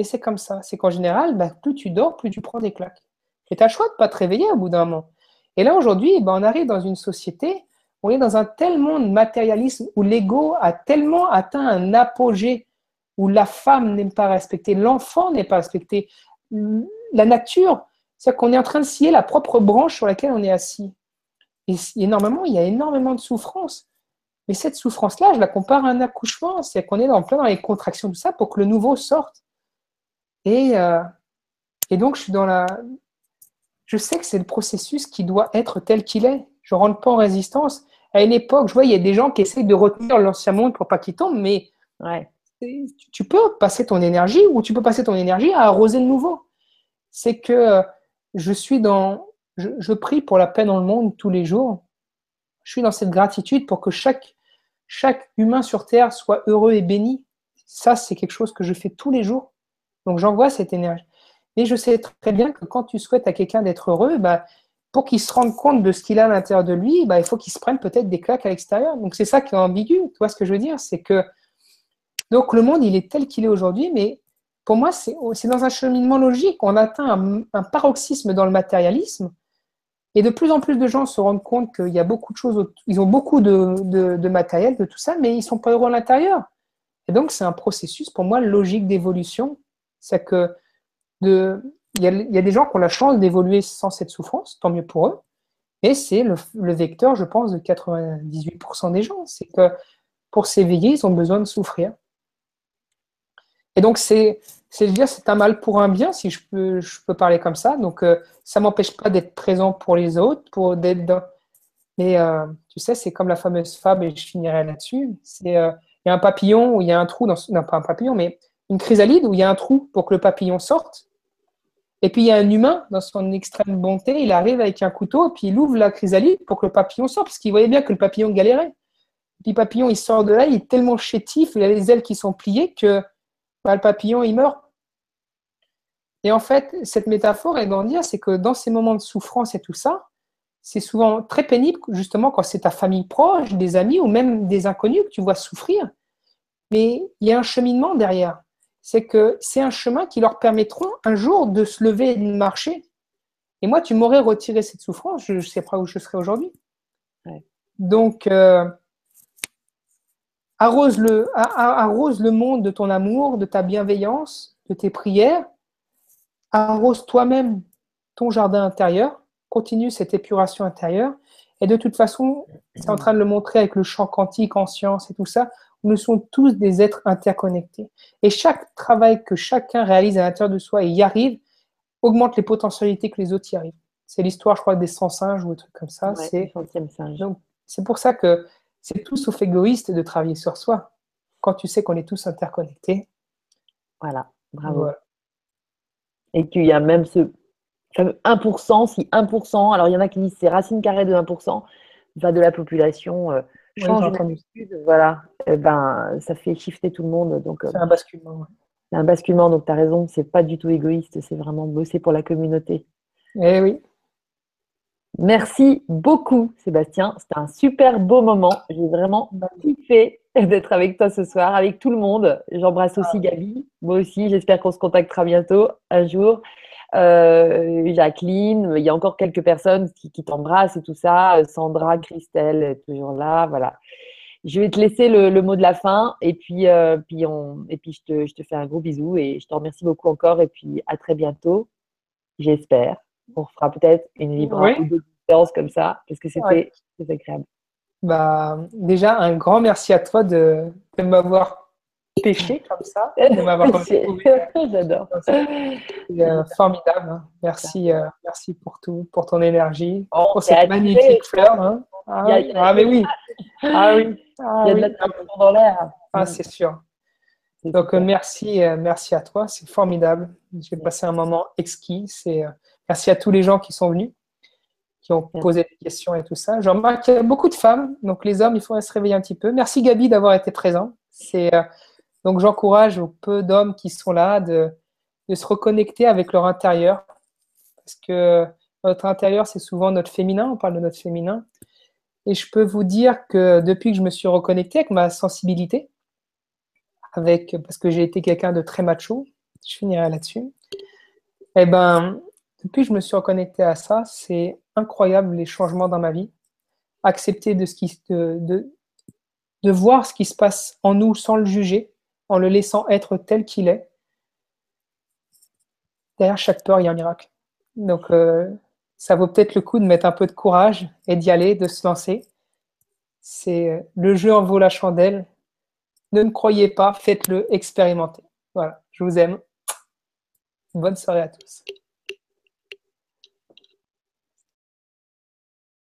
c'est comme ça. C'est qu'en général, bah, plus tu dors, plus tu prends des claques. Et tu as le choix de ne pas te réveiller au bout d'un moment. Et là, aujourd'hui, bah, on arrive dans une société, on est dans un tel monde matérialisme où l'ego a tellement atteint un apogée où la femme n'est pas respectée, l'enfant n'est pas respecté, la nature, c'est qu'on est en train de scier la propre branche sur laquelle on est assis. Et énormément, il y a énormément de souffrance. Mais cette souffrance-là, je la compare à un accouchement, c'est qu'on est en plein dans les contractions de ça pour que le nouveau sorte. Et, euh, et donc, je suis dans la. Je sais que c'est le processus qui doit être tel qu'il est. Je ne rentre pas en résistance. À une époque, je vois, il y a des gens qui essaient de retenir l'ancien monde pour pas qu'il tombe, mais ouais tu peux passer ton énergie ou tu peux passer ton énergie à arroser le nouveau. C'est que euh, je suis dans, je, prie pour la paix dans le monde tous les jours. Je suis dans cette gratitude pour que chaque, chaque humain sur Terre soit heureux et béni. Ça, c'est quelque chose que je fais tous les jours. Donc j'envoie cette énergie. Mais je sais très bien que quand tu souhaites à quelqu'un d'être heureux, bah, pour qu'il se rende compte de ce qu'il a à l'intérieur de lui, bah, il faut qu'il se prenne peut-être des claques à l'extérieur. Donc c'est ça qui est ambigu. Tu vois ce que je veux dire? C'est que donc le monde, il est tel qu'il est aujourd'hui, mais pour moi, c'est dans un cheminement logique. On atteint un, paroxysme dans le matérialisme. Et de plus en plus de gens se rendent compte qu'il y a beaucoup de choses, ils ont beaucoup de, matériel, de tout ça, mais ils ne sont pas heureux à l'intérieur. Et donc, c'est un processus, pour moi, logique d'évolution. C'est que il y, a, des gens qui ont la chance d'évoluer sans cette souffrance, tant mieux pour eux. Et c'est le, vecteur, je pense, de 98% des gens. C'est que pour s'éveiller, ils ont besoin de souffrir. Et donc, c'est, dire, c'est un mal pour un bien, si je peux, parler comme ça. Donc, euh, ça ne m'empêche pas d'être présent pour les autres, pour d'être. Mais euh, tu sais, c'est comme la fameuse fable, et je finirai là-dessus. C'est, euh, il y a un papillon où il y a un trou, non pas un papillon, mais une chrysalide où il y a un trou pour que le papillon sorte. Et puis, il y a un humain, dans son extrême bonté, il arrive avec un couteau, puis il ouvre la chrysalide pour que le papillon sorte, parce qu'il voyait bien que le papillon galérait. Puis, le papillon, il sort de là, il est tellement chétif, il a les ailes qui sont pliées que bah, le papillon, il meurt. Et en fait, cette métaphore est d'en dire, c'est que dans ces moments de souffrance et tout ça, c'est souvent très pénible, justement, quand c'est ta famille proche, des amis ou même des inconnus que tu vois souffrir. Mais il y a un cheminement derrière. C'est que c'est un chemin qui leur permettront un jour de se lever et de marcher. Et moi, tu m'aurais retiré cette souffrance, je ne sais pas où je serais aujourd'hui. Donc, euh, Arrose le, arrose le monde de ton amour, de ta bienveillance, de tes prières. Arrose toi-même ton jardin intérieur. Continue cette épuration intérieure. Et de toute façon, c'est en train de le montrer avec le champ quantique en science et tout ça. Nous sommes tous des êtres interconnectés. Et chaque travail que chacun réalise à l'intérieur de soi et y arrive augmente les potentialités que les autres y arrivent. C'est l'histoire, je crois, des 100 singes ou un truc comme ça. c'est c'est pour ça que c'est tout sauf égoïste de travailler sur soi. Quand tu sais qu'on est tous interconnectés. Voilà, bravo. Et qu'il y a même ce 1%, si 1%, alors il y en a qui disent c'est racine carrée de 1%, va de la population euh, change voilà, eh ben, ça fait shifter tout le monde. Donc, euh, c'est un basculement. C'est un basculement, donc tu as raison, c'est pas du tout égoïste, c'est vraiment bosser pour la communauté. Eh oui. Merci beaucoup, Sébastien. C'était un super beau moment. J'ai vraiment kiffé d'être avec toi ce soir, avec tout le monde. J'embrasse aussi ah. Gabi. Moi aussi, j'espère qu'on se contactera bientôt, un jour. Euh, Jacqueline, il y a encore quelques personnes qui, t'embrassent et tout ça. Sandra, Christelle, toujours là. Voilà. Je vais te laisser le, mot de la fin et puis, euh, puis, on, et puis je, te, je te fais un gros bisou et je te remercie beaucoup encore et puis à très bientôt, j'espère on fera peut-être une libre ou deux séances comme ça, parce que c'était agréable. Bah, déjà, un grand merci à toi de, m'avoir pêché comme ça, de m'avoir J'adore. Euh, formidable. Hein. Merci, euh, merci pour tout, pour ton énergie, oh, pour cette magnifique fleur. Hein. Ah, ah, mais oui. Ah oui. Ah, il y a de la dans l'air. Ah, c'est sûr. Donc, merci, euh, merci à toi. C'est formidable. J'ai passé un moment exquis. C'est Merci à tous les gens qui sont venus, qui ont posé des questions et tout ça. Je remarque qu'il y a beaucoup de femmes, donc les hommes, il faudrait se réveiller un petit peu. Merci Gabi d'avoir été présent. C'est, euh, donc j'encourage aux peu d'hommes qui sont là de, se reconnecter avec leur intérieur. Parce que notre intérieur, c'est souvent notre féminin, on parle de notre féminin. Et je peux vous dire que depuis que je me suis reconnecté avec ma sensibilité, avec, parce que j'ai été quelqu'un de très macho, je finirai là-dessus, eh ben, depuis que je me suis reconnecté à ça, c'est incroyable les changements dans ma vie. Accepter de, ce qui, de, de, voir ce qui se passe en nous sans le juger, en le laissant être tel qu'il est. Derrière chaque peur, il y a un miracle. Donc, euh, ça vaut peut-être le coup de mettre un peu de courage et d'y aller, de se lancer. C'est euh, le jeu en vaut la chandelle. Ne me croyez pas, faites-le, expérimentez. Voilà, je vous aime. Bonne soirée à tous.